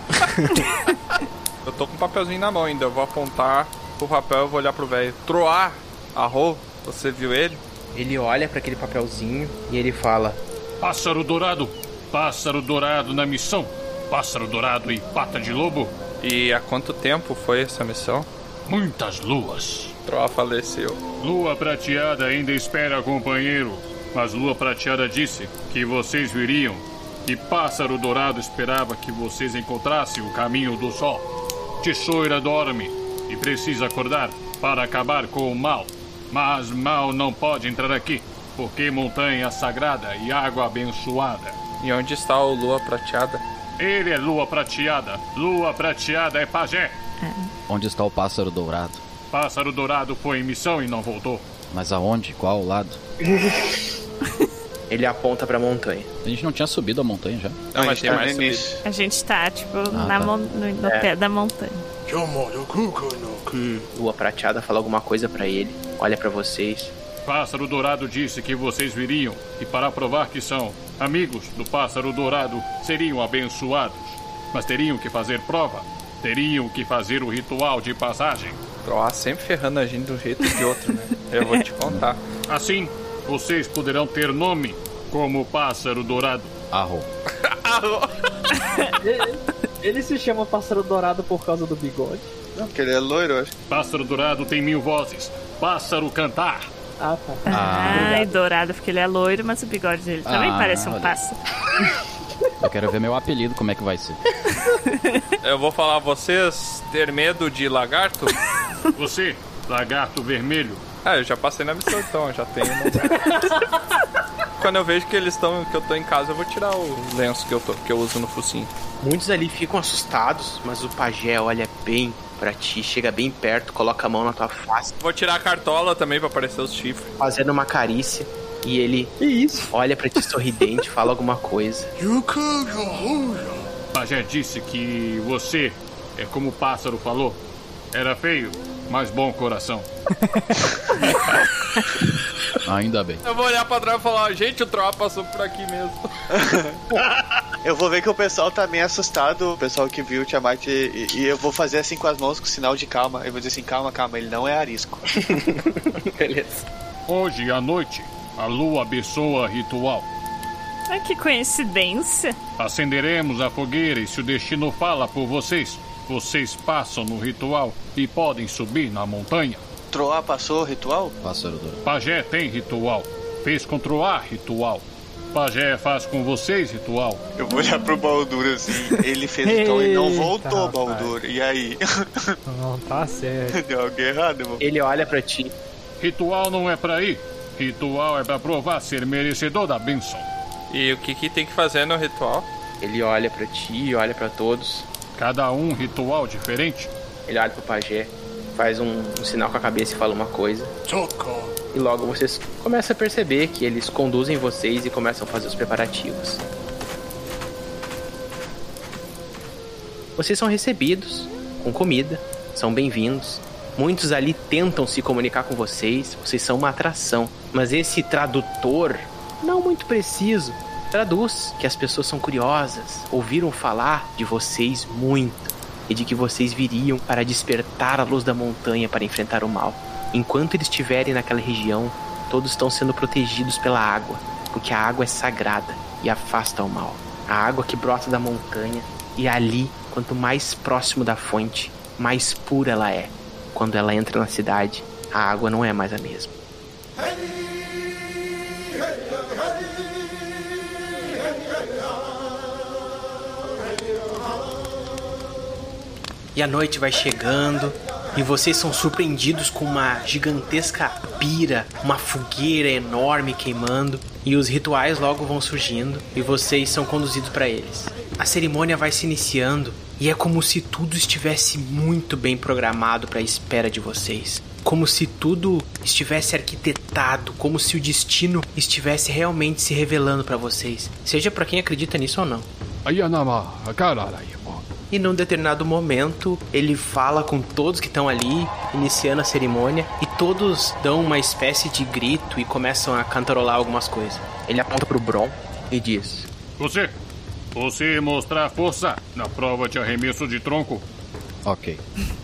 (laughs) Eu tô com um papelzinho na mão ainda. Eu vou apontar pro papel e vou olhar pro velho. Troar, arro, você viu ele? Ele olha para aquele papelzinho e ele fala: Pássaro dourado. Pássaro dourado na missão. Pássaro dourado e pata de lobo. E há quanto tempo foi essa missão? Muitas luas. Troar faleceu. Lua prateada ainda espera companheiro. Mas Lua prateada disse que vocês viriam. E Pássaro dourado esperava que vocês encontrassem o caminho do sol. Tesoura dorme e precisa acordar para acabar com o mal. Mas mal não pode entrar aqui, porque montanha sagrada e água abençoada. E onde está o Lua Prateada? Ele é lua prateada. Lua prateada é pajé. Onde está o pássaro dourado? Pássaro dourado foi em missão e não voltou. Mas aonde? Qual lado? (laughs) Ele aponta pra montanha. A gente não tinha subido a montanha já? Não, mas tem tá mais subido. A gente tá, tipo, Ah, na tá. mon- no, no É. pé da montanha. Lua prateada fala alguma coisa pra ele, olha pra vocês. Pássaro Dourado disse que vocês viriam e para provar que são amigos do Pássaro Dourado seriam abençoados. Mas teriam que fazer prova. Teriam que fazer o ritual de passagem. Troar sempre ferrando a gente de um jeito ou de outro, né? Eu vou te contar. Assim, vocês poderão ter nome como Pássaro Dourado. Arro. (laughs) Ele se chama pássaro dourado por causa do bigode. Não, porque ele é loiro, eu acho. Pássaro dourado tem mil vozes. Pássaro cantar. Ah, tá. Ai, dourado, porque ele é loiro, mas o bigode dele também Ah, parece um olha. pássaro. (laughs) Eu quero ver meu apelido, como é que vai ser. (laughs) Eu vou falar, vocês ter medo de lagarto? (laughs) Você, lagarto vermelho. Ah, eu já passei na missão então, eu já tenho. Quando eu vejo que eles estão, que eu tô em casa, eu vou tirar o lenço que eu tô, que eu uso no focinho. Muitos ali ficam assustados, mas o pajé olha bem pra ti, chega bem perto, coloca a mão na tua face, Vou tirar a cartola também pra aparecer os chifres. fazendo uma carícia. E ele Que isso? olha pra ti sorridente, (laughs) fala alguma coisa. Pajé disse que você é como o pássaro falou. Era feio, mas bom coração. (laughs) Ainda bem. Eu vou olhar pra trás e falar, gente, o Troá passou por aqui mesmo. (laughs) Eu vou ver que o pessoal tá meio assustado, o pessoal que viu o Tiamat, e, e eu vou fazer assim com as mãos, com sinal de calma. Eu vou dizer assim, calma, calma, ele não é arisco. (laughs) Beleza. Hoje à noite, a lua abençoa ritual. Ai, que coincidência. Acenderemos a fogueira e se o destino fala por vocês, vocês passam no ritual e podem subir na montanha. Troá passou o ritual? Pássaro dourado. Pajé tem ritual. Fez com Troá ritual. Pajé faz com vocês ritual. Eu vou olhar pro Baldur assim, ele fez tom e não voltou. Baldur. E aí? Não, tá certo. (laughs) Deu algo errado, irmão. Ele olha pra ti. Ritual não é pra ir. Ritual é pra provar ser merecedor da bênção. E o que, que tem que fazer no ritual? Ele olha pra ti, olha pra todos. Cada um ritual diferente. Ele olha pro pajé, faz um, um sinal com a cabeça e fala uma coisa. E logo vocês começam a perceber que eles conduzem vocês e começam a fazer os preparativos. Vocês são recebidos com comida, são bem-vindos. Muitos ali tentam se comunicar com vocês, vocês são uma atração. Mas esse tradutor, não muito preciso, traduz que as pessoas são curiosas, ouviram falar de vocês muito e de que vocês viriam para despertar a luz da montanha para enfrentar o mal. Enquanto eles estiverem naquela região, todos estão sendo protegidos pela água, porque a água é sagrada e afasta o mal. A água que brota da montanha e ali, quanto mais próximo da fonte, mais pura ela é. Quando ela entra na cidade, a água não é mais a mesma. E a noite vai chegando e vocês são surpreendidos com uma gigantesca pira, uma fogueira enorme queimando e os rituais logo vão surgindo e vocês são conduzidos para eles. A cerimônia vai se iniciando e é como se tudo estivesse muito bem programado para a espera de vocês. Como se tudo estivesse arquitetado, como se o destino estivesse realmente se revelando para vocês, seja para quem acredita nisso ou não. Ayanama, caralho. E num determinado momento, ele fala com todos que estão ali, iniciando a cerimônia, e todos dão uma espécie de grito e começam a cantarolar algumas coisas. Ele aponta pro Bron e diz: Você, você mostrar força na prova de arremesso de tronco. Ok. (laughs)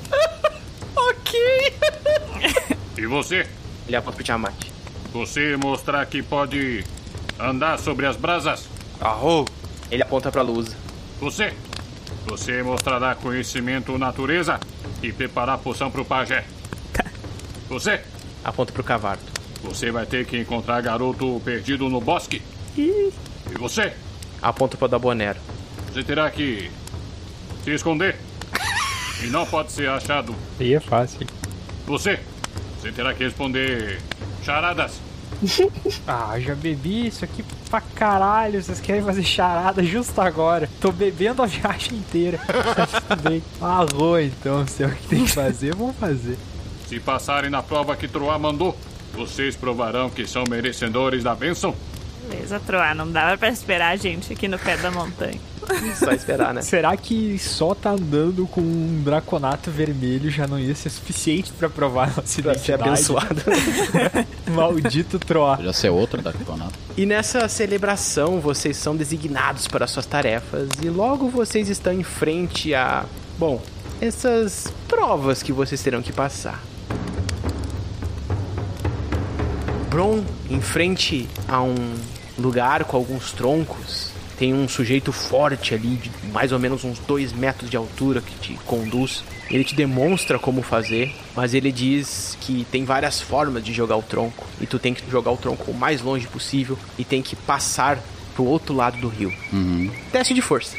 Ok. (laughs) E você, Ele aponta pro Tiamat. você mostrar que pode andar sobre as brasas. Arro! Ele aponta pra Lusa. Você, você mostrará conhecimento natureza e preparar poção pro pajé. Você, Aponta pro Cavarto. você vai ter que encontrar garoto perdido no bosque. E você, Aponta pro Dabonero. você terá que se esconder. E não pode ser achado. Aí é fácil. Você, você terá que responder charadas. (laughs) Ah, já bebi isso aqui pra caralho. Vocês querem fazer charada justo agora? Tô bebendo a viagem inteira. (laughs) Tá bem. Alô, então, se é o que tem que fazer, vamos fazer. Se passarem na prova que Troá mandou, vocês provarão que são merecedores da bênção. Beleza, Troar. Não dava pra esperar a gente aqui no pé da montanha. Só esperar, né? Será que só tá andando com um draconato vermelho já não ia ser suficiente pra provar nossa Pra ser abençoado. (laughs) Maldito Troar. Podia ser outro da campeonato. E nessa celebração, vocês são designados para suas tarefas e logo vocês estão em frente a, bom, essas provas que vocês terão que passar. Bron, em frente a um lugar com alguns troncos, tem um sujeito forte ali, de mais ou menos uns dois metros de altura, que te conduz. Ele te demonstra como fazer, mas ele diz que tem várias formas de jogar o tronco. E tu tem que jogar o tronco o mais longe possível e tem que passar pro outro lado do rio. Uhum. Teste de força.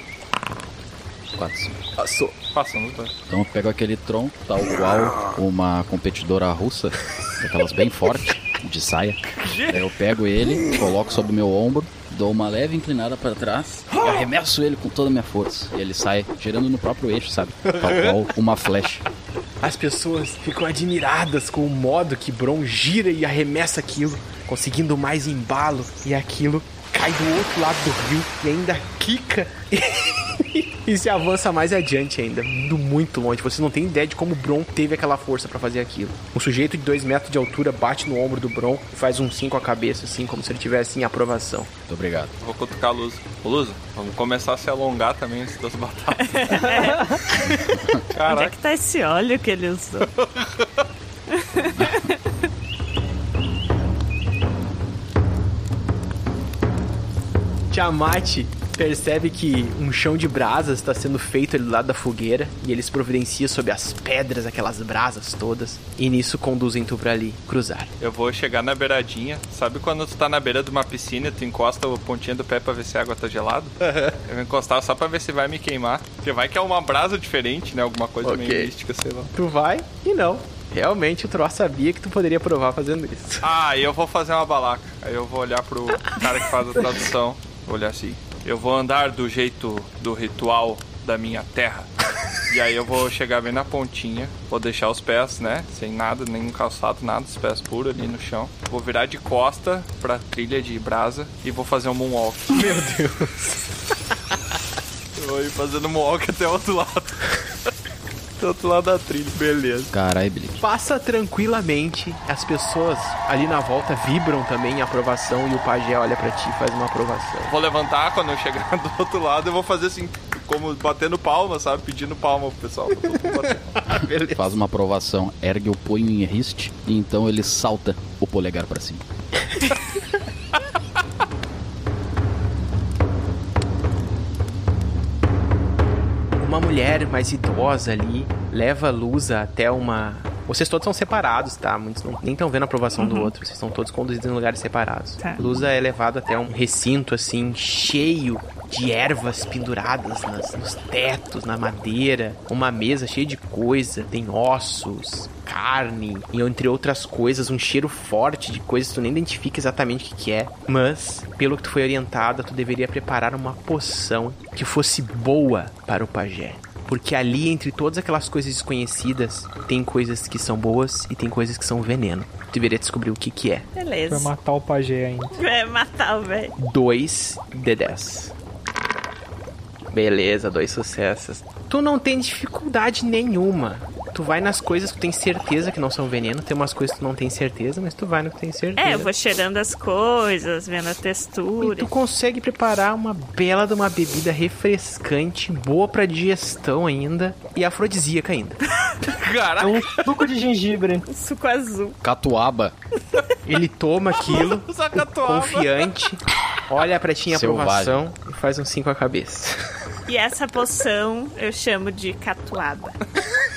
Quatro, cinco. Passou. Passando, tá? Então eu pego aquele tronco, tal qual uma competidora russa, (laughs) daquelas bem forte, de saia. Eu pego ele, coloco sobre o meu ombro, dou uma leve inclinada para trás e arremesso ele com toda a minha força. E ele sai girando no próprio eixo, sabe? Tal qual uma flecha. As pessoas ficam admiradas com o modo que Bron gira e arremessa aquilo, conseguindo mais embalo, e aquilo cai do outro lado do rio e ainda quica (laughs) (laughs) e se avança mais adiante ainda, indo muito longe. Você não tem ideia de como o Bron teve aquela força pra fazer aquilo. Um sujeito de 2 metros de altura bate no ombro do Bron e faz um 5 com a cabeça, assim, como se ele tivesse em aprovação. Muito obrigado. Vou cutucar a Luz. Ô, Luz, vamos começar a se alongar também antes das batatas. (laughs) Onde é que tá esse óleo que ele usou? Tiamat percebe que um chão de brasas está sendo feito ali do lado da fogueira e eles providenciam sob as pedras aquelas brasas todas e nisso conduzem tu pra ali cruzar. Eu vou chegar na beiradinha. Sabe quando tu tá na beira de uma piscina e tu encosta a pontinha do pé pra ver se a água tá gelada? Eu vou encostar só pra ver se vai me queimar. Porque vai que é uma brasa diferente, né? Alguma coisa Ok. meio mística, sei lá. Tu vai e não. Realmente o Troá sabia que tu poderia provar fazendo isso. Ah, eu vou fazer uma balaca. Aí eu vou olhar pro cara que faz a tradução. Vou olhar assim. Eu vou andar do jeito do ritual da minha terra. E aí eu vou chegar bem na pontinha, vou deixar os pés, né? Sem nada, nenhum calçado, nada, os pés puros ali no chão. Vou virar de costa pra trilha de brasa e vou fazer um moonwalk. (laughs) Meu Deus. Eu vou ir fazendo moonwalk até o outro lado. Do outro lado da trilha, beleza. Carai, Blink. Passa tranquilamente, as pessoas ali na volta vibram também em aprovação e o pajé olha pra ti e faz uma aprovação. Vou levantar quando eu chegar (laughs) do outro lado, eu vou fazer assim, como batendo palma, sabe? Pedindo palma pro pessoal. (laughs) Batendo. Faz uma aprovação, ergue o punho em riste e então ele salta o polegar pra cima. (laughs) Uma mulher mais idosa ali leva a Lusa até uma. Vocês todos são separados, tá? Muitos não, nem estão vendo a aprovação do outro. Vocês estão todos conduzidos em lugares separados. Tá. Lusa é levado até um recinto, assim, cheio de ervas penduradas nas- nos tetos, na madeira. Uma mesa cheia de coisa. Tem ossos, carne e entre outras coisas, um cheiro forte de coisas que tu nem identifica exatamente o que, que é. Mas, pelo que tu foi orientada, tu deveria preparar uma poção que fosse boa para o pajé. Porque ali, entre todas aquelas coisas desconhecidas, tem coisas que são boas e tem coisas que são veneno. Tu deveria descobrir o que que é. Vai Beleza. matar o pajé ainda. Vai matar o velho. 2 de 10. Beleza, dois sucessos. Tu não tem dificuldade nenhuma. Tu vai nas coisas que tu tem certeza que não são veneno. Tem umas coisas que tu não tem certeza, mas tu vai no que tu tem certeza. É, eu vou cheirando as coisas, vendo a E textura. tu consegue preparar uma bela de uma bebida refrescante, boa pra digestão ainda e afrodisíaca ainda. (laughs) É um suco de gengibre. Suco azul. Catuaba. Ele toma aquilo, (laughs) catuaba. confiante, olha pra ti em Selvagem. aprovação e faz um 5 a cabeça. E essa poção eu chamo de catuaba. (laughs)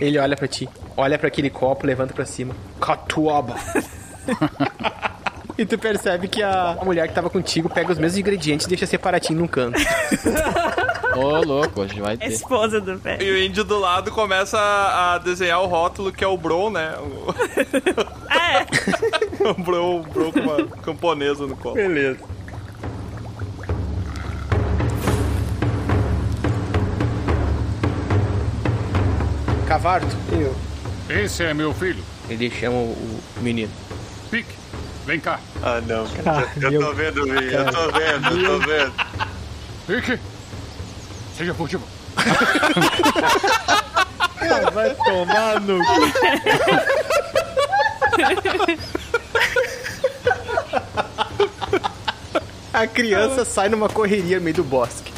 Ele olha pra ti, olha pra aquele copo, levanta pra cima. Catuaba. e tu percebe que a mulher que tava contigo pega os mesmos ingredientes e deixa separatinho num canto. Ô, louco, hoje vai A ter. esposa do velho. E o índio do lado começa a desenhar o rótulo que é o Bron, né? O, é. (laughs) o Bron, o Bron com uma camponesa no colo. Beleza. Cavarto, Eu. Esse é meu filho. ele chama o, menino. Pique, vem cá. Ah, não. Ah, Eu meu- tô vendo, Vi. Eu tô vendo, eu tô vendo. Pique. Seja furtivo. Vai tomar no. A criança sai numa correria no meio do bosque.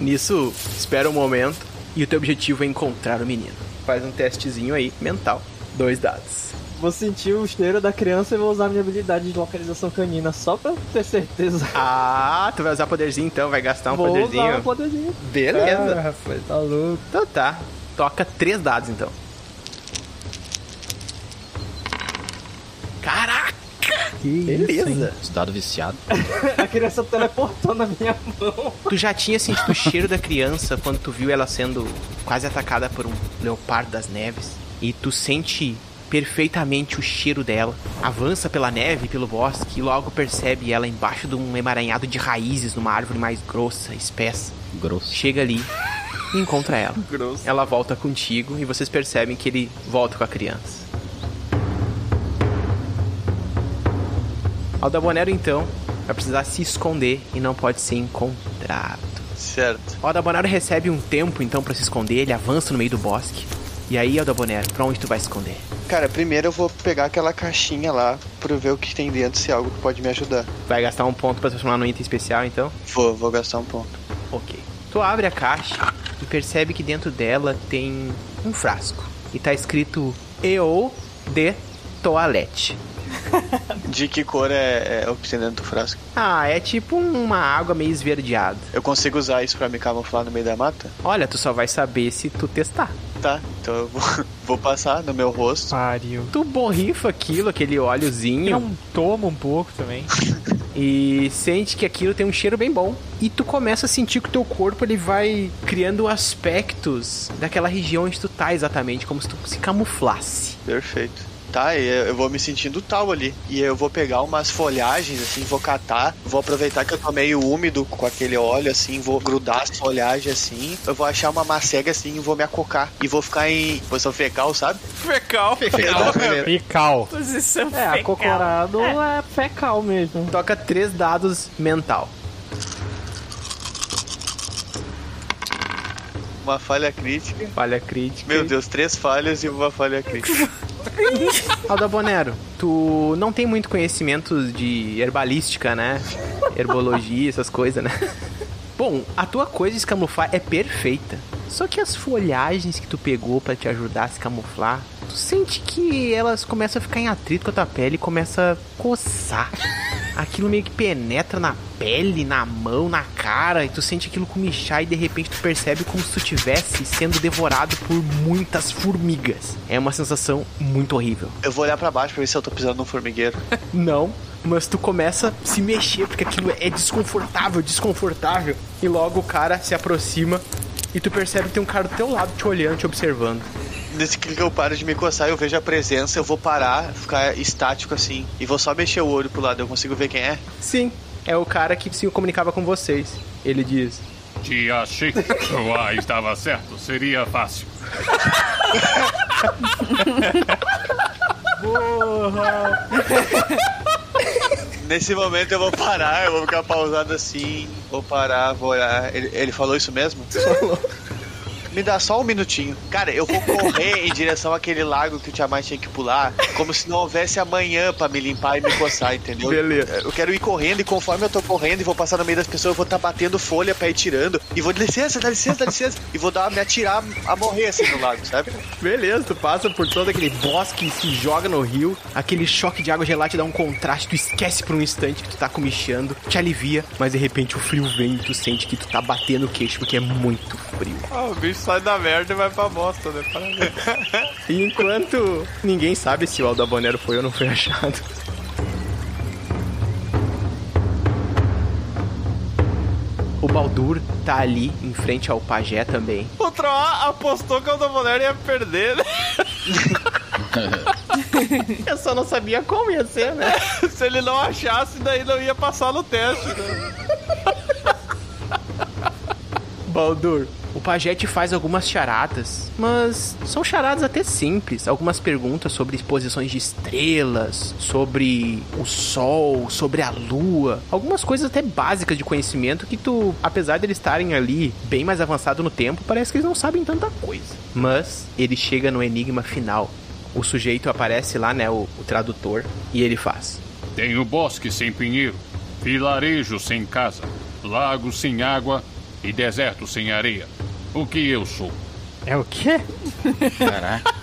Nisso, espera um momento e o teu objetivo é encontrar o menino. Faz um testezinho aí, mental. Dois dados. Vou sentir o cheiro da criança e vou usar minha habilidade de localização canina só pra ter certeza. (laughs) Ah, tu vai usar poderzinho então, vai gastar um vou poderzinho. usar um poderzinho. Beleza. Ah, rapaz, tá louco. Então tá. Toca três dados então. Caraca! Beleza. Esse dado viciado. (laughs) A criança teleportou na minha mão. Tu já tinha sentido o cheiro da criança quando tu viu ela sendo quase atacada por um leopardo das neves. E tu sente perfeitamente o cheiro dela. Avança pela neve, pelo bosque e logo percebe ela embaixo de um emaranhado de raízes numa árvore mais grossa, espessa. Grosso. Chega ali e (laughs) encontra ela. Grosso. Ela volta contigo e vocês percebem que ele volta com a criança. Aldabonero então vai precisar se esconder e não pode ser encontrado. Certo. O Aldabonero recebe um tempo então pra se esconder, ele avança no meio do bosque. E aí, Aldabonero, pra onde tu vai se esconder? Cara, primeiro eu vou pegar aquela caixinha lá pra ver o que tem dentro, se é algo que pode me ajudar. Vai gastar um ponto pra transformar no item especial então? Vou, vou gastar um ponto. Ok. Tu abre a caixa e percebe que dentro dela tem um frasco. E tá escrito EO de toalete. (laughs) De que cor é, é o que tem dentro do frasco? Ah, é tipo uma água meio esverdeada. Eu consigo usar isso pra me camuflar no meio da mata? Olha, tu só vai saber se tu testar. Tá, então eu vou, (laughs) vou passar no meu rosto. Pariu. Tu borrifa aquilo, aquele óleozinho. Não toma um pouco também. (laughs) e sente que aquilo tem um cheiro bem bom. E tu começa a sentir que o teu corpo ele vai criando aspectos daquela região onde tu tá exatamente, como se tu se camuflasse. Perfeito. Tá, e eu vou me sentindo tal ali. E eu vou pegar umas folhagens, assim, vou catar. Vou aproveitar que eu tô meio úmido com aquele óleo, assim, vou grudar as folhagens, assim. Eu vou achar uma macega, assim, e vou me acocar. E vou ficar em posição fecal, sabe? Fecal. (laughs) Fecal. Fecal. Posição É, fecal. acocorado é fecal mesmo. Toca três dados mental. Uma falha crítica. Falha crítica. Meu Deus, três falhas e uma falha crítica. (laughs) Alda Bonero, tu não tem muito conhecimento de herbalística, né? Herbologia, essas coisas, né? Bom, a tua coisa de se camuflar é perfeita. Só que as folhagens que tu pegou pra te ajudar a se camuflar, tu sente que elas começam a ficar em atrito com a tua pele e começa a coçar. Aquilo meio que penetra na pele, na mão, na cara, e tu sente aquilo comichar e de repente tu percebe como se tu estivesse sendo devorado por muitas formigas. É uma sensação muito horrível. Eu vou olhar pra baixo pra ver se eu tô pisando num formigueiro. (laughs) Não, mas tu começa a se mexer porque aquilo é desconfortável, desconfortável. E logo o cara se aproxima e tu percebe que tem um cara do teu lado te olhando, te observando. Nesse que eu paro de me coçar, eu vejo a presença, eu vou parar, ficar estático assim, e vou só mexer o olho pro lado, eu consigo ver quem é? Sim, é o cara que se comunicava com vocês. Ele diz: Te achei. Uai, estava certo. Seria fácil. (laughs) Nesse momento eu vou parar, eu vou ficar pausado assim, vou parar, vou olhar. Ele, ele falou isso mesmo? Falou. Me dá só um minutinho. Cara, eu vou correr em direção àquele lago que o Tiamat tinha que pular, como se não houvesse amanhã pra me limpar e me coçar, entendeu? Beleza. Eu quero ir correndo e conforme eu tô correndo e vou passar no meio das pessoas, eu vou estar tá batendo folha pra ir tirando. E vou, dá licença, dá licença, dá licença. E vou dar, me atirar a morrer assim no lago, sabe? Beleza, tu passa por todo aquele bosque e se joga no rio. Aquele choque de água gelada te dá um contraste, tu esquece por um instante que tu tá comichando, te alivia, mas de repente o frio vem e tu sente que tu tá batendo o queixo porque é muito frio. Ah, o bicho sai da merda e vai pra bosta, né? Parabéns. (laughs) E enquanto ninguém sabe se o Aldabonero foi ou não foi achado. O Baldur tá ali em frente ao pajé também. O Troá apostou que o Aldaboner ia perder, né? (laughs) Eu só não sabia como ia ser, né? (laughs) Se ele não achasse, daí não ia passar no teste, né? Baldur, o pajé te faz algumas charadas, mas são charadas até simples. Algumas perguntas sobre posições de estrelas, sobre o sol, sobre a lua. Algumas coisas até básicas de conhecimento que tu, apesar de eles estarem ali bem mais avançado no tempo, parece que eles não sabem tanta coisa. Mas ele chega no enigma final. O sujeito aparece lá, né, o, o tradutor, e ele faz. Tenho bosque sem pinheiro, vilarejo sem casa, lago sem água e deserto sem areia. O que eu sou? É o quê? Caraca.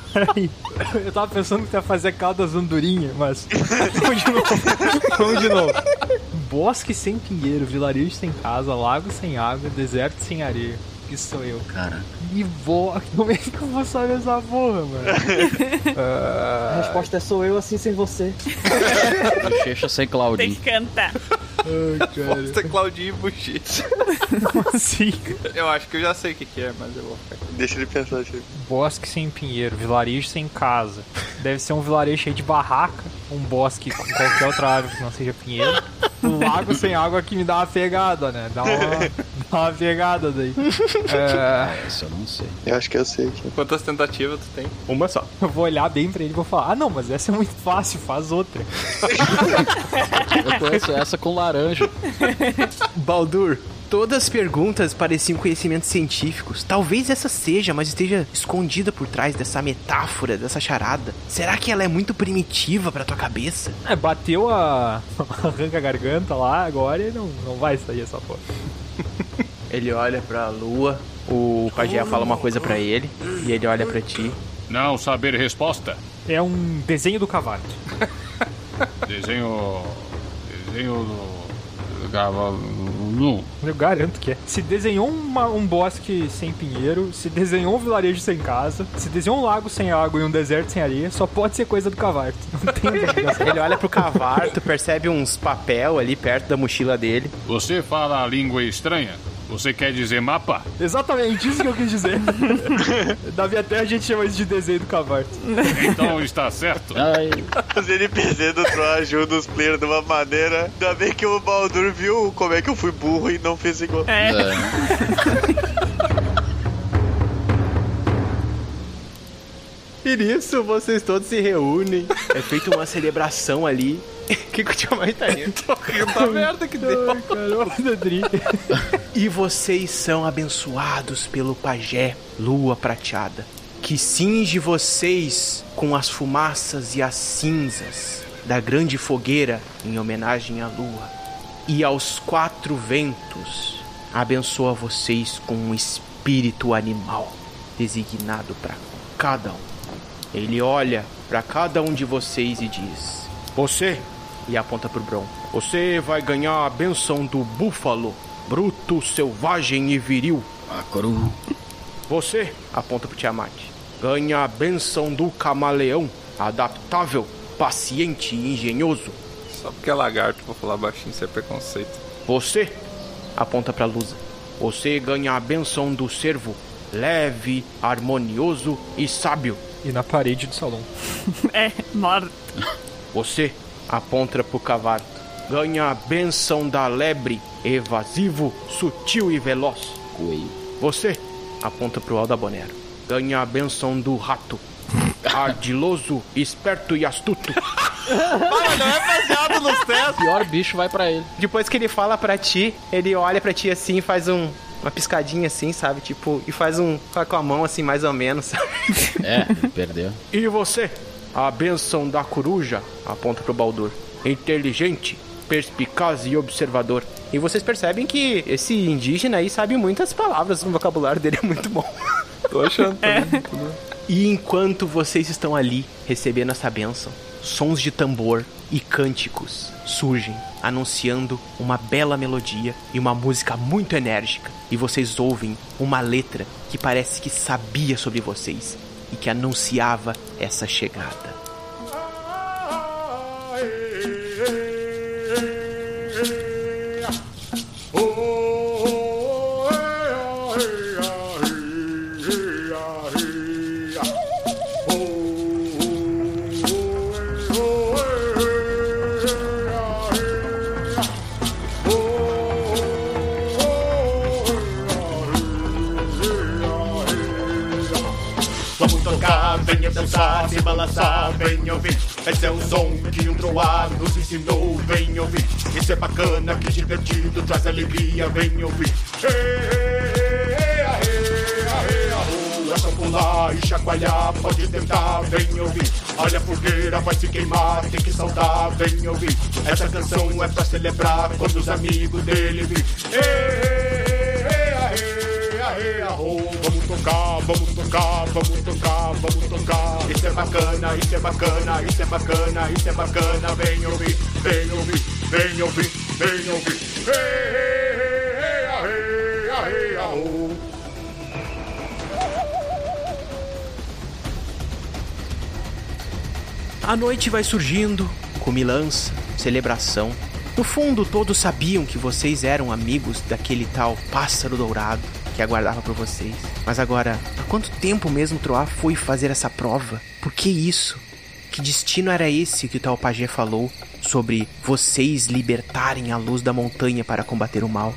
Eu tava pensando que ia fazer caldas andorinha, mas. (laughs) Vamos de novo. Vamos de novo. Bosque sem pinheiro, vilarejo sem casa, lago sem água, deserto sem areia. Isso sou eu. Cara. E vou. (laughs) Como é que eu vou saber essa porra, mano? (laughs) A Ah, resposta é sou eu assim sem você. (laughs) Bochecha sem Tem Claudinho. que cantar. Ai, cara. Bosta, Claudinho e Bochecha. Como assim? Eu acho que eu já sei o que, que é, mas eu vou ficar. Deixa ele pensar, Chico. Bosque sem pinheiro, vilarejo sem casa. Deve ser um vilarejo cheio de barraca, um bosque com qualquer outra árvore que não seja pinheiro. Um lago sem água que me dá uma pegada, né? Dá uma, dá uma pegada daí. É, Essa eu não sei. Eu acho que eu sei. Quantas tentativas tu tem? Uma só. eu vou olhar bem pra ele e vou falar: Ah, não, mas essa é muito fácil, faz outra. Eu conheço essa com laranja. Baldur, todas as perguntas pareciam conhecimentos científicos. Talvez essa seja, mas esteja escondida por trás dessa metáfora, dessa charada. Será que ela é muito primitiva pra tua cabeça? É, bateu a. (laughs) arranca a garganta lá agora e não, não vai sair essa porra. Ele olha pra lua, o pajé fala uma coisa pra ele, e ele olha pra ti. Não saber resposta. É um desenho do cavalo. (laughs) Desenho. Desenho do. cavalo. Não. Eu garanto que é. Se desenhou uma- um bosque sem pinheiro, se desenhou um vilarejo sem casa, se desenhou um lago sem água e um deserto sem areia, só pode ser coisa do Cavarto. (laughs) Não tem. (laughs) Ele olha pro cavalo, tu percebe uns papel ali perto da mochila dele. Você fala a língua estranha? Você quer dizer mapa? Exatamente, isso que eu quis dizer. Da minha terra a gente chama isso de desenho do Cavarto. Então está certo. Ai, Os NPC do Troll ajudam os players de uma maneira. Ainda bem que o Baldur viu como é que eu fui burro e não fez igual. É. é. (laughs) E nisso vocês todos se reúnem. É feita uma celebração ali. O (laughs) que, que o Tiamat tá rindo? Tô rindo da merda que deu. Ai. E vocês são abençoados pelo pajé Lua Prateada, que cinge vocês com as fumaças e as cinzas da grande fogueira em homenagem à lua. E aos quatro ventos abençoa vocês com um espírito animal designado para cada um. Ele olha para cada um de vocês e diz: Você, e aponta pro Bron, você vai ganhar a benção do búfalo, bruto, selvagem e viril. A cru. Você, aponta pro Tiamat, ganha a benção do camaleão, adaptável, paciente e engenhoso. Só porque é lagarto, vou falar baixinho, isso é preconceito. Você, aponta pra Lusa, você ganha a benção do servo, leve, harmonioso e sábio. E na parede do salão. (laughs) É, morto. Você, aponta pro Cavarto, ganha a benção da lebre, evasivo, sutil e veloz. Coelho. Você, aponta pro Aldabonero, ganha a benção do rato, (laughs) ardiloso, esperto e astuto. (laughs) Pior bicho vai pra ele. Depois que ele fala pra ti, ele olha pra ti assim e faz um. Uma piscadinha assim, sabe? Tipo, e faz um. com a mão assim, mais ou menos, sabe? É, perdeu. E você? A benção da coruja, aponta pro Baldur. Inteligente, perspicaz e observador. E vocês percebem que esse indígena aí sabe muitas palavras, o vocabulário dele é muito bom. Tô achando É. E enquanto vocês estão ali recebendo essa bênção, sons de tambor e cânticos surgem, anunciando uma bela melodia e uma música muito enérgica. E vocês ouvem uma letra que parece que sabia sobre vocês e que anunciava essa chegada. Venha dançar, se balançar, vem ouvir. Esse é o som que um troar nos ensinou, vem ouvir. Isso é bacana, que divertido, traz alegria, vem ouvir. Pular e chacoalhar, pode tentar, vem ouvir. Olha a fogueira, vai se queimar, tem que saudar, vem ouvir. Essa canção é pra celebrar quando os amigos dele vir. Ê, ê, aê, aê, aô. Vamos tocar, vamos tocar. vamos tocar, vamos tocar. Isso é bacana, isso é bacana, isso é bacana, isso é bacana. Vem ouvir, vem ouvir, vem ouvir, vem ouvir. Ei, ei, ei, aô. A noite vai surgindo, comilança, celebração. No fundo, todos sabiam que vocês eram amigos daquele tal pássaro dourado que aguardava por vocês. Mas agora, há quanto tempo mesmo Troá foi fazer essa prova? Por que isso? Que destino era esse que o tal pajé falou sobre vocês libertarem a luz da montanha para combater o mal?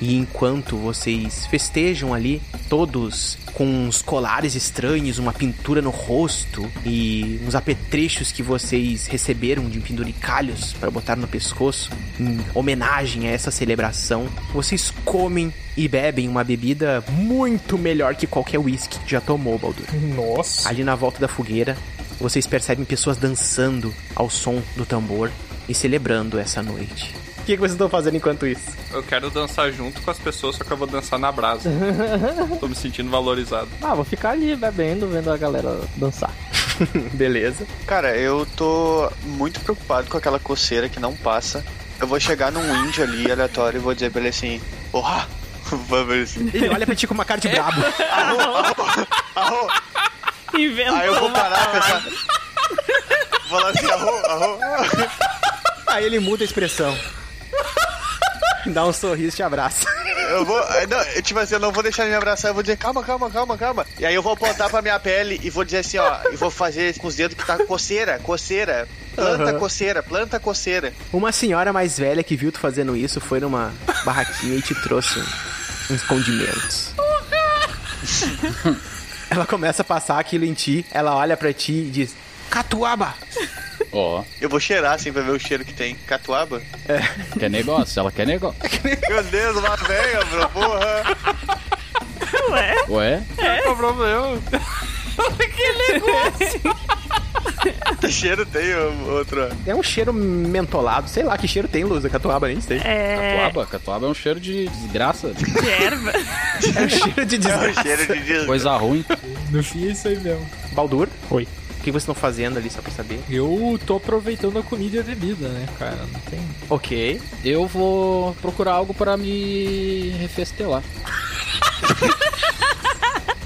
E enquanto vocês festejam ali, todos com uns colares estranhos, uma pintura no rosto e uns apetrechos que vocês receberam de penduricalhos para botar no pescoço, em homenagem a essa celebração, vocês comem e bebem uma bebida muito melhor que qualquer whisky que já tomou, Baldur. Nossa. Ali na volta da fogueira, vocês percebem pessoas dançando ao som do tambor e celebrando essa noite. O que, que vocês estão fazendo enquanto isso? Eu quero dançar junto com as pessoas, só que eu vou dançar na brasa. (laughs) Tô me sentindo valorizado. Ah, vou ficar ali bebendo, vendo a galera dançar. (laughs) Beleza. Cara, eu tô muito preocupado com aquela coceira que não passa. Eu vou chegar num índio ali aleatório e vou dizer pra ele assim: Porra! (laughs) Vamos ver assim. Ele olha pra ti com uma cara de brabo. Arro, arro, arro. Inventou Aí eu vou parar e pensar. Vou falar assim: arro, arro. Aí ele muda a expressão. Dá um sorriso e te abraça. Eu vou. Não, eu, tipo assim, eu não vou deixar ele me abraçar, eu vou dizer, calma, calma, calma, calma. E aí eu vou apontar pra minha pele e vou dizer assim, ó, e vou fazer com os dedos que tá coceira, coceira. Planta Aham. coceira, planta coceira. Uma senhora mais velha que viu tu fazendo isso foi numa barraquinha e te trouxe um- uns condimentos. Ela começa a passar aquilo em ti, ela olha pra ti e diz: Catuaba! Ó, Eu vou cheirar assim pra ver o cheiro que tem. Catuaba? quer negócio, ela quer negócio. Meu Deus, uma velha, bro, porra. Ué? Ué? Qual o problema? (laughs) Que cheiro tem, outro? É um cheiro mentolado, sei lá que cheiro tem, Luz, a catuaba, nem sei. É. Catuaba, catuaba é um cheiro de desgraça. De erva. É um cheiro de É um desgraça. cheiro de des... Coisa ruim. No fim é isso aí mesmo. Baldur, Oi. O que vocês estão fazendo ali, só pra saber? Eu tô aproveitando a comida e a bebida, né, cara? Não tem. Ok. Eu vou procurar algo pra me refestelar.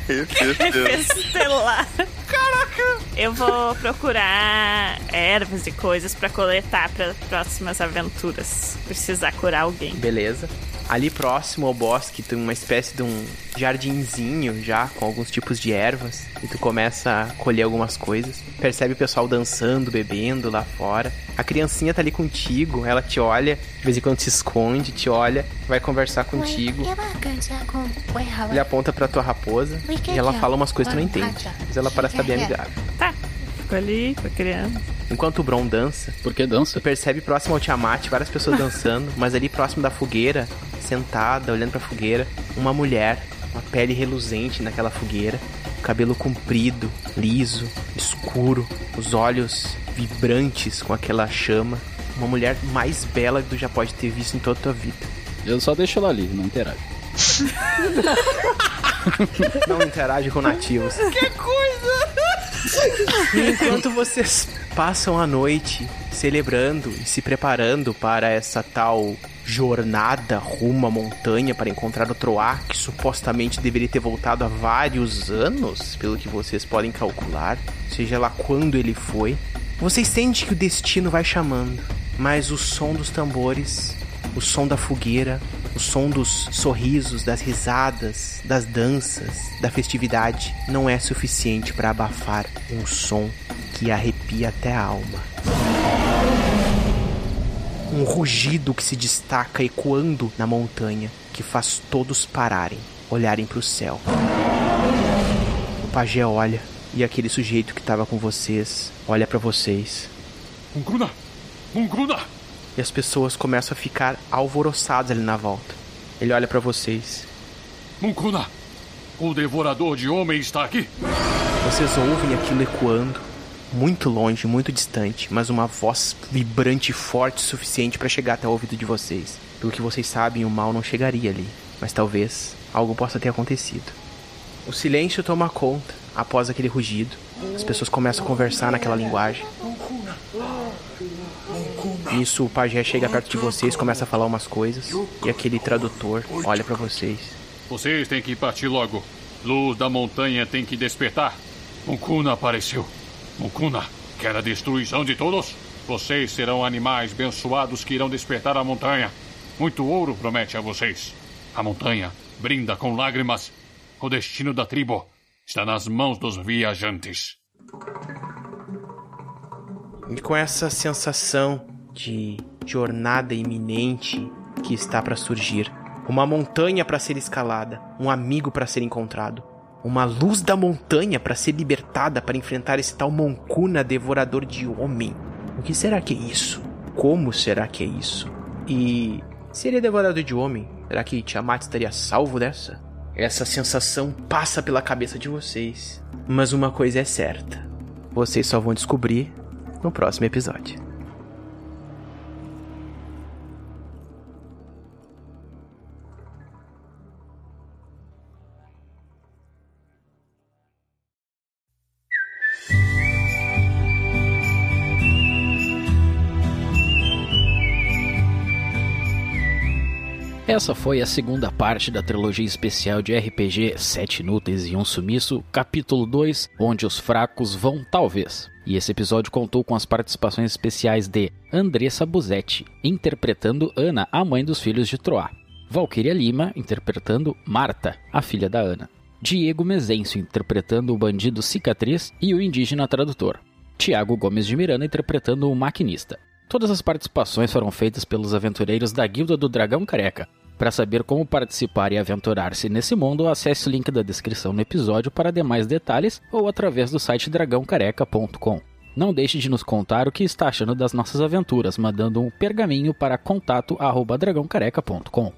Festelar. Caraca! Eu vou procurar ervas e coisas pra coletar para próximas aventuras. Precisar curar alguém. Beleza. Ali próximo ao bosque tem uma espécie de um jardinzinho já com alguns tipos de ervas e tu começa a colher algumas coisas. Percebe o pessoal dançando, bebendo lá fora. A criancinha tá ali contigo, ela te olha, de vez em quando se esconde, te olha, vai conversar contigo. Ele aponta pra tua raposa e ela fala umas coisas que tu não entende, mas ela parece estar bem amigável. Tá. Fico ali com a criança. Enquanto o Bron dança, Por que dança? Tu percebe próximo ao Tiamat várias pessoas (laughs) dançando, mas ali próximo da fogueira, sentada, olhando pra fogueira, uma mulher, uma pele reluzente naquela fogueira, cabelo comprido, liso, escuro, os olhos vibrantes com aquela chama. Uma mulher mais bela que tu já pode ter visto em toda a tua vida. Eu só deixo ela ali, não interage. (laughs) Não interage com nativos. Que coisa! E enquanto vocês passam a noite celebrando e se preparando para essa tal jornada rumo à montanha para encontrar o Troar, que supostamente deveria ter voltado há vários anos, pelo que vocês podem calcular, seja lá quando ele foi, vocês sentem que o destino vai chamando, mas o som dos tambores, o som da fogueira, o som dos sorrisos, das risadas, das danças, da festividade não é suficiente para abafar um som que arrepia até a alma. Um rugido que se destaca ecoando na montanha, que faz todos pararem, olharem para o céu. O pajé olha e aquele sujeito que estava com vocês olha para vocês. Munguna! Munguna! E as pessoas começam a ficar alvoroçadas ali na volta. Ele olha pra vocês. Munguna! O devorador de homens está aqui! Vocês ouvem aquilo ecoando, muito longe, muito distante, mas uma voz vibrante e forte o suficiente para chegar até o ouvido de vocês. Pelo que vocês sabem, o mal não chegaria ali, mas talvez algo possa ter acontecido. O silêncio toma conta após aquele rugido. As pessoas começam a conversar naquela linguagem. Nisso o pajé chega perto de vocês, começa a falar umas coisas e aquele tradutor olha pra vocês. Vocês têm que partir logo. Luz da montanha tem que despertar. Mukuna apareceu. Mukuna quer a destruição de todos? Vocês serão animais abençoados que irão despertar a montanha. Muito ouro promete a vocês. A montanha brinda com lágrimas. O destino da tribo está nas mãos dos viajantes. E com essa sensação de jornada iminente que está para surgir, uma montanha para ser escalada, um amigo para ser encontrado, uma luz da montanha para ser libertada para enfrentar esse tal Moncuna devorador de homem. O que será que é isso? Como será que é isso? E se ele é devorador de homem, será que Tiamat estaria salvo dessa? Essa sensação passa pela cabeça de vocês. Mas uma coisa é certa: vocês só vão descobrir no próximo episódio. Essa foi a segunda parte da trilogia especial de RPG Sete Inúteis e um Sumiço, capítulo 2, onde os fracos vão talvez. E esse episódio contou com as participações especiais de Andressa Buzetti, interpretando Ana, a mãe dos filhos de Troá. Valquíria Lima, interpretando Marta, a filha da Ana. Diego Mezencio, interpretando o bandido Cicatriz e o indígena tradutor. Tiago Gomes de Miranda, interpretando o maquinista. Todas as participações foram feitas pelos aventureiros da Guilda do Dragão Careca. Para saber como participar e aventurar-se nesse mundo, acesse o link da descrição no episódio para demais detalhes ou através do site dragãocareca.com. Não deixe de nos contar o que está achando das nossas aventuras, mandando um pergaminho para contato@dragãocareca.com.